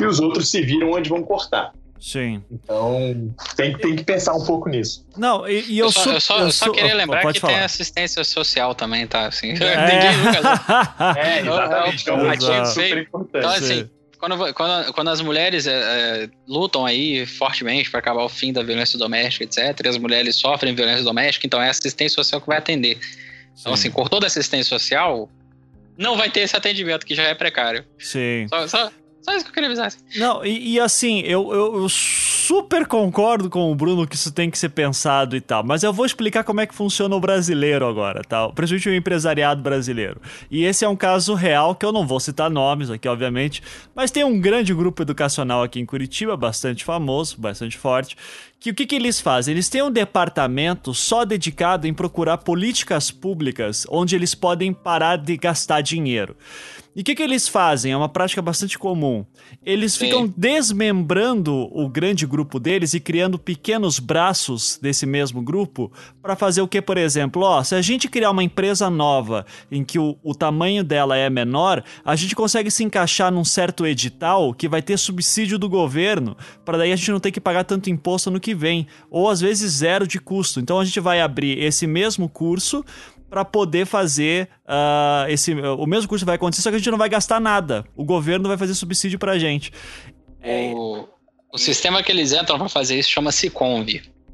e os outros se viram onde vão cortar. Sim. Então, tem, tem que pensar um pouco nisso. Não, e, e eu, eu, só, eu, só, eu só, queria lembrar que falar. tem assistência social também, tá? Assim, [LAUGHS] é. Ninguém nunca. [LAUGHS] é, exatamente. É um super importante. Então, assim, quando, quando, quando as mulheres é, é, lutam aí fortemente para acabar o fim da violência doméstica, etc., e as mulheres sofrem violência doméstica, então é a assistência social que vai atender. Então, assim, cortou da assistência social, não vai ter esse atendimento que já é precário. Sim. Só, só, só isso que eu queria avisar. Não, e, e assim, eu, eu, eu, super concordo com o Bruno que isso tem que ser pensado e tal, mas eu vou explicar como é que funciona o brasileiro agora, tá? Principalmente o empresariado brasileiro. E esse é um caso real que eu não vou citar nomes aqui, obviamente, mas tem um grande grupo educacional aqui em Curitiba, bastante famoso, bastante forte, que o que, que eles fazem? Eles têm um departamento só dedicado em procurar políticas públicas onde eles podem parar de gastar dinheiro. E o que, que eles fazem? É uma prática bastante comum. Eles Sim. ficam desmembrando o grande grupo deles e criando pequenos braços desse mesmo grupo para fazer o que, por exemplo? Ó, se a gente criar uma empresa nova em que o, o tamanho dela é menor, a gente consegue se encaixar num certo edital que vai ter subsídio do governo, para daí a gente não ter que pagar tanto imposto no que vem, ou às vezes zero de custo. Então a gente vai abrir esse mesmo curso para poder fazer uh, esse. O mesmo curso vai acontecer, só que a gente não vai gastar nada. O governo vai fazer subsídio pra gente. O, o sistema que eles entram para fazer isso chama-se Conv.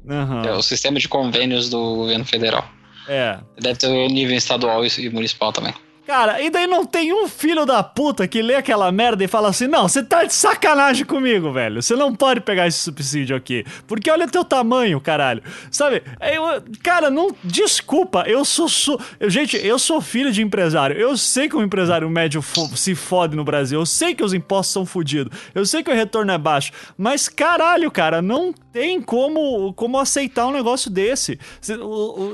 Uhum. É o sistema de convênios do governo federal. É. Deve ter o nível estadual e municipal também. Cara, e daí não tem um filho da puta que lê aquela merda e fala assim: não, você tá de sacanagem comigo, velho. Você não pode pegar esse subsídio aqui. Porque olha o teu tamanho, caralho. Sabe? Eu, cara, não. Desculpa, eu sou. sou gente, eu sou filho de empresário. Eu sei que um empresário médio fo se fode no Brasil. Eu sei que os impostos são fodidos. Eu sei que o retorno é baixo. Mas caralho, cara, não tem como, como aceitar um negócio desse.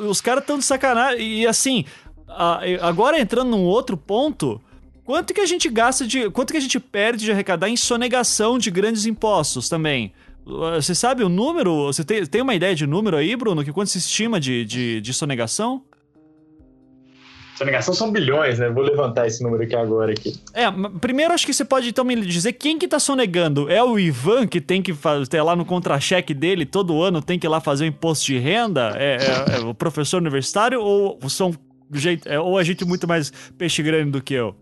Os caras tão de sacanagem. E assim agora entrando num outro ponto, quanto que a gente gasta de. Quanto que a gente perde de arrecadar em sonegação de grandes impostos também? Você sabe o número? Você tem, tem uma ideia de número aí, Bruno? Que quanto se estima de, de, de sonegação? Sonegação são bilhões, né? Vou levantar esse número aqui agora. Aqui. É, primeiro acho que você pode então me dizer quem que tá sonegando. É o Ivan que tem que ter lá no contra-cheque dele todo ano, tem que ir lá fazer o imposto de renda? É, é, é o professor universitário ou são jeito, é, ou a gente muito mais peixe grande do que eu?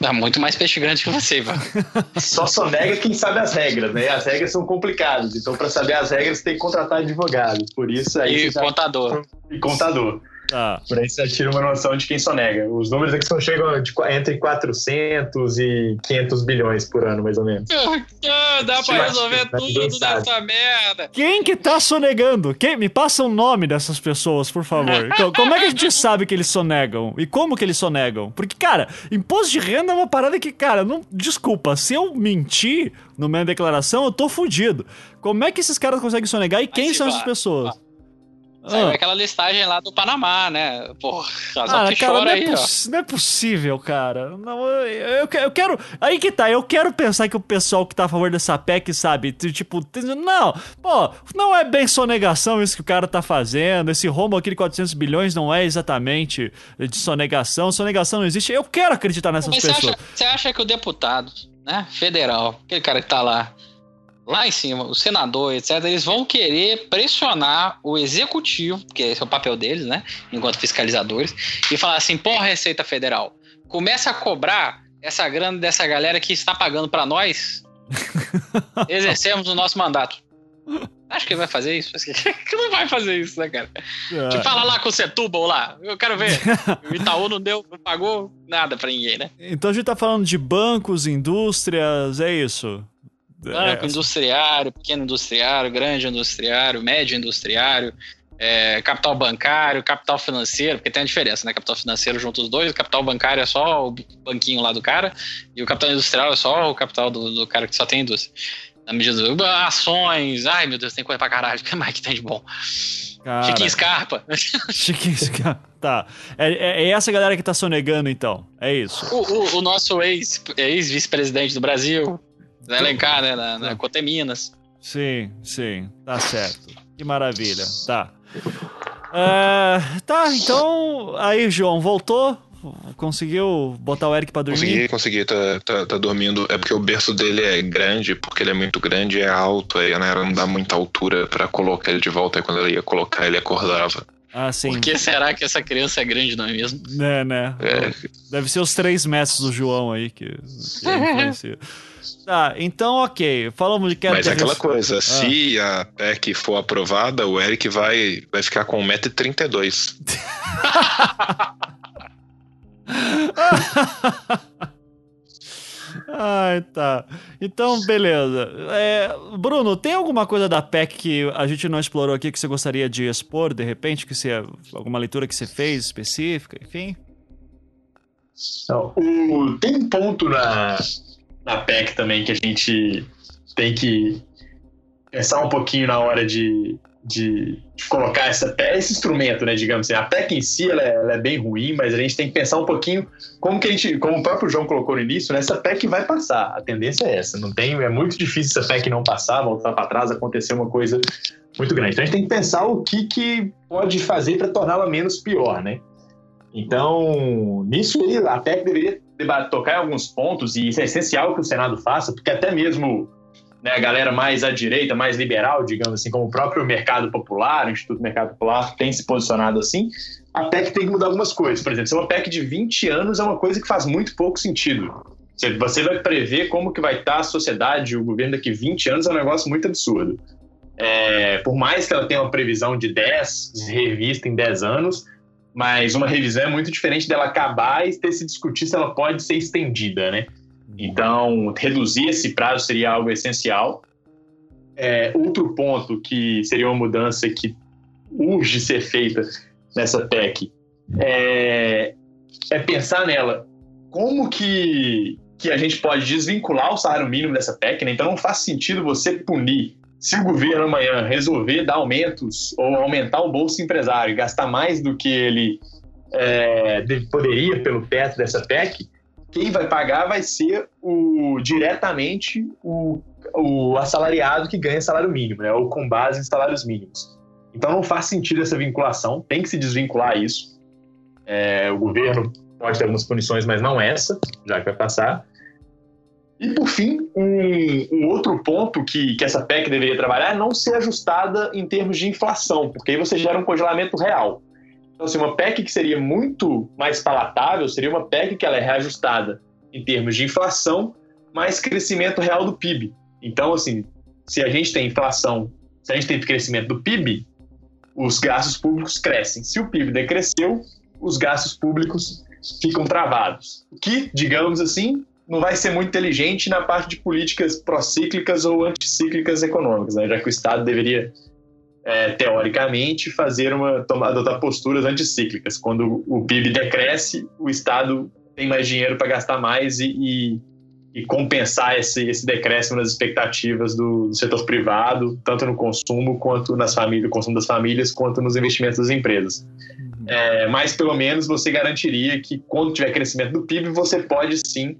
Tá muito mais peixe grande que você, Ivan. [LAUGHS] Só sonega quem sabe as regras, né? As regras são complicadas. Então, para saber as regras, tem que contratar advogado. Por isso aí. E contador. Já... E contador. Ah. Por aí você tira uma noção de quem sonega. Os números aqui são, chegam de, entre 400 e 500 bilhões por ano, mais ou menos. Ah, dá pra resolver tudo nessa merda. Quem que tá sonegando? Quem? Me passa o nome dessas pessoas, por favor. como é que a gente sabe que eles sonegam? E como que eles sonegam? Porque, cara, imposto de renda é uma parada que, cara, não. Desculpa, se eu mentir na minha declaração, eu tô fudido. Como é que esses caras conseguem sonegar e quem são essas pessoas? Saiu ah. aquela listagem lá do Panamá, né? Porra, ah, que cara, não é, aí, não é possível, cara. Não, eu, eu, eu, quero. Aí que tá, eu quero pensar que o pessoal que tá a favor dessa PEC, sabe? Tipo, não, pô, não é bem sonegação isso que o cara tá fazendo. Esse rombo aqui de 400 bilhões não é exatamente de sonegação. Sonegação não existe. Eu quero acreditar nessas Mas pessoas. Você acha, você acha que o deputado, né, federal, aquele cara que tá lá lá em cima, o senador, etc., eles vão querer pressionar o executivo, porque esse é o papel deles, né, enquanto fiscalizadores, e falar assim: pô, Receita Federal, começa a cobrar essa grana dessa galera que está pagando para nós, [LAUGHS] exercemos o nosso mandato. Acho que ele vai fazer isso. Acho que [LAUGHS] não vai fazer isso, né, cara? É. Tipo, fala lá com o Setúbal lá. Eu quero ver. [LAUGHS] O Itaú não deu, não pagou nada pra ninguém, né? Então a gente tá falando de bancos, indústrias, é isso? Banco, é, industriário, pequeno industriário, grande industriário, médio industriário, é, capital bancário, capital financeiro, porque tem a diferença, né? Capital financeiro junto os dois, o capital bancário é só o banquinho lá do cara, e o capital industrial é só o capital do, do cara que só tem indústria. Na medida do, ações, ai meu Deus, tem coisa pra caralho, [LAUGHS] o que mais que tem de bom? Cara, Chiquinho Scarpa. [LAUGHS] Chiquinho Scarpa. Tá. É, é, é, essa galera que tá sonegando, então. É isso. O, o, o nosso ex-vice-presidente ex do Brasil, Zé Alencar, né? Na, na Coteminas. Sim, sim. Tá certo. Que maravilha. Tá. É, tá, então. Aí, João, voltou? Conseguiu botar o Eric pra dormir? Consegui, consegui. Tá, tá, tá, dormindo. É porque o berço dele é grande, porque ele é muito grande e é alto. Aí né, não dá muita altura pra colocar ele de volta. Aí quando ele ia colocar, ele acordava. Ah, sim. Por que será que essa criança é grande, não é mesmo? É, né? É. Deve ser os três metros do João aí que, que [LAUGHS] influencia. Tá, então ok. Falamos de queda Mas é aquela coisa, ah. se a PEC for aprovada, o Eric vai, vai ficar com 1,32m. [LAUGHS] Ai, tá. Então, beleza. É, Bruno, tem alguma coisa da PEC que a gente não explorou aqui que você gostaria de expor, de repente? Que você, alguma leitura que você fez específica, enfim? Não, o, tem um ponto na, na PEC também que a gente tem que pensar um pouquinho na hora de, de, de colocar essa, esse instrumento, né, digamos assim. A PEC em si ela é, ela é, bem ruim, mas a gente tem que pensar um pouquinho como que a gente, como o próprio João colocou no início, né, essa PEC vai passar. A tendência é essa. Não tem, é muito difícil essa PEC não passar, voltar para trás, acontecer uma coisa muito grande. Então a gente tem que pensar o que, que pode fazer para torná-la menos pior, né? Então, nisso a PEC deveria tocar em alguns pontos, e isso é essencial que o Senado faça, porque até mesmo né, a galera mais à direita, mais liberal, digamos assim, como o próprio Mercado Popular, o Instituto Mercado Popular, tem se posicionado assim, a PEC tem que mudar algumas coisas. Por exemplo, se é uma PEC de 20 anos é uma coisa que faz muito pouco sentido. Você vai prever como que vai estar a sociedade, o governo daqui 20 anos é um negócio muito absurdo. É, por mais que ela tenha uma previsão de 10, revista em 10 anos, mas uma revisão é muito diferente dela acabar e ter se discutir se ela pode ser estendida, né? Então, reduzir esse prazo seria algo essencial. É, outro ponto que seria uma mudança que urge ser feita nessa PEC é, é pensar nela. Como que, que a gente pode desvincular o salário mínimo dessa PEC? Né? Então, não faz sentido você punir se o governo amanhã resolver dar aumentos ou aumentar o bolso empresário e gastar mais do que ele é, poderia pelo teto dessa PEC, quem vai pagar vai ser o, diretamente o, o assalariado que ganha salário mínimo, né, ou com base em salários mínimos. Então não faz sentido essa vinculação, tem que se desvincular isso. É, o governo pode ter algumas punições, mas não essa, já que vai passar. E, por fim, um, um, outro ponto que, que essa PEC deveria trabalhar é não ser ajustada em termos de inflação, porque aí você gera um congelamento real. Então, assim, uma PEC que seria muito mais palatável seria uma PEC que ela é reajustada em termos de inflação, mais crescimento real do PIB. Então, assim, se a gente tem inflação, se a gente tem crescimento do PIB, os gastos públicos crescem. Se o PIB decresceu, os gastos públicos ficam travados. O que, digamos assim, não vai ser muito inteligente na parte de políticas procíclicas ou anticíclicas econômicas, né? já que o Estado deveria, é, teoricamente, fazer uma adotar posturas anticíclicas. Quando o PIB decresce, o Estado tem mais dinheiro para gastar mais e, e, e, compensar esse, esse decréscimo nas expectativas do, do, setor privado, tanto no consumo quanto nas famílias, no consumo das famílias, quanto nos investimentos das empresas. Uhum. É, mas pelo menos você garantiria que quando tiver crescimento do PIB, você pode sim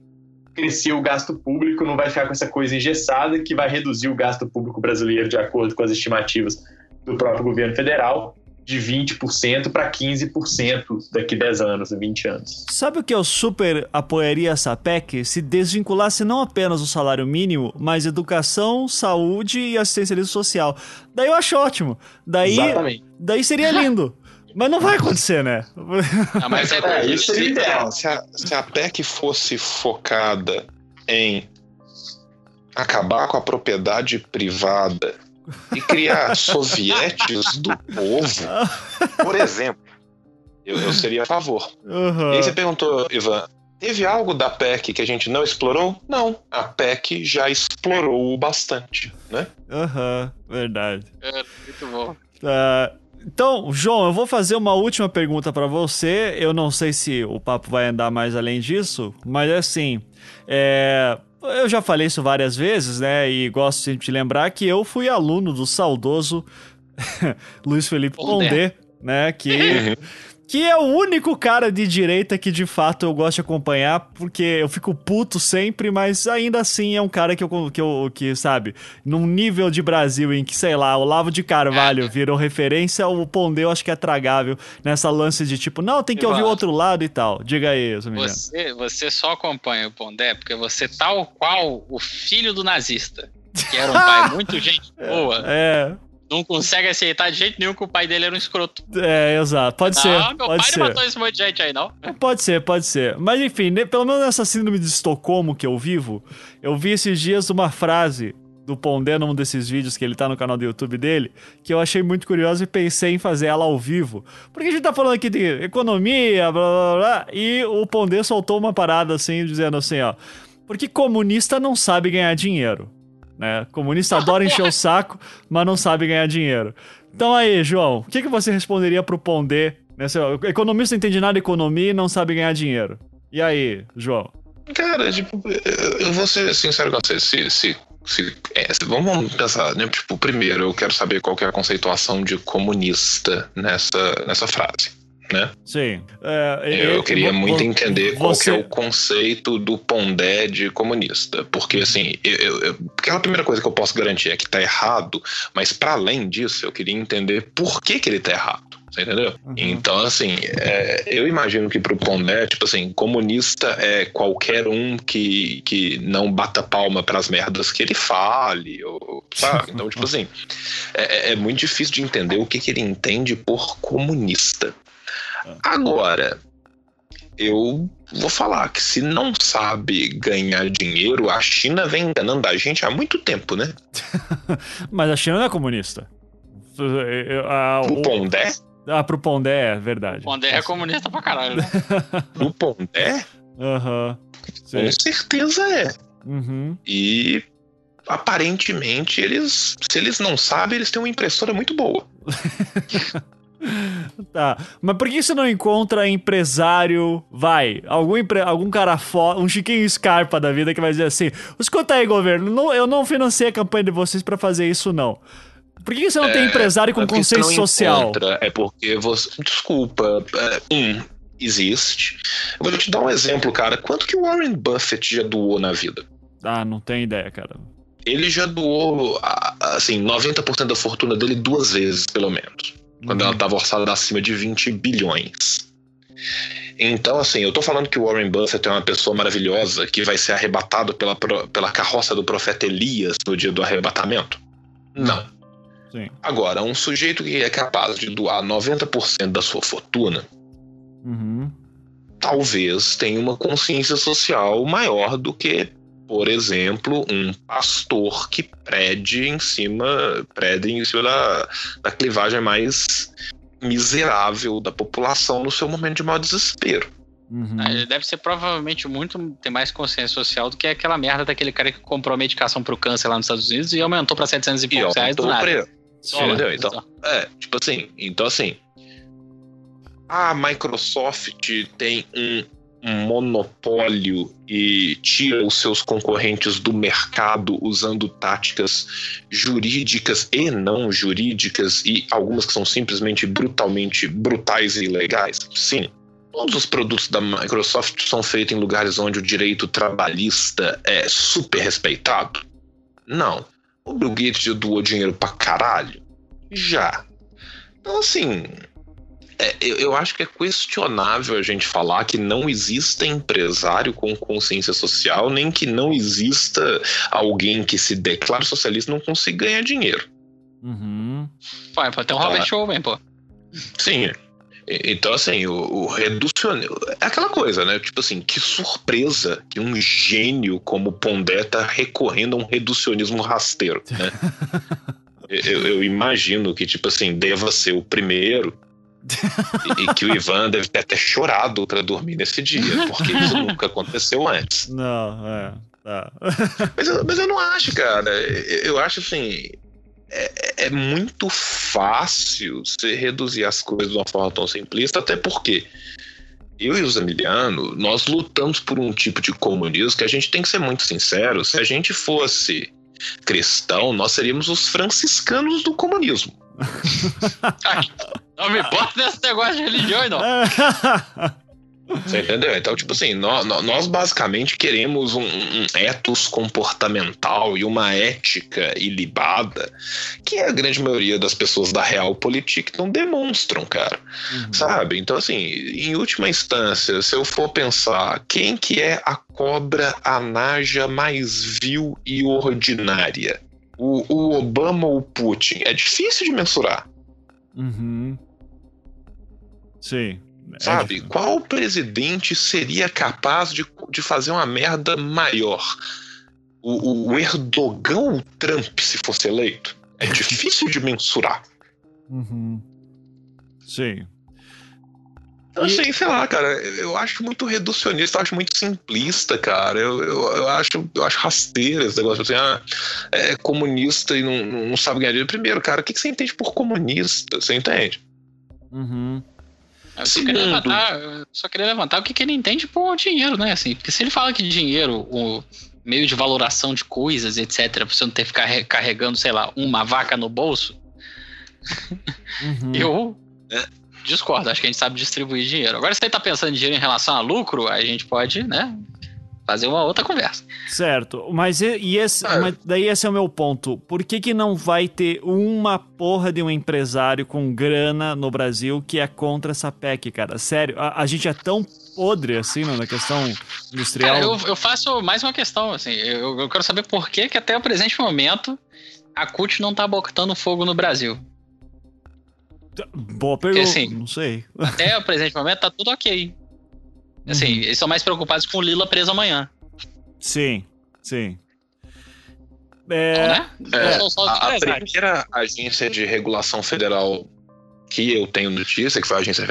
crescer o gasto público, não vai ficar com essa coisa engessada que vai reduzir o gasto público brasileiro de acordo com as estimativas do próprio governo federal de 20% para 15% daqui 10 anos, 20 anos. Sabe o que eu super apoiaria essa PEC? Se desvinculasse não apenas o salário mínimo, mas educação, saúde e assistência social. Daí eu acho ótimo. Daí, Exatamente. daí seria lindo. Mas não vai acontecer, né? Não, mas é, [LAUGHS] é isso seria ideal. Se a, se a PEC fosse focada em acabar com a propriedade privada e criar [LAUGHS] sovietes do povo, por exemplo, eu, eu seria a favor. Uhum. E aí você perguntou, Ivan, teve algo da PEC que a gente não explorou? Não, a PEC já explorou bastante, né? Aham, uhum, verdade. É, muito bom. Uh, então, João, eu vou fazer uma última pergunta para você. Eu não sei se o papo vai andar mais além disso, mas é assim, é, eu já falei isso várias vezes, né? E gosto sempre de lembrar que eu fui aluno do saudoso [LAUGHS] Luiz Felipe Pondé, né? Que uhum que é o único cara de direita que de fato eu gosto de acompanhar, porque eu fico puto sempre, mas ainda assim é um cara que eu, que, eu, que sabe, num nível de Brasil em que, sei lá, o Lavo de Carvalho virou referência, o Pondeu acho que é tragável nessa lance de tipo, não, tem que ouvir o outro lado e tal. Diga aí, você, você só acompanha o Pondé porque você tal qual o filho do nazista, que era um pai [LAUGHS] muito gente boa. É não consegue aceitar de jeito nenhum que o pai dele era um escroto. É, exato. Pode ser. Ah, meu pode pai ser. não matou esse monte de gente aí, não. Pode ser, pode ser. Mas enfim, pelo menos nessa síndrome de Estocolmo que eu vivo, eu vi esses dias uma frase do Pondé num desses vídeos que ele tá no canal do YouTube dele, que eu achei muito curioso e pensei em fazer ela ao vivo. Porque a gente tá falando aqui de economia, blá blá blá, e o Pondé soltou uma parada assim, dizendo assim, ó. Porque comunista não sabe ganhar dinheiro né? Comunista adora encher o saco, mas não sabe ganhar dinheiro. Então aí, João, o que, que você responderia pro Pondé? Né? O economista não entende nada de economia e não sabe ganhar dinheiro. E aí, João? Cara, tipo, eu vou ser sincero com você. Se, se, se, é, se vamos pensar, né? Tipo, primeiro, eu quero saber qual que é a conceituação de comunista nessa, nessa frase né? Sim. É, eu, eu, queria muito entender qual é o conceito do Pondé de comunista. Porque, assim, eu, eu, aquela primeira coisa que eu posso garantir é que tá errado, mas para além disso, eu queria entender por que, que ele tá errado. Você entendeu? Uhum. Então, assim, é, eu imagino que pro Pondé, tipo assim, comunista é qualquer um que, que não bata palma pras merdas que ele fale, ou, sabe? Então, tipo [LAUGHS] assim, é, é, é muito difícil de entender o que, que ele entende por comunista. Agora, eu vou falar que se não sabe ganhar dinheiro, a China vem enganando a gente há muito tempo, né? [LAUGHS] Mas a China não é comunista. o Pondé? Ah, pro Pondé, é verdade. Pondé é comunista pra caralho, né? [LAUGHS] O Pondé? Aham. Com certeza é. Uhum. E aparentemente eles, se eles não sabem, eles têm uma impressora muito boa. [LAUGHS] [LAUGHS] Tá, mas por que você não encontra empresário, vai, algum, empre... algum cara foda, um Chiquinho Scarpa da vida que vai dizer assim, escuta aí, governo, não, eu não financei a campanha de vocês pra fazer isso, não. Por que você não tem empresário com É não social? encontra, É porque você. Desculpa. é, Um, existe. Eu vou te dar um exemplo, cara. Quanto que o Warren Buffett já doou na vida? Ah, não tenho ideia, cara. Ele já doou, assim, 90% da fortuna dele duas vezes, pelo menos. Quando ela estava orçada acima de 20 bilhões. Então, assim, eu tô falando que o Warren Buffett é uma pessoa maravilhosa que vai ser arrebatado pela, pela carroça do profeta Elias no dia do arrebatamento? Não. Sim. Agora, um sujeito que é capaz de doar 90% da sua fortuna, Uhum. talvez tenha uma consciência social maior do que, por exemplo, um pastor que prede em cima, prede em cima da, da clivagem mais miserável da população no seu momento de maior desespero. Uhum. Ele deve ser provavelmente muito ter mais consciência social do que aquela merda daquele cara que comprou medicação pro câncer lá nos Estados Unidos e aumentou pra 700 e E poucos reais do nada. preço. Sim. Entendeu? Então, é, tipo assim, então assim, a Microsoft tem um monopólio e tira os seus concorrentes do mercado usando táticas jurídicas e não jurídicas e algumas que são simplesmente brutalmente brutais e ilegais. Sim. Todos os produtos da Microsoft são feitos em lugares onde o direito trabalhista é super respeitado? Não. O Bill Gates doou dinheiro pra caralho? Já. Então, assim, é, eu, eu acho que é questionável a gente falar que não exista empresário com consciência social, nem que não exista alguém que se declare socialista e não consiga ganhar dinheiro. Uhum. Pode ter um Tá. Robert Owen, pô. Sim. E- Então, assim, o, o reducionismo. É aquela coisa, né? Tipo assim, que surpresa que um gênio como Pondé tá recorrendo a um reducionismo rasteiro, né? [LAUGHS] eu, eu imagino que, tipo assim, deva ser o primeiro. E, que o Ivan deve ter até chorado pra dormir nesse dia, porque isso nunca aconteceu antes. Não, é. Tá. [LAUGHS] Mas eu, mas eu não acho, cara. Eu eu acho assim. É, é muito fácil você reduzir as coisas de uma forma tão simplista, até porque eu e o Zamiliano, nós lutamos por um tipo de comunismo que a gente tem que ser muito sincero. Se a gente fosse cristão, nós seríamos os franciscanos do comunismo. [LAUGHS] Não me bota nesse negócio de religião, não. [LAUGHS] Você entendeu? Então, tipo assim, nós, nós basicamente queremos um, um ethos comportamental e uma ética ilibada que a grande maioria das pessoas da Realpolitik não demonstram, cara. Uhum. Sabe? Então, assim, em última instância, se eu for pensar quem que é a cobra anaja mais vil e ordinária? O, o Obama ou o Putin? É difícil de mensurar. Uhum. Sim. É Sabe? difícil. Qual presidente seria capaz de, de fazer uma merda maior? O, o Erdogan ou o Trump, se fosse eleito? É [LAUGHS] difícil de mensurar. Uhum. Sim. Então, assim, sei lá, cara, eu acho muito reducionista, eu acho muito simplista, cara. Eu, eu, eu acho, eu acho rasteiro esse negócio assim, ah, é comunista e não, não sabe ganhar dinheiro. Primeiro, cara, o que, que você entende por comunista? Você entende? Uhum. Eu só queria levantar, eu só queria levantar o que, que ele entende por dinheiro, né? Assim, porque se ele fala que dinheiro, o meio de valoração de coisas, etc., pra você não ter que ficar re- carregando, sei lá, uma vaca no bolso, Uhum. eu É. discordo. Acho que a gente sabe distribuir dinheiro. Agora, se ele tá pensando em dinheiro em relação a lucro, aí a gente pode, né? Fazer uma outra conversa. Certo, mas e, esse, Ah. mas daí esse é o meu ponto. Por que, que não vai ter uma porra de um empresário com grana no Brasil que é contra essa PEC, cara? Sério, a, a gente é tão podre assim né, na questão industrial. Cara, eu, eu faço mais uma questão, assim. Eu, eu quero saber por que, que até o presente momento a CUT não tá botando fogo no Brasil. Boa pergunta, assim, não sei. Até o presente momento tá tudo ok. Assim, Uhum. eles são mais preocupados com o Lila preso amanhã. Sim, sim. Então, É, né? É, os a, a primeira agência de regulação federal que eu tenho notícia, que foi a agência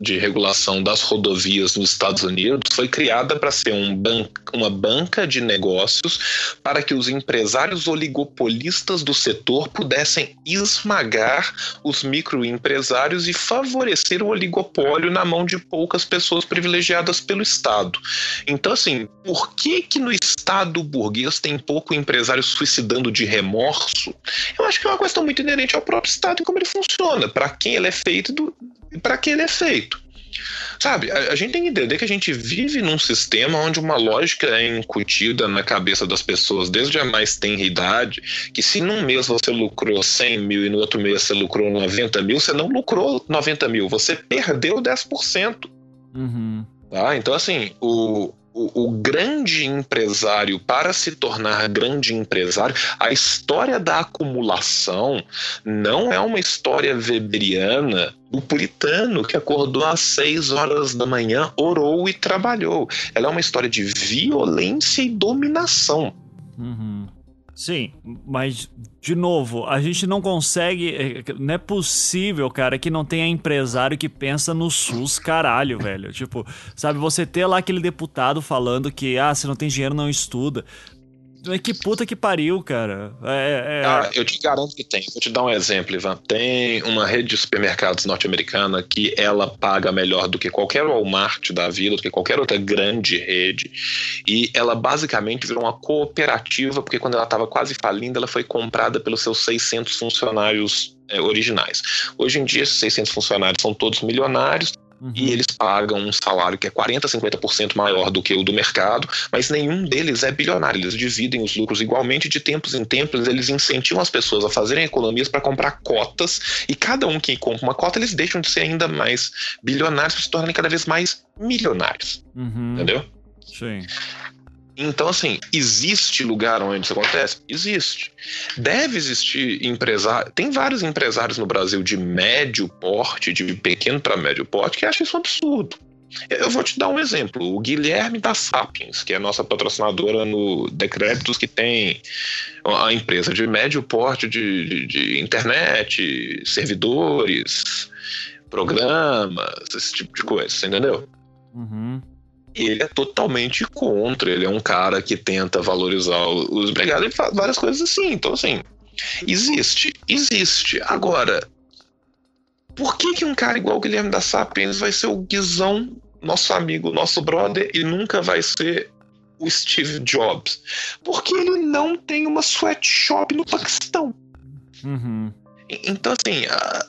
de regulação das rodovias nos Estados Unidos, foi criada para ser um ban uma banca de negócios para que os empresários oligopolistas do setor pudessem esmagar os microempresários e favorecer o oligopólio na mão de poucas pessoas privilegiadas pelo Estado. Então, assim, por que que no Estado burguês tem pouco empresário suicidando de remorso? Eu acho que é uma questão muito inerente ao próprio Estado e como ele funciona. Para quem ele é feito do, para que ele é feito. Sabe, a, a, gente tem que entender que a gente vive num sistema onde uma lógica é incutida na cabeça das pessoas desde a mais tenra idade, que se num mês você lucrou 100 mil e no outro mês você lucrou 90 mil, você não lucrou 90 mil, você perdeu 10%. Uhum. Tá? Então, assim, o, o, o, grande empresário, para se tornar grande empresário, a história da acumulação não é uma história weberiana do puritano que acordou às seis horas da manhã, orou e trabalhou. Ela é uma história de violência e dominação. Uhum. Sim, mas de novo, a gente não consegue. É, não é possível, cara, que não tenha empresário que pensa no SUS, caralho, velho. Tipo, sabe, você ter lá aquele deputado falando que, ah, se não tem dinheiro, não estuda. Que puta que pariu, cara. É, é... Ah, eu te garanto que tem. Vou te dar um exemplo, Ivan. Tem uma rede de supermercados norte-americana que ela paga melhor do que qualquer Walmart da vida, do que qualquer outra grande rede. E ela basicamente virou uma cooperativa, porque quando ela estava quase falindo, ela foi comprada pelos seus 600 funcionários é, originais. Hoje em dia, esses 600 funcionários são todos milionários, Uhum. E eles pagam um salário que é 40%, 50% maior do que o do mercado, mas nenhum deles é bilionário. Eles dividem os lucros igualmente, de tempos em tempos, eles incentivam as pessoas a fazerem economias para comprar cotas, e cada um que compra uma cota, eles deixam de ser ainda mais bilionários para se tornarem cada vez mais milionários. Uhum. Entendeu? Sim. Então, assim, existe lugar onde isso acontece? Existe. Deve existir empresário. Tem vários empresários no Brasil de médio porte, de pequeno para médio porte, que acham isso um absurdo. Eu vou te dar um exemplo. O Guilherme da Sapiens, que é nossa patrocinadora no Decréditos, que tem a empresa de médio porte de, de, de internet, servidores, programas, esse tipo de coisa, entendeu? Uhum ele é totalmente contra. Ele é um cara que tenta valorizar os empregados e faz várias coisas assim. Então, assim, existe, existe. Agora, por que, que um cara igual o Guilherme da Sapiens vai ser o Guizão, nosso amigo, nosso brother, e nunca vai ser o Steve Jobs? Porque ele não tem uma sweatshop no Paquistão. Uhum. Então, assim, a,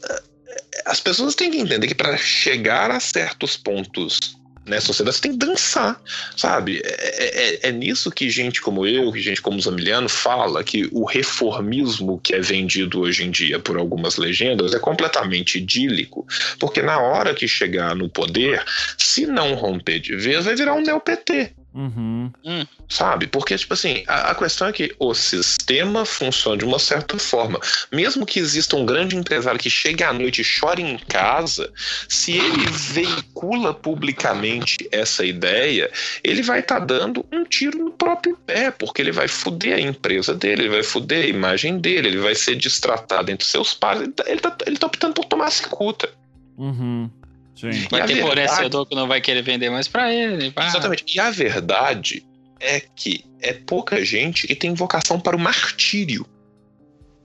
as pessoas têm que entender que para chegar a certos pontos né, sociedade, você tem que dançar, sabe? É, é, é, nisso que gente como eu, que gente como Zamiliano fala que o reformismo que é vendido hoje em dia por algumas legendas é completamente idílico, porque na hora que chegar no poder, se não romper de vez, vai virar um neo-PT. Uhum. Hum. Sabe? Porque, tipo assim, a, a, questão é que o sistema funciona de uma certa forma. Mesmo que exista um grande empresário que chegue à noite e chore em casa, se ele veicula publicamente essa ideia, ele vai estar tá dando um tiro no próprio pé, porque ele vai foder a empresa dele, ele vai foder a imagem dele, ele vai ser destratado entre seus pares. Ele tá, ele tá, ele tá optando por tomar cicuta. Uhum. Sim. Vai ter fornecedor que não vai querer vender mais para ele. Pá. Exatamente. E a verdade é que é pouca gente que tem vocação para o martírio.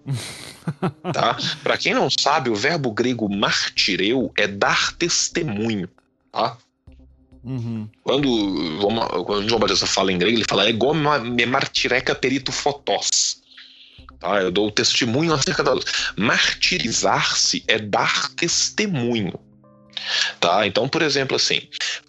[LAUGHS] tá? Para quem não sabe, o verbo grego martireu é dar testemunho, tá? Uhum. Quando, quando João Batista fala em grego, ele fala ego me martireca perito fotós. Tá? Eu dou testemunho acerca da luz. Martirizar-se é dar testemunho. Tá? Então, por exemplo, assim,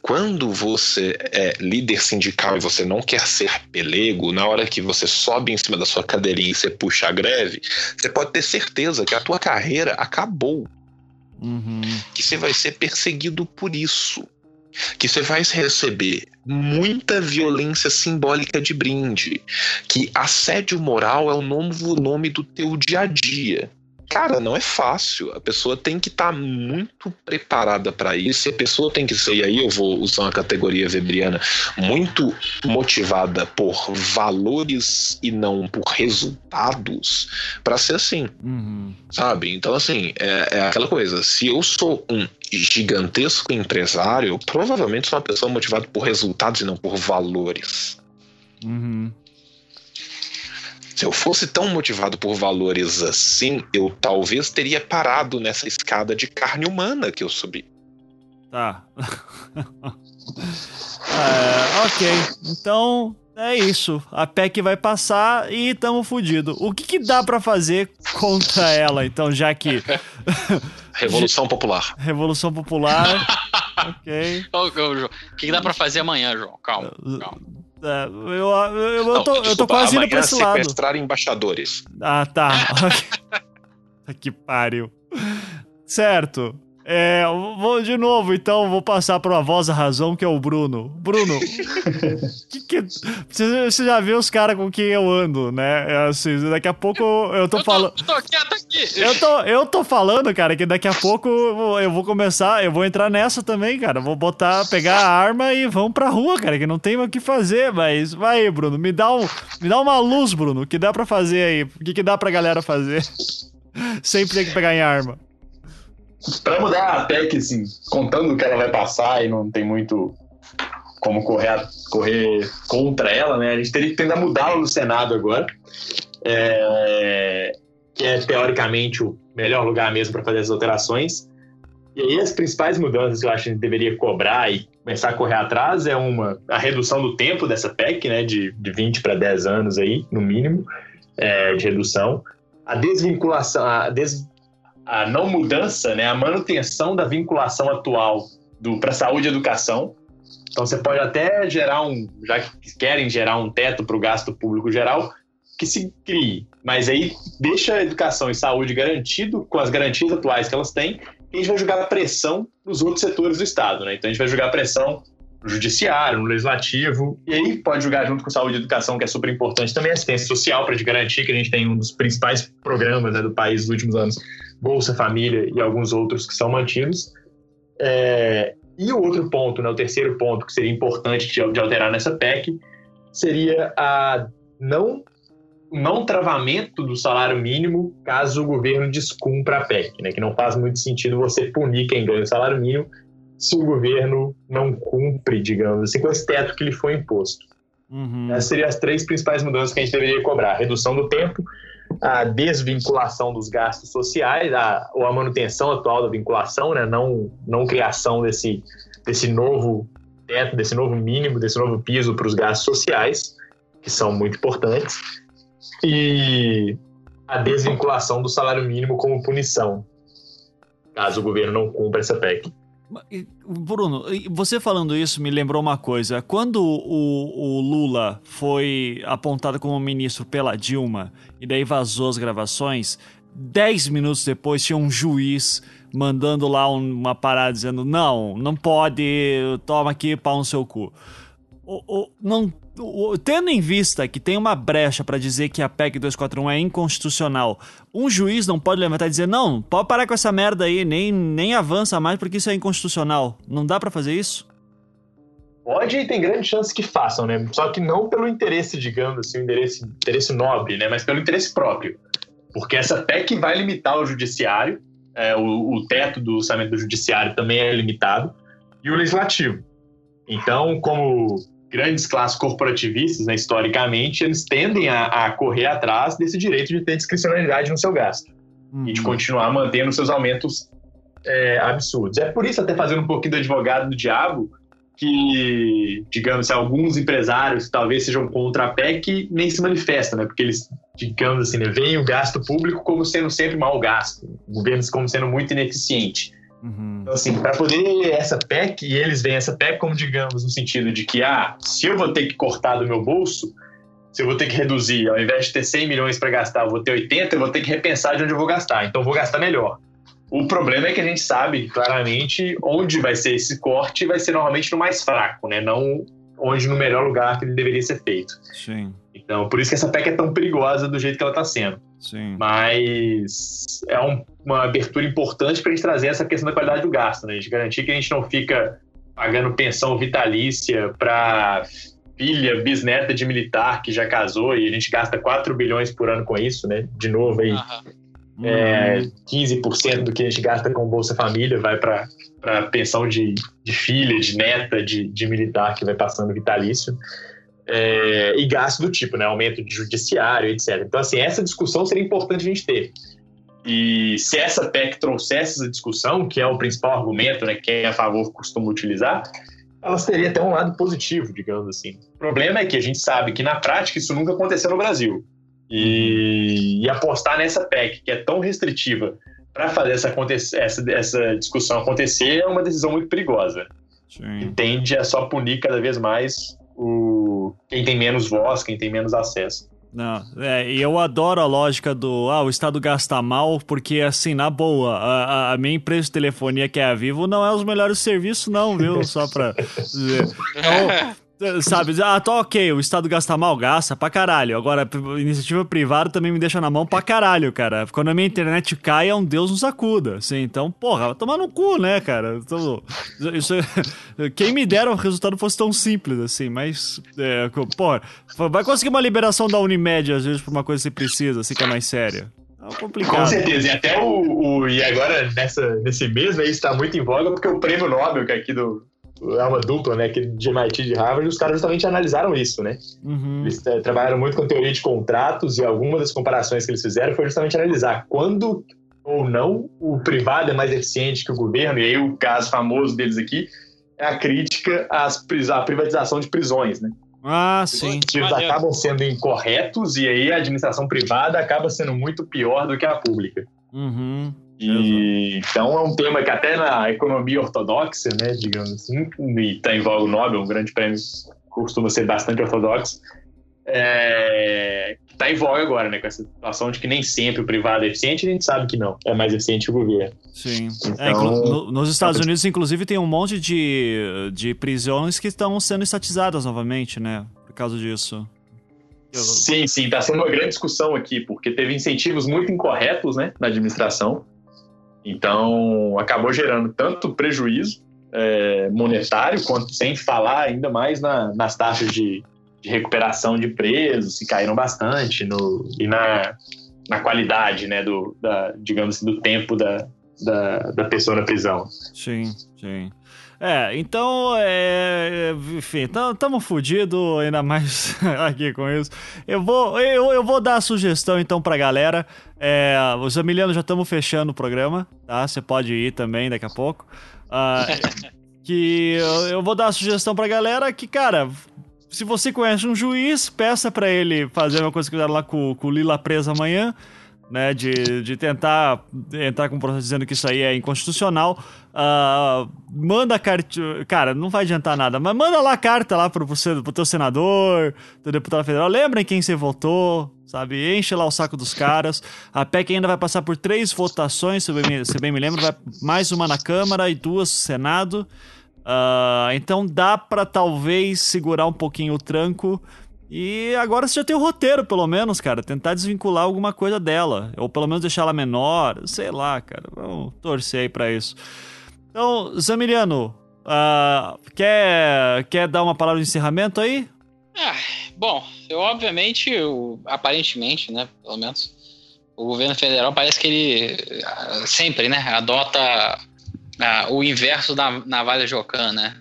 quando você é líder sindical e você não quer ser pelego, na hora que você sobe em cima da sua cadeirinha e você puxa a greve, você pode ter certeza que a tua carreira acabou. Uhum. Que você vai ser perseguido por isso. Que você vai receber muita violência simbólica de brinde. Que assédio moral é o novo nome do teu dia a dia. Cara, não é fácil. A pessoa tem que estar tá muito preparada para isso. E a pessoa tem que ser, e aí eu vou usar uma categoria weberiana, muito motivada por valores e não por resultados para ser assim. Uhum. Sabe? Então, assim, é, é aquela coisa. Se eu sou um gigantesco empresário, eu provavelmente sou uma pessoa motivada por resultados e não por valores. Uhum. Se eu fosse tão motivado por valores assim, eu talvez teria parado nessa escada de carne humana que eu subi. Tá. [LAUGHS] é, ok. Então, é isso. A PEC vai passar e tamo fudido. O que, que dá para fazer contra ela, então, já que. [LAUGHS] Revolução Popular. Revolução Popular. [LAUGHS] ok. O que, que dá para fazer amanhã, João? Calma. calma. É, eu, eu, eu, Não, tô, desculpa, eu tô quase indo pra esse lado. sequestrar embaixadores. Ah, tá. [LAUGHS] que pariu. Certo. É, vou de novo, então, vou passar para a voz da razão, que é o Bruno. Bruno, [LAUGHS] que que, você, você já viu os caras com quem eu ando, né? É assim, daqui a pouco eu tô, falando. Eu tô quieto aqui. Eu tô, eu tô falando, cara, que daqui a pouco eu vou começar, eu vou entrar nessa também, cara. Vou botar, pegar a arma e vamos pra rua, cara, que não tem o que fazer, mas vai aí, Bruno, me dá, um, me dá uma luz, Bruno, o que dá para fazer aí? O que, que dá pra galera fazer? [LAUGHS] Sempre tem que pegar em arma. Para mudar a PEC, assim, contando que ela vai passar e não tem muito como correr, correr contra ela, né? A gente teria que tentar mudá-la no Senado agora, é, que é teoricamente o melhor lugar mesmo para fazer as alterações. E aí as principais mudanças que eu acho que a gente deveria cobrar e começar a correr atrás é uma a redução do tempo dessa PEC, né, de, de 20 para 10 anos aí, no mínimo, é, de redução. A desvinculação, a des, a não mudança, né, a manutenção da vinculação atual para saúde e educação. Então você pode até gerar um, já que querem gerar um teto para o gasto público geral, que se crie, mas aí deixa a educação e saúde garantido com as garantias atuais que elas têm, e a gente vai jogar pressão nos outros setores do Estado, né? Então a gente vai jogar pressão no judiciário, no legislativo, e aí pode jogar junto com saúde e educação, que é super importante também, assistência social, para garantir que a gente tem um dos principais programas né, do país nos últimos anos, Bolsa Família e alguns outros que são mantidos. É, e o outro ponto, né, o terceiro ponto que seria importante de, de alterar nessa PEC, seria a não não travamento do salário mínimo caso o governo descumpra a PEC, né? Que não faz muito sentido você punir quem ganha o salário mínimo se o governo não cumpre, digamos assim, com esse teto que lhe foi imposto. Uhum. Essas seriam as três principais mudanças que a gente deveria cobrar: redução do tempo, a desvinculação dos gastos sociais, a, ou a manutenção atual da vinculação, né? não, não criação desse, desse novo teto, desse novo mínimo, desse novo piso para os gastos sociais, que são muito importantes, e a desvinculação do salário mínimo como punição, caso o governo não cumpra essa PEC. Bruno, você falando isso me lembrou uma coisa. Quando o, o, Lula foi apontado como ministro pela Dilma e daí vazou as gravações, dez minutos depois tinha um juiz mandando lá uma parada dizendo: não, não pode, toma aqui pau no seu cu. O, o, não tendo em vista que tem uma brecha para dizer que a PEC 241 é inconstitucional, um juiz não pode levantar e dizer: não, pode parar com essa merda aí, nem, nem avança mais porque isso é inconstitucional. Não dá para fazer isso? Pode e tem grande chance que façam, né? Só que não pelo interesse, digamos assim, interesse, interesse nobre, né? Mas pelo interesse próprio. Porque essa PEC vai limitar o judiciário, é, o, o teto do orçamento do judiciário também é limitado, e o legislativo. Então, como grandes classes corporativistas, né, historicamente, eles tendem a, a, correr atrás desse direito de ter discricionalidade no seu gasto uhum. e de uhum. continuar mantendo seus aumentos é, absurdos. É por isso, até fazendo um pouquinho do advogado do diabo, que, digamos, alguns empresários que talvez sejam contra a PEC nem se manifestam, né? Porque eles, digamos assim, né, veem o gasto público como sendo sempre mal gasto, o governo como sendo muito ineficiente. Uhum. Então, assim, para poder essa PEC, e eles veem essa PEC como, digamos, no sentido de que, ah, se eu vou ter que cortar do meu bolso, se eu vou ter que reduzir, ao invés de ter 100 milhões para gastar, eu vou ter 80, eu vou ter que repensar de onde eu vou gastar. Então, eu vou gastar melhor. O problema é que a gente sabe claramente onde vai ser esse corte, vai ser normalmente no mais fraco, né? Não onde no melhor lugar que ele deveria ser feito. Sim. Então, por isso que essa PEC é tão perigosa do jeito que ela está sendo. Sim. Mas é um, uma abertura importante para a gente trazer essa questão da qualidade do gasto, né? A gente garantir que a gente não fica pagando pensão vitalícia para filha, bisneta de militar que já casou e a gente gasta 4 bilhões por ano com isso, né? De novo aí. Uhum. É, 15% do que a gente gasta com Bolsa Família vai para pensão de, de filha, de neta, de, de militar que vai passando vitalício é, e gastos do tipo, né? Aumento de judiciário, etc. Então, assim, essa discussão seria importante a gente ter. E se essa PEC trouxesse essa discussão, que é o principal argumento, né, quem é a favor costuma utilizar, elas teriam até um lado positivo, digamos assim. O problema é que a gente sabe que na prática isso nunca aconteceu no Brasil. E, e apostar nessa PEC, que é tão restritiva, para fazer essa, essa, essa discussão acontecer, é uma decisão muito perigosa. Sim. E tende a só punir cada vez mais o, quem tem menos voz, quem tem menos acesso. Não, é, e eu adoro a lógica do, ah, o Estado gasta mal, porque assim, na boa, a, a minha empresa de telefonia, que é a Vivo, não é os melhores serviços não, viu? Só pra [LAUGHS] dizer. Então, Sabe, ah, tá ok, o Estado gasta mal, gasta pra caralho. Agora, iniciativa privada também me deixa na mão pra caralho, cara. Quando a minha internet cai, é um Deus nos acuda. Assim, então, porra, vai tomar no cu, né, cara? Então, isso, [LAUGHS] quem me dera o resultado fosse tão simples, assim, mas, é, porra, vai conseguir uma liberação da Unimed, às vezes, por uma coisa que você precisa, assim, que é mais séria. É complicado. Com certeza, e até o, o e agora, nessa, nesse mês, né, isso tá muito em voga, porque o prêmio Nobel, que é aqui do, é uma dupla, né, que de MIT e de Harvard, os caras justamente analisaram isso, né? Uhum. Eles é, trabalharam muito com teoria de contratos e alguma das comparações que eles fizeram foi justamente analisar quando ou não o privado é mais eficiente que o governo, e aí o caso famoso deles aqui é a crítica às, à privatização de prisões, né? Ah, sim. Os acabam sendo incorretos e aí a administração privada acaba sendo muito pior do que a pública. Uhum. E, então é um tema que até na economia ortodoxa, né, digamos assim, e está em voga o Nobel, um grande prêmio costuma ser bastante ortodoxo, é, está em voga agora, né, com essa situação de que nem sempre o privado é eficiente, a gente sabe que não, é mais eficiente o governo. Sim. Então, é, no, nos Estados Unidos, inclusive, tem um monte de, de prisões que estão sendo estatizadas novamente, né, por causa disso. Sim, sim, está sendo uma grande discussão aqui, porque teve incentivos muito incorretos, né, na administração, então, acabou gerando tanto prejuízo é, monetário, quanto sem falar ainda mais na, nas taxas de, de, recuperação de presos, que caíram bastante, no, e na, na qualidade, né, do, da, digamos assim, do tempo da, da, da pessoa na prisão. Sim, sim. É, então, é, enfim, estamos fodidos ainda mais [LAUGHS] aqui com isso. Eu vou, eu, eu vou dar a sugestão então pra galera. É, os Emilianos já estamos fechando o programa, tá? Você pode ir também daqui a pouco. Uh, [LAUGHS] que eu, eu vou dar a sugestão pra galera que, cara, se você conhece um juiz, peça para ele fazer uma coisa que fizeram lá com, com o Lila Presa amanhã né, de, de tentar entrar com um processo dizendo que isso aí é inconstitucional. Uh, manda carta. Cara, não vai adiantar nada, mas manda lá a carta lá pro, pro, pro teu senador, teu deputado federal. Lembra em quem você votou, sabe? Enche lá o saco dos caras. A PEC ainda vai passar por três votações, se bem, se bem me lembro, vai mais uma na Câmara e duas no Senado. Uh, então dá para talvez segurar um pouquinho o tranco e agora você já tem o roteiro, pelo menos, cara. Tentar desvincular alguma coisa dela. Ou pelo menos deixar ela menor. Sei lá, cara. Vamos torcer aí pra isso. Então, Zamiliano, uh, quer, quer dar uma palavra de encerramento aí? Ah, bom, eu obviamente, eu, aparentemente, né, pelo menos, o governo federal parece que ele ah, sempre, né, adota uh, o inverso da navalha Jocan, né?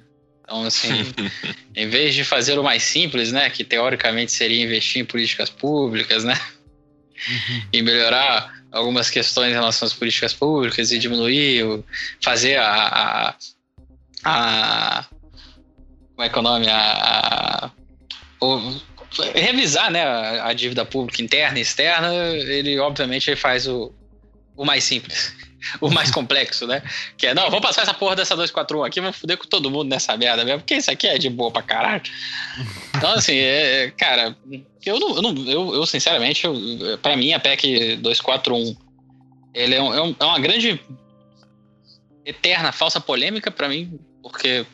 Então, assim, [LAUGHS] em vez de fazer o mais simples, né, que teoricamente seria investir em políticas públicas, né, uhum. e melhorar algumas questões em relação às políticas públicas e diminuir, fazer a, a, a como é que é o nome, a, a o, revisar, né, a, a, dívida pública interna e externa, ele obviamente ele faz o, o mais simples. [LAUGHS] o mais complexo, né? Que é, não, vamos passar essa porra dessa 241 aqui, vamos foder com todo mundo nessa merda mesmo, porque isso aqui é de boa pra caralho. Então, assim, é, é cara, eu não, eu, não, eu, eu sinceramente, eu, pra mim, a PEC 241, ele é, um, é, um, é uma grande, eterna, falsa polêmica pra mim, porque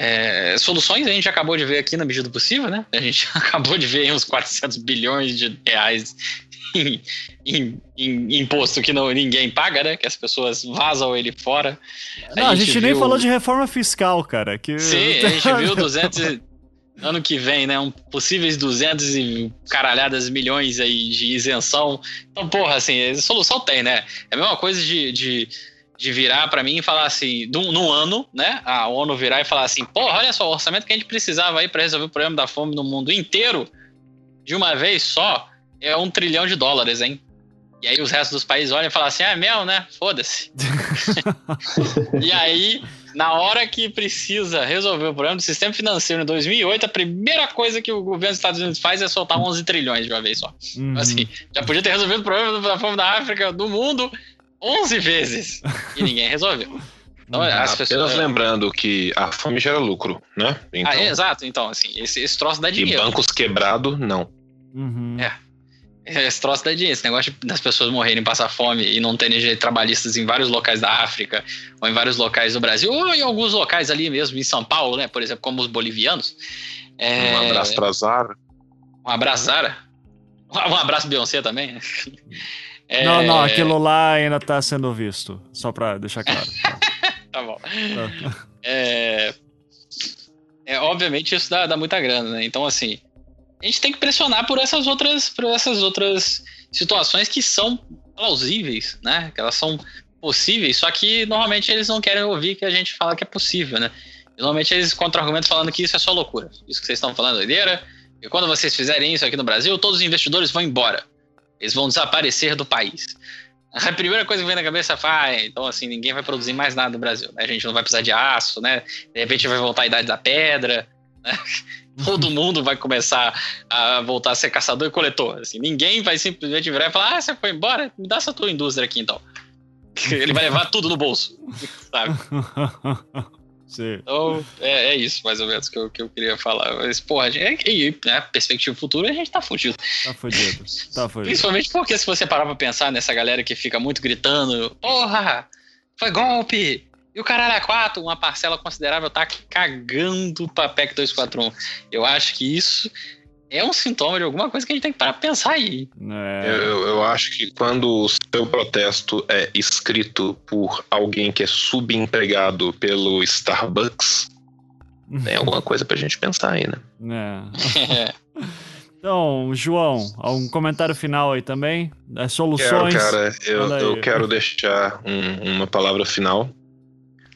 É, soluções a gente acabou de ver aqui na medida do possível, né? A gente [LAUGHS] acabou de ver uns 400 bilhões de reais em, em, em, imposto que não, ninguém paga, né? Que as pessoas vazam ele fora. Não, a, a gente, nem falou de reforma fiscal, cara. Que... Sim, a gente viu [LAUGHS] 200, ano que vem, né? Um possíveis 200 e caralhadas milhões aí de isenção. Então, porra, assim, solução tem, né? É a mesma coisa de, de, de virar para mim e falar assim, no ano, né? A ONU virar e falar assim, porra, olha só, o orçamento que a gente precisava aí para resolver o problema da fome no mundo inteiro, de uma vez só, é um trilhão de dólares, hein? E aí os restos dos países olham e falam assim, ah, é meu, né? Foda-se. [LAUGHS] e aí na hora que precisa resolver o problema do sistema financeiro em 2008, a primeira coisa que o governo dos Estados Unidos faz é soltar 11 trilhões de uma vez só. Uhum. Assim, já podia ter resolvido o problema da fome da África, do mundo, 11 vezes. E ninguém resolveu. Então, as Apenas pessoas... lembrando que a fome gera lucro, né? Então... Ah, é, exato. Então, assim, esse, esse troço dá dinheiro. E bancos quebrados, não. Uhum. É. Esse troço da dinheiro, esse negócio das pessoas morrerem, passar fome e não terem jeito trabalhistas em vários locais da África, ou em vários locais do Brasil, ou em alguns locais ali mesmo, em São Paulo, né? Por exemplo, como os bolivianos. É... Um abraço pra Zara. Um abraço, Zara. Um abraço, Beyoncé também. É... [LAUGHS] Não, não, aquilo lá ainda tá sendo visto, só pra deixar claro. [LAUGHS] tá bom. Tá. É... é... obviamente isso dá, dá muita grana, né? Então, assim, a gente tem que pressionar por essas outras, por essas outras situações que são plausíveis, né? Que elas são possíveis, só que normalmente eles não querem ouvir que a gente fala que é possível, né? Normalmente eles contra-argumentam falando que isso é só loucura. Isso que vocês estão falando é doideira. E quando vocês fizerem isso aqui no Brasil, todos os investidores vão embora. Eles vão desaparecer do país. A primeira coisa que vem na cabeça é, ah, então assim, ninguém vai produzir mais nada no Brasil. Né? A gente não vai precisar de aço, né? De repente vai voltar a idade da pedra. [LAUGHS] Todo mundo vai começar a voltar a ser caçador e coletor. Assim, ninguém vai simplesmente virar e falar: ah, você foi embora? Me dá essa tua indústria aqui então. [LAUGHS] Ele vai levar tudo no bolso, sabe? [LAUGHS] Sim. Então, é, é, isso mais ou menos que eu, que eu queria falar. Mas, porra, é, é, é, perspectiva futura, a gente tá fudido. Tá fudido. Tá fudido. Principalmente porque se você parar pra pensar nessa galera que fica muito gritando, porra, foi golpe, e o caralho é 4, uma parcela considerável, tá cagando pra PEC 241. Eu acho que isso é um sintoma de alguma coisa que a gente tem que parar pra pensar aí. É. Eu, eu, acho que quando o seu protesto é escrito por alguém que é subempregado pelo Starbucks, [LAUGHS] tem alguma coisa pra gente pensar aí, né? É. [LAUGHS] Então, João, algum comentário final aí também? Das soluções? Quero, cara. Eu, eu quero deixar um, uma palavra final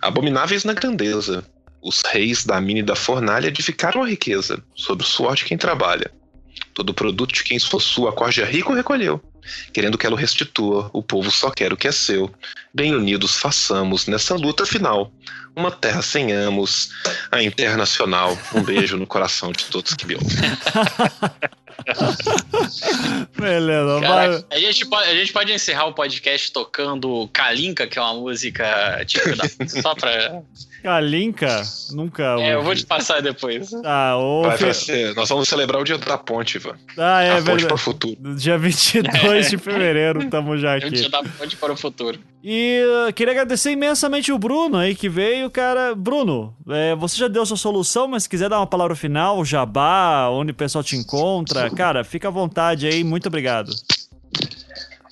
Abomináveis na grandeza, os reis da mina e da fornalha edificaram a riqueza, sob o suor de quem trabalha. Todo produto de quem esforçou a corja rico recolheu. Querendo que ela o restitua, o povo só quer o que é seu. Bem unidos façamos nessa luta final. Uma terra sem amos, a internacional. Um beijo no coração de todos que me ouvem. [LAUGHS] [LAUGHS] Beleza, Cara, a, gente pode, a gente pode encerrar o podcast tocando Kalinka, que é uma música típica da. só pra. Kalinka? Nunca. É, eu vou te passar depois. Ah, ô, vai, vai ser, nós vamos celebrar o dia da ponte, Ivan. Ah, é, a verdade. ponte para o futuro. Dia 22 de [LAUGHS] fevereiro, estamos já aqui. É o dia da ponte para o futuro. E uh, queria agradecer imensamente o Bruno aí que veio, cara. Bruno, é, você já deu sua solução, mas se quiser dar uma palavra final, jabá, onde o pessoal te encontra, cara, fica à vontade aí. Muito obrigado.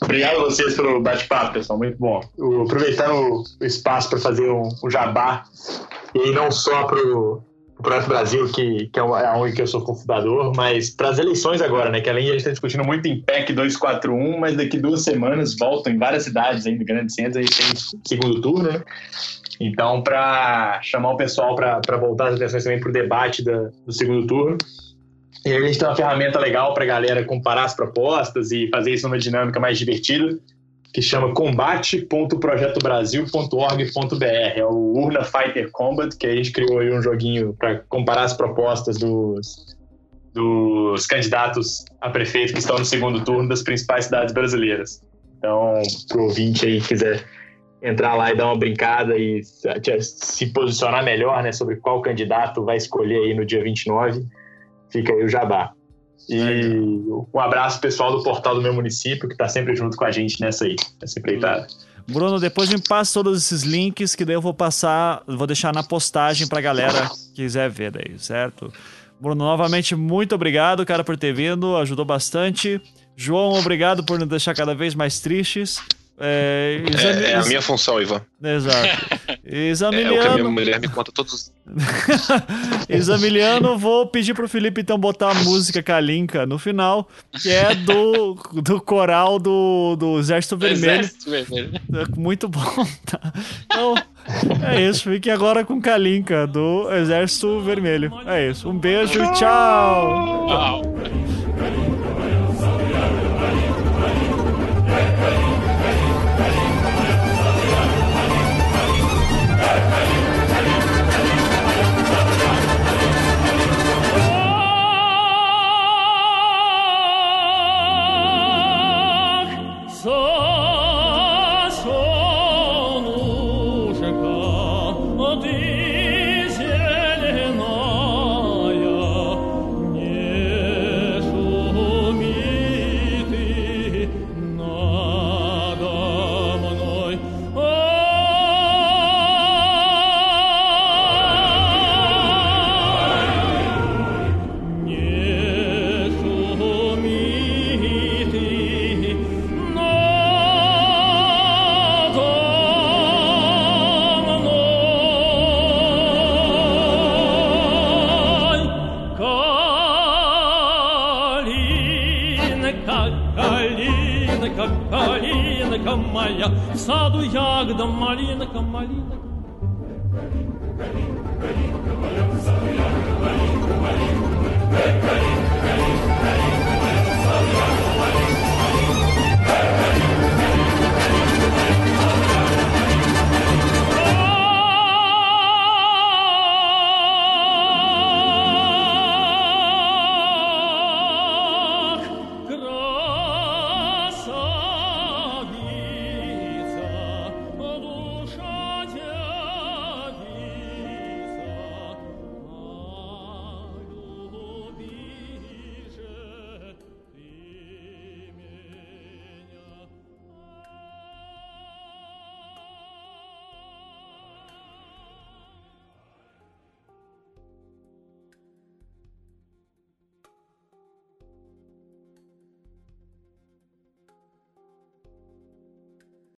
Obrigado a vocês pelo bate-papo, pessoal. Muito bom. Eu, aproveitando o, espaço para fazer um, um, jabá, e não só para o Projeto Brasil, que, que é, é onde que eu sou cofundador, mas para as eleições agora, né? Que além de a gente estar tá discutindo muito em PEC 241, mas daqui duas semanas voltam em várias cidades ainda, grandes centros, a gente tem segundo turno, né? Então, para chamar o pessoal para voltar as atenções também para o debate da, do segundo turno. E a gente tem uma ferramenta legal para a galera comparar as propostas e fazer isso numa dinâmica mais divertida, que chama combate.projetobrasil.org.br. É o Urna Fighter Combat, que a gente criou aí um joguinho para comparar as propostas dos, dos candidatos a prefeito que estão no segundo turno das principais cidades brasileiras. Então, pro ouvinte aí que quiser entrar lá e dar uma brincada e se posicionar melhor né, sobre qual candidato vai escolher aí no dia 29, fica aí o jabá. E um abraço pessoal do portal do meu município, que está sempre junto com a gente nessa aí, nessa empreitada. Bruno, depois me passa todos esses links que daí eu vou passar, vou deixar na postagem pra galera que quiser ver daí, certo? Bruno, novamente, muito obrigado, cara, por ter vindo, ajudou bastante. João, obrigado por nos deixar cada vez mais tristes. É, exame... é, é, a minha função, Ivan. Exato. [LAUGHS] Examiliano... É o que a minha mulher me conta todos [LAUGHS] Examiliano, vou pedir pro Felipe então botar a música Kalinka no final, que é do, do coral do, do Exército Vermelho. Exército Vermelho. É muito bom, tá? Então, é isso. Fiquem agora com Kalinka do Exército Vermelho. É isso. Um beijo tchau. Tchau. Саду ягода малинка, малинка.